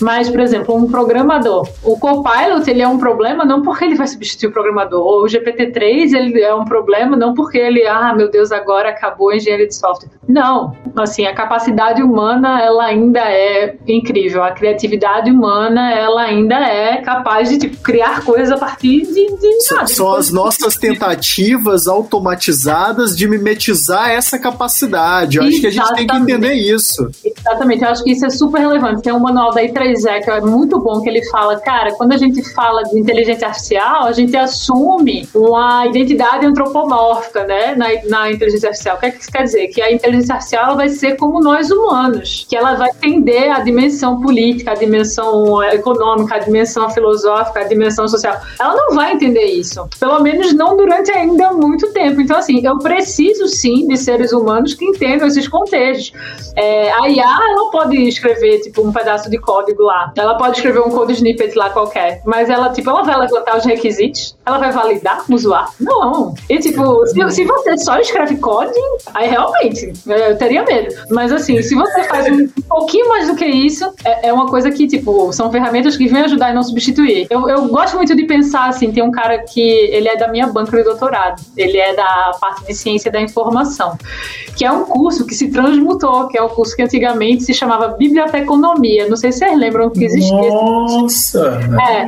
Mas, por exemplo, um programador, o Copilot ele é um problema não porque ele vai substituir o programador, ou o GPT-3 ele é um problema não porque ele, ah, meu Deus, agora acabou a engenharia de software. Não, assim, a capacidade humana ela ainda é incrível, a criatividade humana ela ainda é capaz de tipo, criar coisas a partir de, de nada. São as nossas tentativas tentativas automatizadas de mimetizar essa capacidade. Eu acho que a gente tem que entender isso. Exatamente, eu acho que isso é super relevante. Tem um manual da I3E que é muito bom, que ele fala, cara, quando a gente fala de inteligência artificial, a gente assume uma identidade antropomórfica, né, na, na inteligência artificial. O que, é que isso quer dizer? Que a inteligência artificial vai ser como nós humanos, que ela vai entender a dimensão política, a dimensão econômica, a dimensão filosófica, a dimensão social. Ela não vai entender isso. Pelo menos não durante a ainda muito tempo. Então, assim, eu preciso sim de seres humanos que entendam esses contextos. É, a IA, ela pode escrever, tipo, um pedaço de código lá. Ela pode escrever um code snippet lá qualquer. Mas ela, tipo, ela vai levantar os requisitos? Ela vai validar o usuário? Não. E, tipo, se, se você só escreve código, aí realmente, eu teria medo. Mas, assim, se você faz um pouquinho mais do que isso, é, é uma coisa que, tipo, são ferramentas que vêm ajudar e não substituir. Eu, eu gosto muito de pensar, assim, tem um cara que ele é da minha banca de doutorado doutorado. Ele é da parte de ciência da informação, que é um curso que se transmutou, que é o um curso que antigamente se chamava biblioteconomia. Não sei se vocês lembram que existia. Nossa! É,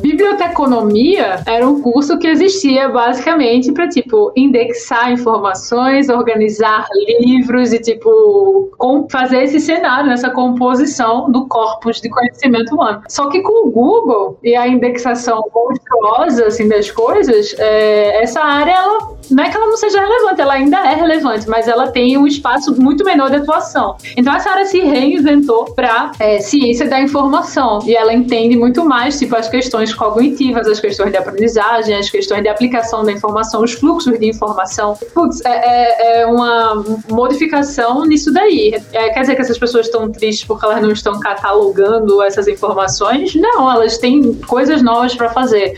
biblioteconomia era um curso que existia basicamente para tipo indexar informações, organizar livros e tipo fazer esse cenário, essa composição do corpus de conhecimento humano. Só que com o Google e a indexação monstruosa assim das coisas, é, essa área, ela, não é que ela não seja relevante, ela ainda é relevante, mas ela tem um espaço muito menor de atuação. Então essa área se reinventou para é, ciência da informação e ela entende muito mais, tipo, as questões cognitivas, as questões de aprendizagem, as questões de aplicação da informação, os fluxos de informação. Putz, é, é, é uma modificação nisso daí. É, quer dizer que essas pessoas estão tristes porque elas não estão catalogando essas informações? Não, elas têm coisas novas para fazer.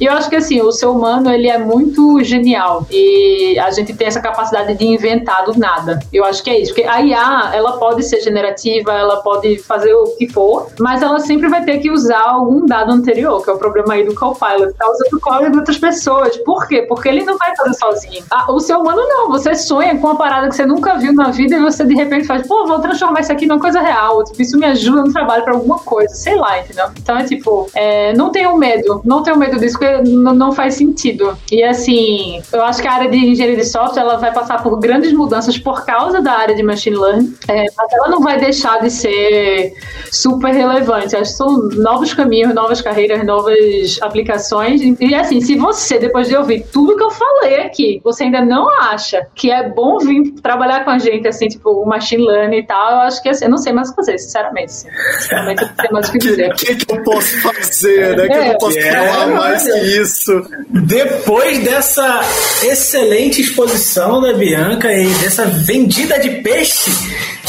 E eu acho que assim, o ser humano ele é muito genial e a gente tem essa capacidade de inventar do nada. Eu acho que é isso, porque a IA, ela pode ser generativa, ela pode fazer o que for, mas ela sempre vai ter que usar algum dado anterior, que é o problema aí do Copilot, tá usando o código de outras pessoas. Por quê? Porque ele não vai fazer sozinho. Ah, o ser humano não, você sonha com uma parada que você nunca viu na vida e você de repente faz, pô, vou transformar isso aqui numa coisa real, tipo, isso me ajuda no trabalho para alguma coisa, sei lá, entendeu? Então é tipo, é, não tenham medo, não tenham medo disso, porque não faz sentido. E assim, eu acho acho que a área de engenharia de software ela vai passar por grandes mudanças por causa da área de machine learning, é, mas ela não vai deixar de ser super relevante. Acho que são novos caminhos, novas carreiras, novas aplicações. E assim, se você, depois de ouvir tudo que eu falei aqui, você ainda não acha que é bom vir trabalhar com a gente, assim, tipo, o machine learning e tal, eu acho que assim, eu não sei mais o que fazer, sinceramente. Sinceramente, eu não sei mais o que dizer. O que, que, eu posso fazer, né? O é, que eu posso é, falar mais que isso? Depois dessa excelente exposição da Bianca? E dessa vendida de peixe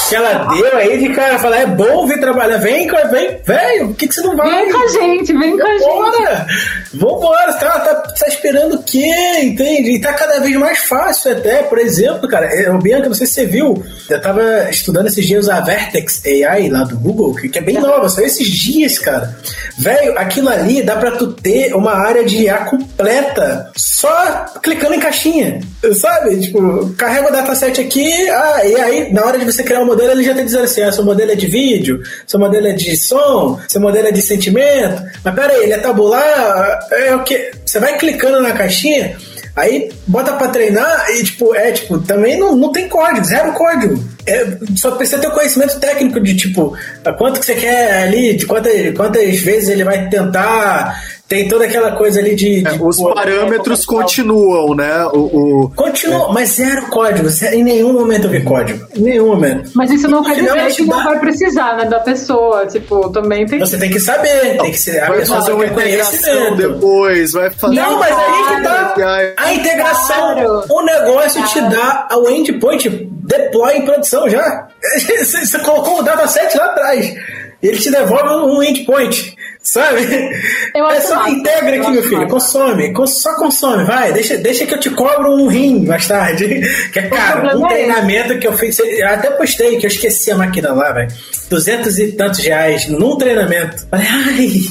que ela deu aí de cara, falar, é bom vir trabalhar, vem, vem, vem, o que, que você não vai? Vem com a gente, vem com a gente. Vambora, tá, tá, tá esperando o quê, entende? E tá cada vez mais fácil até, por exemplo, cara, eu, Bianca, não sei se você viu, eu tava estudando esses dias a Vertex AI lá do Google, que, que é bem nova, só esses dias, cara. Velho, aquilo ali dá pra tu ter uma área de IA completa só clicando em caixinha, sabe? Tipo, carrega o dataset aqui, ah, e aí na hora de você criar um modelo, ele já tá dizendo assim, ah, seu modelo é de vídeo, seu modelo é de som, seu modelo é de sentimento, mas pera aí, ele é tabular, é o que? Você vai clicando na caixinha, Aí bota pra treinar e, tipo, é, tipo, também não, não tem código, zero código. É, só precisa ter o conhecimento técnico de, tipo, quanto que você quer ali, de quantas, quantas vezes ele vai tentar tem toda aquela coisa ali de. de é, os pô, parâmetros é, continuam, né? O, o Continua, é. mas zero código. Em nenhum momento eu vi código. Em nenhum momento. Mas isso não quer dizer que não vai precisar, né? Da pessoa. Tipo, também tem. Você tem que saber. Tem que ser. Vai fazer uma integração depois, vai fazer. Não, mas aí que tá. A integração. Claro. O negócio claro. te dá o endpoint deploy em produção já. Você colocou o dataset lá atrás. Ele te devolve um endpoint. Sabe? Eu é só integra aqui, meu filho. Consome. Só consome. Vai, deixa, deixa que eu te cobro um rim mais tarde. Que é caro. Um é treinamento que eu fiz. Eu até postei que eu esqueci a máquina lá, velho. Duzentos e tantos reais num treinamento. Ai.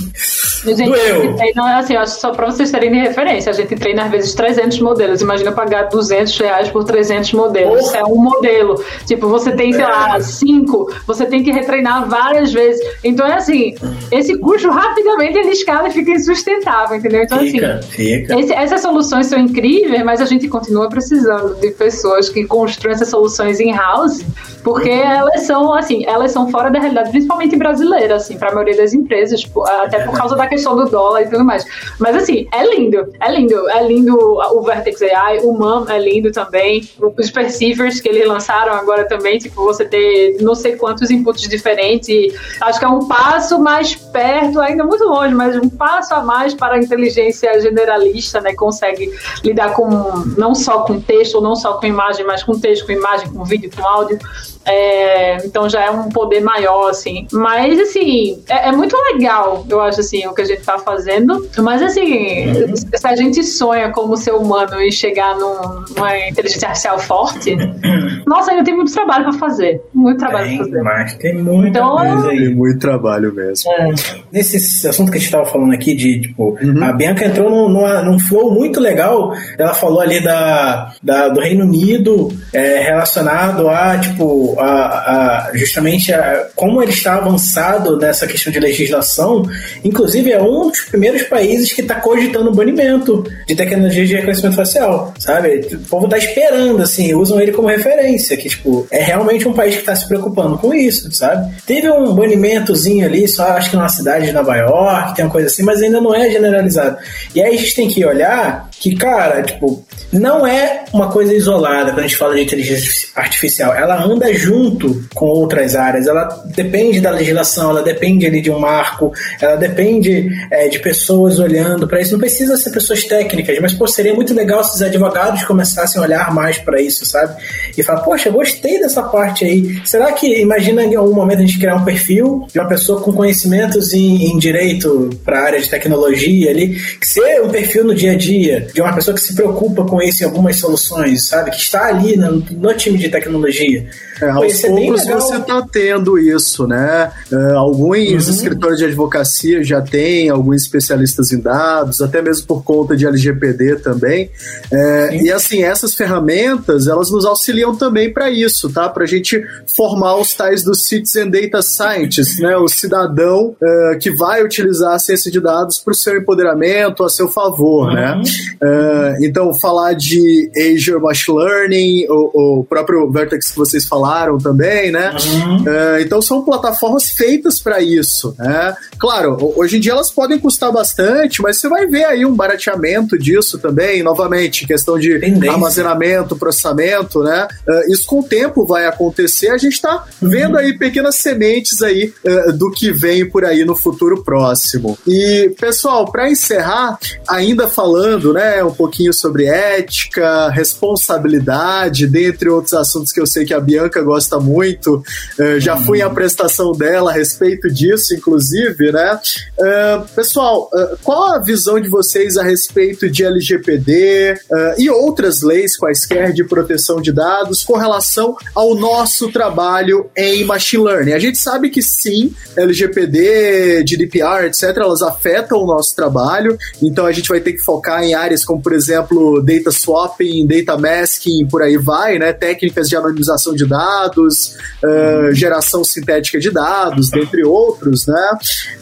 Gente, doeu. Não, é assim, só pra vocês terem de referência, a gente treina às vezes 300 modelos. Imagina pagar 200 reais por 300 modelos. Porra. É um modelo. Tipo, você tem, sei é. lá, cinco, você tem que retreinar várias vezes. Então é assim, esse custo rapidamente ele escala e fica insustentável, entendeu? Então, fica, assim, fica. Esse, essas soluções são incríveis, mas a gente continua precisando de pessoas que construam essas soluções in-house, porque elas são, assim, elas são fora da realidade, principalmente brasileira, assim, para a maioria das empresas, tipo, até por causa da questão do dólar e tudo mais. Mas, assim, é lindo, é lindo, é lindo o Vertex AI, o MAM é lindo também, os Perceivers que eles lançaram agora também, tipo, você ter não sei quantos inputs diferentes, acho que é um passo mais perto ainda muito longe, mas um passo a mais para a inteligência generalista, né? Consegue lidar com não só com texto, não só com imagem, mas com texto, com imagem, com vídeo, com áudio. É, então já é um poder maior, assim. Mas, assim, é, é, muito legal, eu acho, assim, o que a gente tá fazendo. Mas, assim, uhum. se a gente sonha como ser humano e chegar num, numa inteligência artificial forte, nossa, ainda tem muito trabalho para fazer. Muito trabalho tem, pra fazer. Mas tem muita então, coisa aí. Tem muito trabalho mesmo. É. Nesse assunto que a gente tava falando aqui, de, tipo, uhum. a Bianca entrou num, num, num flow muito legal. Ela falou ali da, da do Reino Unido é, relacionado a, tipo, a, a, justamente a, como ele está avançado nessa questão de legislação, inclusive é um dos primeiros países que está cogitando o banimento de tecnologia de reconhecimento facial, sabe? O povo está esperando, assim, usam ele como referência, que, tipo, é realmente um país que está se preocupando com isso, sabe? Teve um banimentozinho ali, só acho que numa cidade de Nova York, tem uma coisa assim, mas ainda não é generalizado. E aí a gente tem que olhar que, cara, tipo, não é uma coisa isolada quando a gente fala de inteligência artificial. Ela anda junto com outras áreas. Ela depende da legislação, ela depende ali de um marco, ela depende é, de pessoas olhando para isso. Não precisa ser pessoas técnicas, mas pô, seria muito legal se os advogados começassem a olhar mais para isso, sabe? E falar, poxa, gostei dessa parte aí. Será que, imagina em algum momento a gente criar um perfil de uma pessoa com conhecimentos em, em direito para a área de tecnologia ali, que ser um perfil no dia a dia, de uma pessoa que se preocupa com isso em algumas soluções, sabe? Que está ali no, no time de tecnologia. É, aos poucos você está tendo isso, né? Uh, alguns uhum. escritórios de advocacia já têm, alguns especialistas em dados, até mesmo por conta de LGPD também. É, e assim, essas ferramentas, elas nos auxiliam também para isso, tá? Para a gente formar os tais dos Citizen Data Scientists, né? O cidadão uh, que vai utilizar a ciência de dados para o seu empoderamento, a seu favor, né? uhum. né? Uh, então, falar de Azure Machine Learning, o, o, próprio Vertex que vocês falaram também, né? Uhum. Uh, então, são plataformas feitas para isso, né? Claro, hoje em dia elas podem custar bastante, mas você vai ver aí um barateamento disso também, novamente, questão de Tendência. armazenamento, processamento, né? Uh, isso com o tempo vai acontecer, a gente está uhum. vendo aí pequenas sementes aí do que vem por aí no futuro próximo. E, pessoal, para encerrar, ainda falando, né, um pouquinho sobre ética, responsabilidade, dentre outros assuntos que eu sei que a Bianca gosta muito. Uh, já fui em apresentação dela a respeito disso, inclusive, né? Uh, pessoal, uh, qual a visão de vocês a respeito de LGPD e outras leis quaisquer de proteção de dados com relação ao nosso trabalho em machine learning? A gente sabe que sim, LGPD, GDPR, etc., elas afetam o nosso trabalho, então a gente vai ter que focar em áreas como, por exemplo, data swapping, data masking, por aí vai, né? Técnicas de anonimização de dados, uh, geração sintética de dados, dentre outros, né?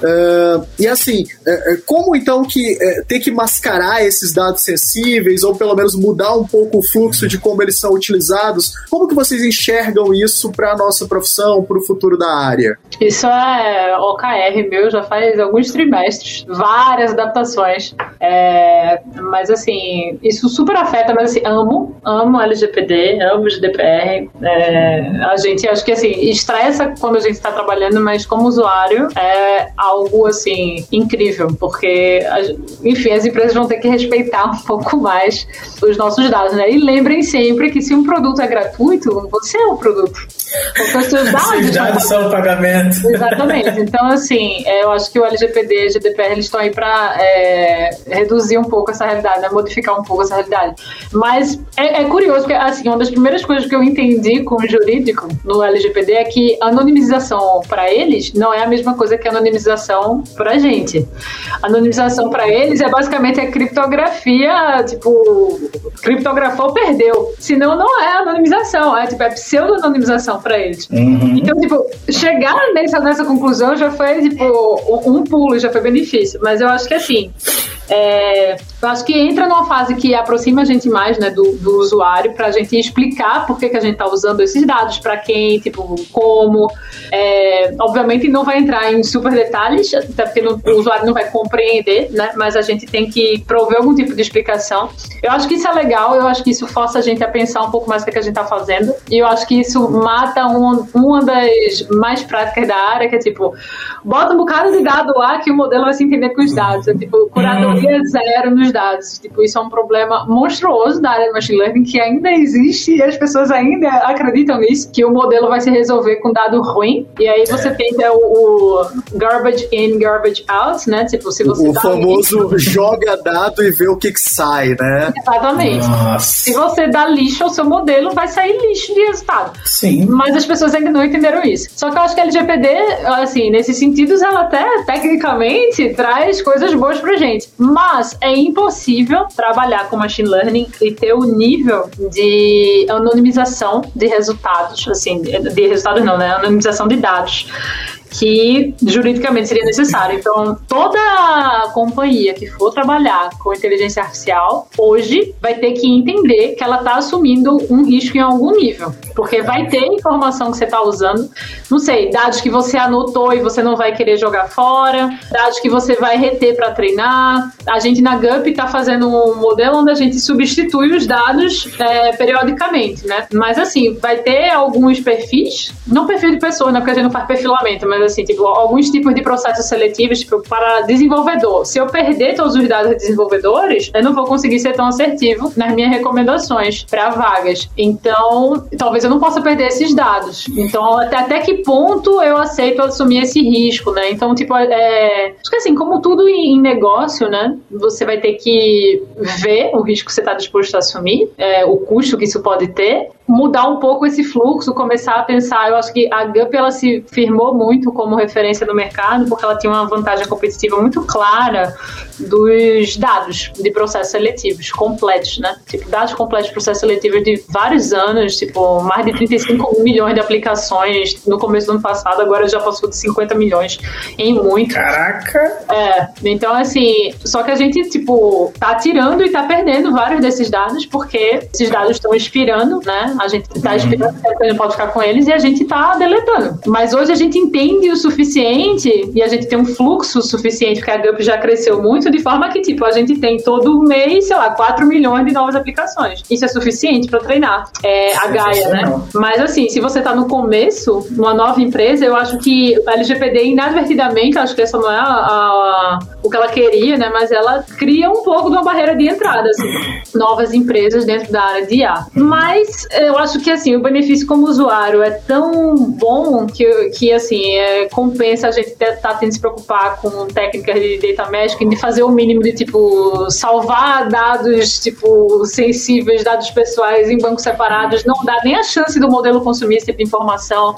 Uh, e assim, uh, como então que ter que mascarar esses dados sensíveis, ou pelo menos mudar um pouco o fluxo de como eles são utilizados, como que vocês enxergam isso para a nossa profissão, para o futuro da área? Isso é OKR meu já faz alguns trimestres, várias adaptações. É, mas assim, isso super afeta, mas assim, amo, amo LGPD, amo GDPR. É, a gente acho que assim, estressa quando a gente está trabalhando, mas como usuário é algo assim incrível, porque enfim, as empresas vão ter que respeitar um pouco mais os nossos dados, né? E lembrem sempre que se um produto é gratuito, você é o produto. Porque os seus dados, dados são o pagamento. Exatamente. Então, assim, é, eu acho que o LGPD e o GDPR eles estão aí para é, reduzir um pouco essa realidade, né? modificar um pouco essa realidade. Mas é, é, curioso, porque assim, uma das primeiras coisas que eu entendi com o jurídico no LGPD é que anonimização para eles não é a mesma coisa que anonimização para a gente. Anonimização para eles é basicamente a criptografia, tipo, criptografou, perdeu. Senão não é anonimização, é tipo, é pseudo-anonimização para eles. Uhum. Então, tipo, chegar nessa, nessa conclusão já foi, tipo, um pulo, já foi benefício. Mas eu acho que assim, é, eu acho que entra numa fase que aproxima a gente mais né, do, do usuário para a gente explicar por que, que a gente está usando esses dados, para quem, tipo, como. É, obviamente não vai entrar em super detalhes, até porque não, o usuário não vai compreender, né? Mas a gente tem que prover algum tipo de explicação. Eu acho que isso é legal, eu acho que isso força a gente a pensar um pouco mais o que, que a gente está fazendo. E eu acho que isso mata um, uma das mais práticas da área, que é tipo, bota um bocado de dado lá que o modelo vai se entender com os dados. É tipo, curadoria zero nos dados. Tipo, isso é um problema monstruoso da área de machine learning que ainda existe e as pessoas ainda acreditam nisso, que o modelo vai se resolver com dado ruim. E aí você é. tem o, o, garbage in, garbage out, né? Tipo, se você o famoso lixo, joga dado e vê o que, que sai, né? Exatamente. Nossa. Se você dá lixo ao seu modelo, vai sair lixo de resultado. Sim. Mas as pessoas ainda não entenderam isso. Só que eu acho que a LGPD, assim, nesses sentidos, ela até tecnicamente traz coisas boas pra gente. Mas é impossível trabalhar com machine learning e ter o nível de anonimização de resultados, assim, de resultados não, né? Anonimização de dados que juridicamente seria necessário. Então, toda companhia que for trabalhar com inteligência artificial hoje vai ter que entender que ela está assumindo um risco em algum nível, porque vai ter informação que você está usando, não sei, dados que você anotou e você não vai querer jogar fora, dados que você vai reter para treinar. A gente na GUP está fazendo um modelo onde a gente substitui os dados é, periodicamente, né? Mas assim, vai ter alguns perfis, não perfil de pessoa, né? Porque a gente não faz perfilamento, mas assim, tipo, alguns tipos de processos seletivos, tipo, para desenvolvedor. Se eu perder todos os dados de desenvolvedores, eu não vou conseguir ser tão assertivo nas minhas recomendações para vagas. Então, talvez eu não possa perder esses dados. Então, até, até que ponto eu aceito assumir esse risco, né? Então, tipo, é, acho que assim, como tudo em, negócio, né? Você vai ter que ver o risco que você está disposto a assumir, é, o custo que isso pode ter, mudar um pouco esse fluxo, começar a pensar. Eu acho que a Gup ela se firmou muito como referência no mercado, porque ela tinha uma vantagem competitiva muito clara dos dados de processos seletivos completos, né? Tipo, dados completos de processos seletivos de vários anos, tipo, mais de 35 milhões de aplicações no começo do ano passado, agora já passou de 50 milhões em muito. Caraca! É, então assim, só que a gente, tipo, tá tirando e tá perdendo vários desses dados, porque esses dados estão expirando, né? A gente tá expirando, a gente pode ficar com eles e a gente tá deletando. Mas hoje a gente entende o suficiente e a gente tem um fluxo suficiente, porque a Gup já cresceu muito, de forma que, tipo, a gente tem todo mês, sei lá, 4 milhões de novas aplicações. Isso é suficiente para treinar é, a Gaia, né? Mas assim, se você tá no começo, numa nova empresa, eu acho que a LGPD, inadvertidamente, acho que essa não é a, a, o que ela queria, né? Mas ela cria um pouco de uma barreira de entrada, assim, novas empresas dentro da área de IA. Mas eu acho que, assim, o benefício como usuário é tão bom que, que assim, é, compensa a gente estar tá tendo que se preocupar com técnicas de data mesh, de fazer o mínimo de, tipo, salvar dados, tipo, sensíveis, dados pessoais em bancos separados, não dá nem a chance do modelo consumir esse tipo de informação.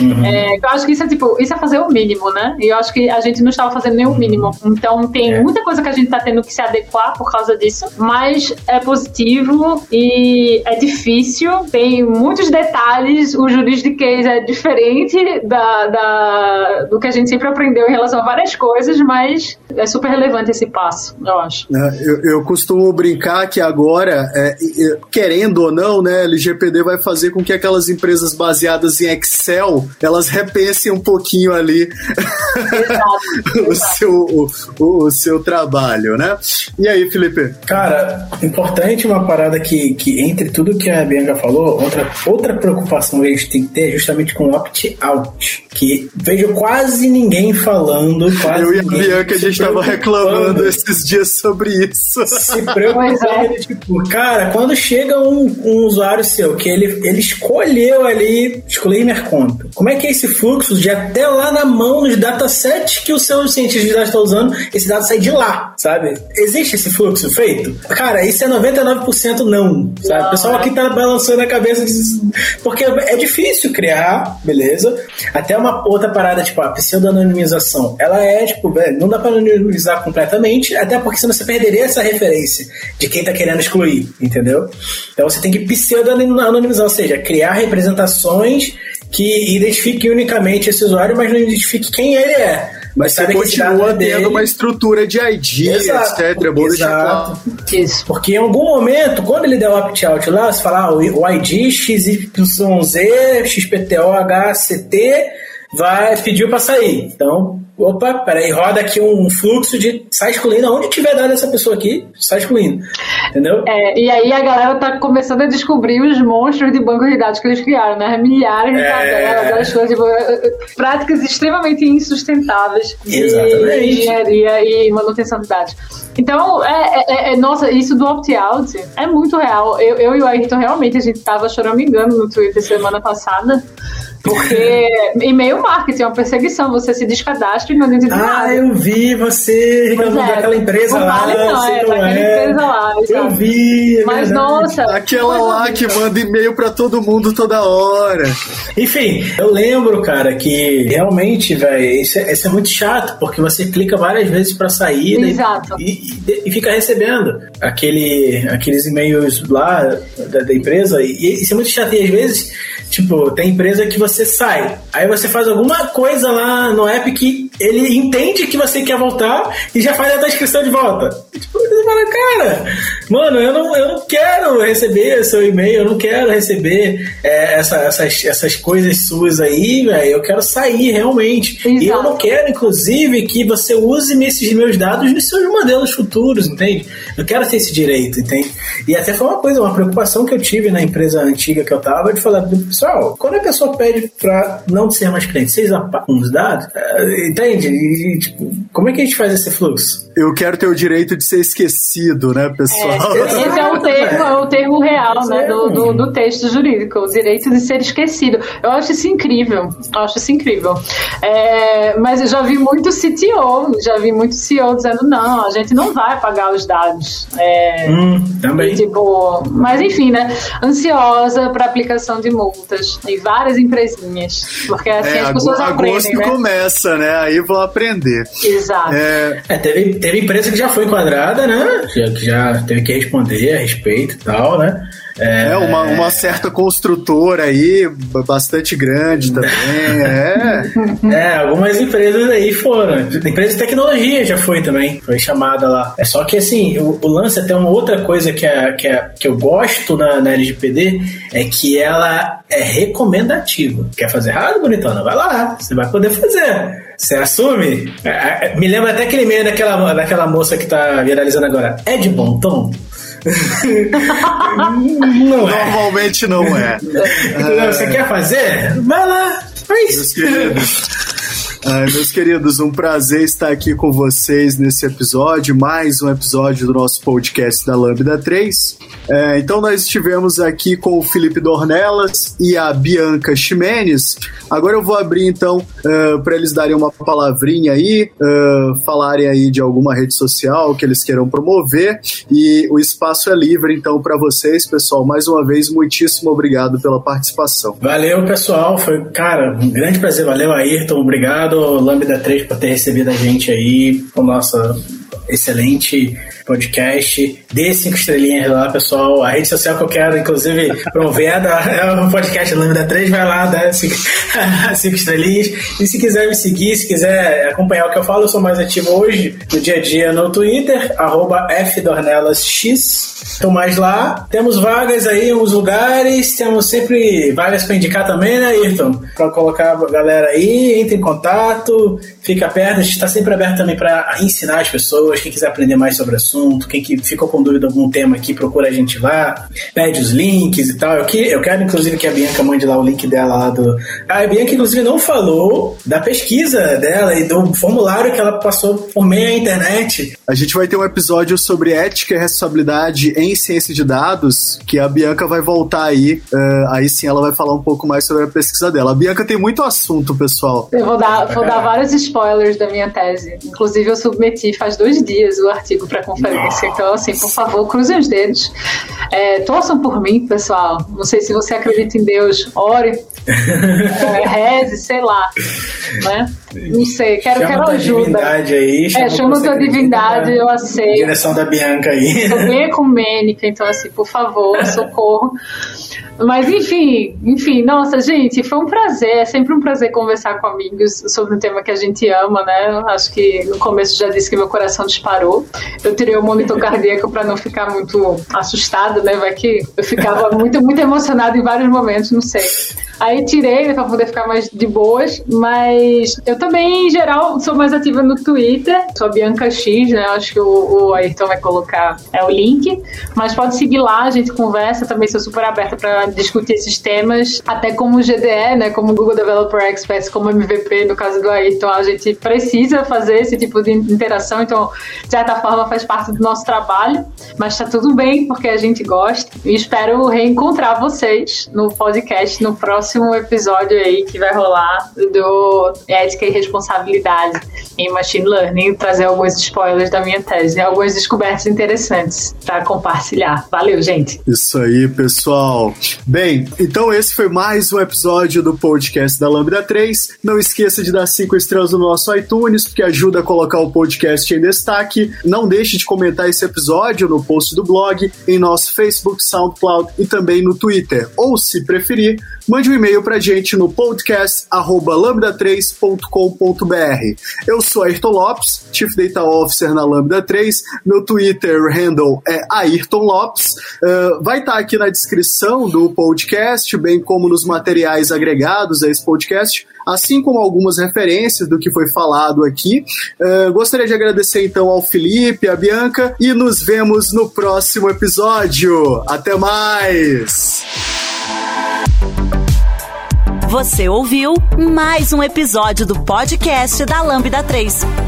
Uhum. É, eu acho que isso é, tipo, isso é fazer o mínimo, né? E eu acho que a gente não estava fazendo nem o mínimo. Então, tem é. muita coisa que a gente está tendo que se adequar por causa disso, mas é positivo e é difícil, tem muitos detalhes, o juridiquês é diferente da, da, do que a gente sempre aprendeu em relação a várias coisas, mas é super relevante esse passo, eu acho. É, eu, eu costumo brincar que agora, é, querendo ou não, né, LGPD vai fazer com que aquelas empresas baseadas em Excel, elas repensem um pouquinho ali o, seu, o, o, o, seu trabalho, né? E aí, Felipe? Cara, importante uma parada que, que entre tudo que a Bianca falou, outra, outra preocupação que a gente tem que ter é justamente com opt-out, que vejo quase ninguém falando, quase Eu e a Bianca, a gente estava reclamando esses dias sobre isso. Se preocupando, é. tipo, cara, quando chega um, um, usuário seu, que ele, ele escolheu ali, escolher minha conta, como é que é esse fluxo de até lá na mão nos datasets que o seu cientista de dados está usando, esse dado sai de lá, sabe? Existe esse fluxo feito? Cara, isso é 99% não, sabe? o pessoal aqui tá balançando a cabeça, diz, porque é difícil criar, beleza? Até uma outra parada, tipo, a pseudo-anonimização, ela é, tipo, velho, não dá pra anonimizar completamente, até porque senão você perderia essa referência de quem tá querendo excluir, entendeu? Então você tem que pseudo-anonimizar, ou seja, criar representações que identifiquem unicamente esse usuário, mas não identifique quem ele é. Mas você continua tendo uma estrutura de ID, Exato. etc. É bom Exato. Isso. Porque em algum momento, quando ele der o opt-out lá, você fala ah, o ID XYZ, XPTO, HCT, vai pediu para sair. Então, opa, peraí, roda aqui um fluxo de sai excluindo, onde tiver dado essa pessoa aqui, sai excluindo. Entendeu? É, e aí a galera tá começando a descobrir os monstros de banco de dados que eles criaram, né? Milhares de é... tabelas, coisas, tipo, práticas extremamente insustentáveis de Exatamente. engenharia e manutenção de dados. Então, é, é, é, nossa, isso do opt-out é muito real. Eu, eu e o Ayrton, realmente, a gente tava choramingando no Twitter semana passada, porque e-mail marketing é uma perseguição, você se descadastra e Ah, nada. eu vi você reclamando é, daquela empresa lá. Vale não, é, daquela é. empresa lá. Eu vi. É Mas, nossa. Aquela lá que manda e-mail pra todo mundo toda hora. Enfim, eu lembro, cara, que realmente, velho, isso, é, isso, é muito chato, porque você clica várias vezes pra sair né, Exato. E, e, fica recebendo aquele, aqueles e-mails lá da, da, empresa. E isso é muito chato. E às vezes, tipo, tem empresa que você sai, aí você faz alguma coisa lá no app que ele entende que você quer voltar e já faz a transcrição de volta. Tipo, você fala, cara, mano, eu não, eu não quero receber seu e-mail, eu não quero receber é, essa, essas, essas coisas suas aí, velho. Eu quero sair realmente. Exato. E eu não quero, inclusive, que você use esses meus dados nos seus modelos futuros, entende? Eu quero ter esse direito, entende? E até foi uma coisa, uma preocupação que eu tive na empresa antiga que eu tava, de falar, pessoal, quando a pessoa pede pra não ser mais cliente, vocês apagam os dados, é, entende? E, tipo, como é que a gente faz esse fluxo? Eu quero ter o direito de ser esquecido, né, pessoal? É, esse é o termo, é o termo real, né, do, do, do, texto jurídico, o direito de ser esquecido. Eu acho isso incrível, eu acho isso incrível. É, mas eu já vi muito CTO, já vi muito CEO dizendo, não, a gente não vai pagar os dados. É, hum, também. Tipo, mas enfim, né, ansiosa para aplicação de multas em várias empresinhas, porque assim é, as pessoas aprendem, agosto né? começa, né, aí vão aprender. Exato. É, é teve, teve empresa que já foi enquadrada, né? Já, que já teve que responder a respeito e tal, né? É, é uma, uma, certa construtora aí, bastante grande também. É. é, algumas empresas aí foram. Empresa de tecnologia já foi também, foi chamada lá. É só que assim, o, o lance até uma outra coisa que, é, que, é, que eu gosto na, na LGPD é que ela é recomendativa. Quer fazer errado, bonitona? Vai lá, você vai poder fazer. Você assume? É, é, me lembra até aquele meio daquela, daquela moça que tá viralizando agora. É de bom tom? não é. Normalmente não é. Você quer fazer? Vai lá. Faz. Ai, meus queridos, um prazer estar aqui com vocês nesse episódio, mais um episódio do nosso podcast da Lambda 3. É, então, nós estivemos aqui com o Felipe Dornelas e a Bianca Ximenes. Agora eu vou abrir, então, uh, é, para eles darem uma palavrinha aí, uh, falarem aí de alguma rede social que eles queiram promover. E o espaço é livre, então, para vocês, pessoal. Mais uma vez, muitíssimo obrigado pela participação. Valeu, pessoal. Foi, cara, um grande prazer. Valeu, Ayrton. Obrigado obrigado, Lambda 3, por ter recebido a gente aí com nossa excelente podcast. Dê cinco estrelinhas lá, pessoal. A rede social que eu quero, inclusive, promover é o podcast Lambda 3. Vai lá, dá cinco, cinco estrelinhas. E se quiser me seguir, se quiser acompanhar o que eu falo, eu sou mais ativo hoje, no dia a dia, no Twitter, fdornelasx. Estou mais lá. Temos vagas aí em uns lugares. Temos sempre vagas para indicar também, né, Ayrton? Para colocar a galera aí, entre em contato, fica perto. A gente está sempre aberto também para ensinar as pessoas. Quem quiser aprender mais sobre o assunto quem que ficou com dúvida de algum tema aqui, procura a gente lá, pede os links e tal. Eu, que, eu quero, inclusive, que a Bianca mande lá o link dela lá do. A Bianca, inclusive, não falou da pesquisa dela e do formulário que ela passou por meio da internet. A gente vai ter um episódio sobre ética e responsabilidade em ciência de dados, que a Bianca vai voltar aí. Uh, aí sim ela vai falar um pouco mais sobre a pesquisa dela. A Bianca tem muito assunto, pessoal. Eu vou dar, vou dar vários spoilers da minha tese. Inclusive, eu submeti faz dois dias o artigo para conferência conferência. Então, assim, por favor, cruzem os dedos. É, torçam por mim, pessoal. Não sei se você acredita em Deus, ore, é, reze, sei lá. Né? Não sei, quero, chama quero ajuda. Aí, chama é, chama tua divindade, eu aceito. Direção da Bianca aí. Sou bem ecumênica, então, assim, por favor, socorro. Mas enfim, enfim, nossa, gente, foi um prazer, é sempre um prazer conversar com amigos sobre um tema que a gente ama, né? Acho que no começo já disse que meu coração disparou. Eu tirei o monitor cardíaco para não ficar muito assustado, né? Vai que eu ficava muito, muito emocionado em vários momentos, não sei. Aí tirei né, para poder ficar mais de boas, mas eu também, em geral, sou mais ativa no Twitter. Sou Bianca X, né? Acho que o, o Ayrton vai colocar é, o link. Mas pode seguir lá, a gente conversa. Também sou super aberta para discutir esses temas, até como GDE, né? Como Google Developer Experts, como MVP, no caso do Ayrton, a gente precisa fazer esse tipo de interação. Então, de certa forma, faz parte do nosso trabalho. Mas tá tudo bem, porque a gente gosta. E espero reencontrar vocês no podcast no próximo episódio aí que vai rolar do Ética e Responsabilidade em Machine Learning, trazer alguns spoilers da minha tese, algumas descobertas interessantes para compartilhar. Valeu, gente. Isso aí, pessoal. Bem, então esse foi mais um episódio do podcast da Lambda 3. Não esqueça de dar cinco estrelas no nosso iTunes, porque ajuda a colocar o podcast em destaque. Não deixe de comentar esse episódio no post do blog, em nosso Facebook, SoundCloud e também no Twitter. Ou, se preferir, mande um e-mail pra gente no podcast lambda3.com.br. Eu sou Ayrton Lopes, Chief Data Officer na Lambda 3. Meu Twitter handle é Ayrton Lopes. Uh, vai estar tá aqui na descrição do podcast, bem como nos materiais agregados a esse podcast assim como algumas referências do que foi falado aqui. Uh, gostaria de agradecer então ao Felipe, à Bianca e nos vemos no próximo episódio. Até mais! Você ouviu mais um episódio do podcast da Lambda 3.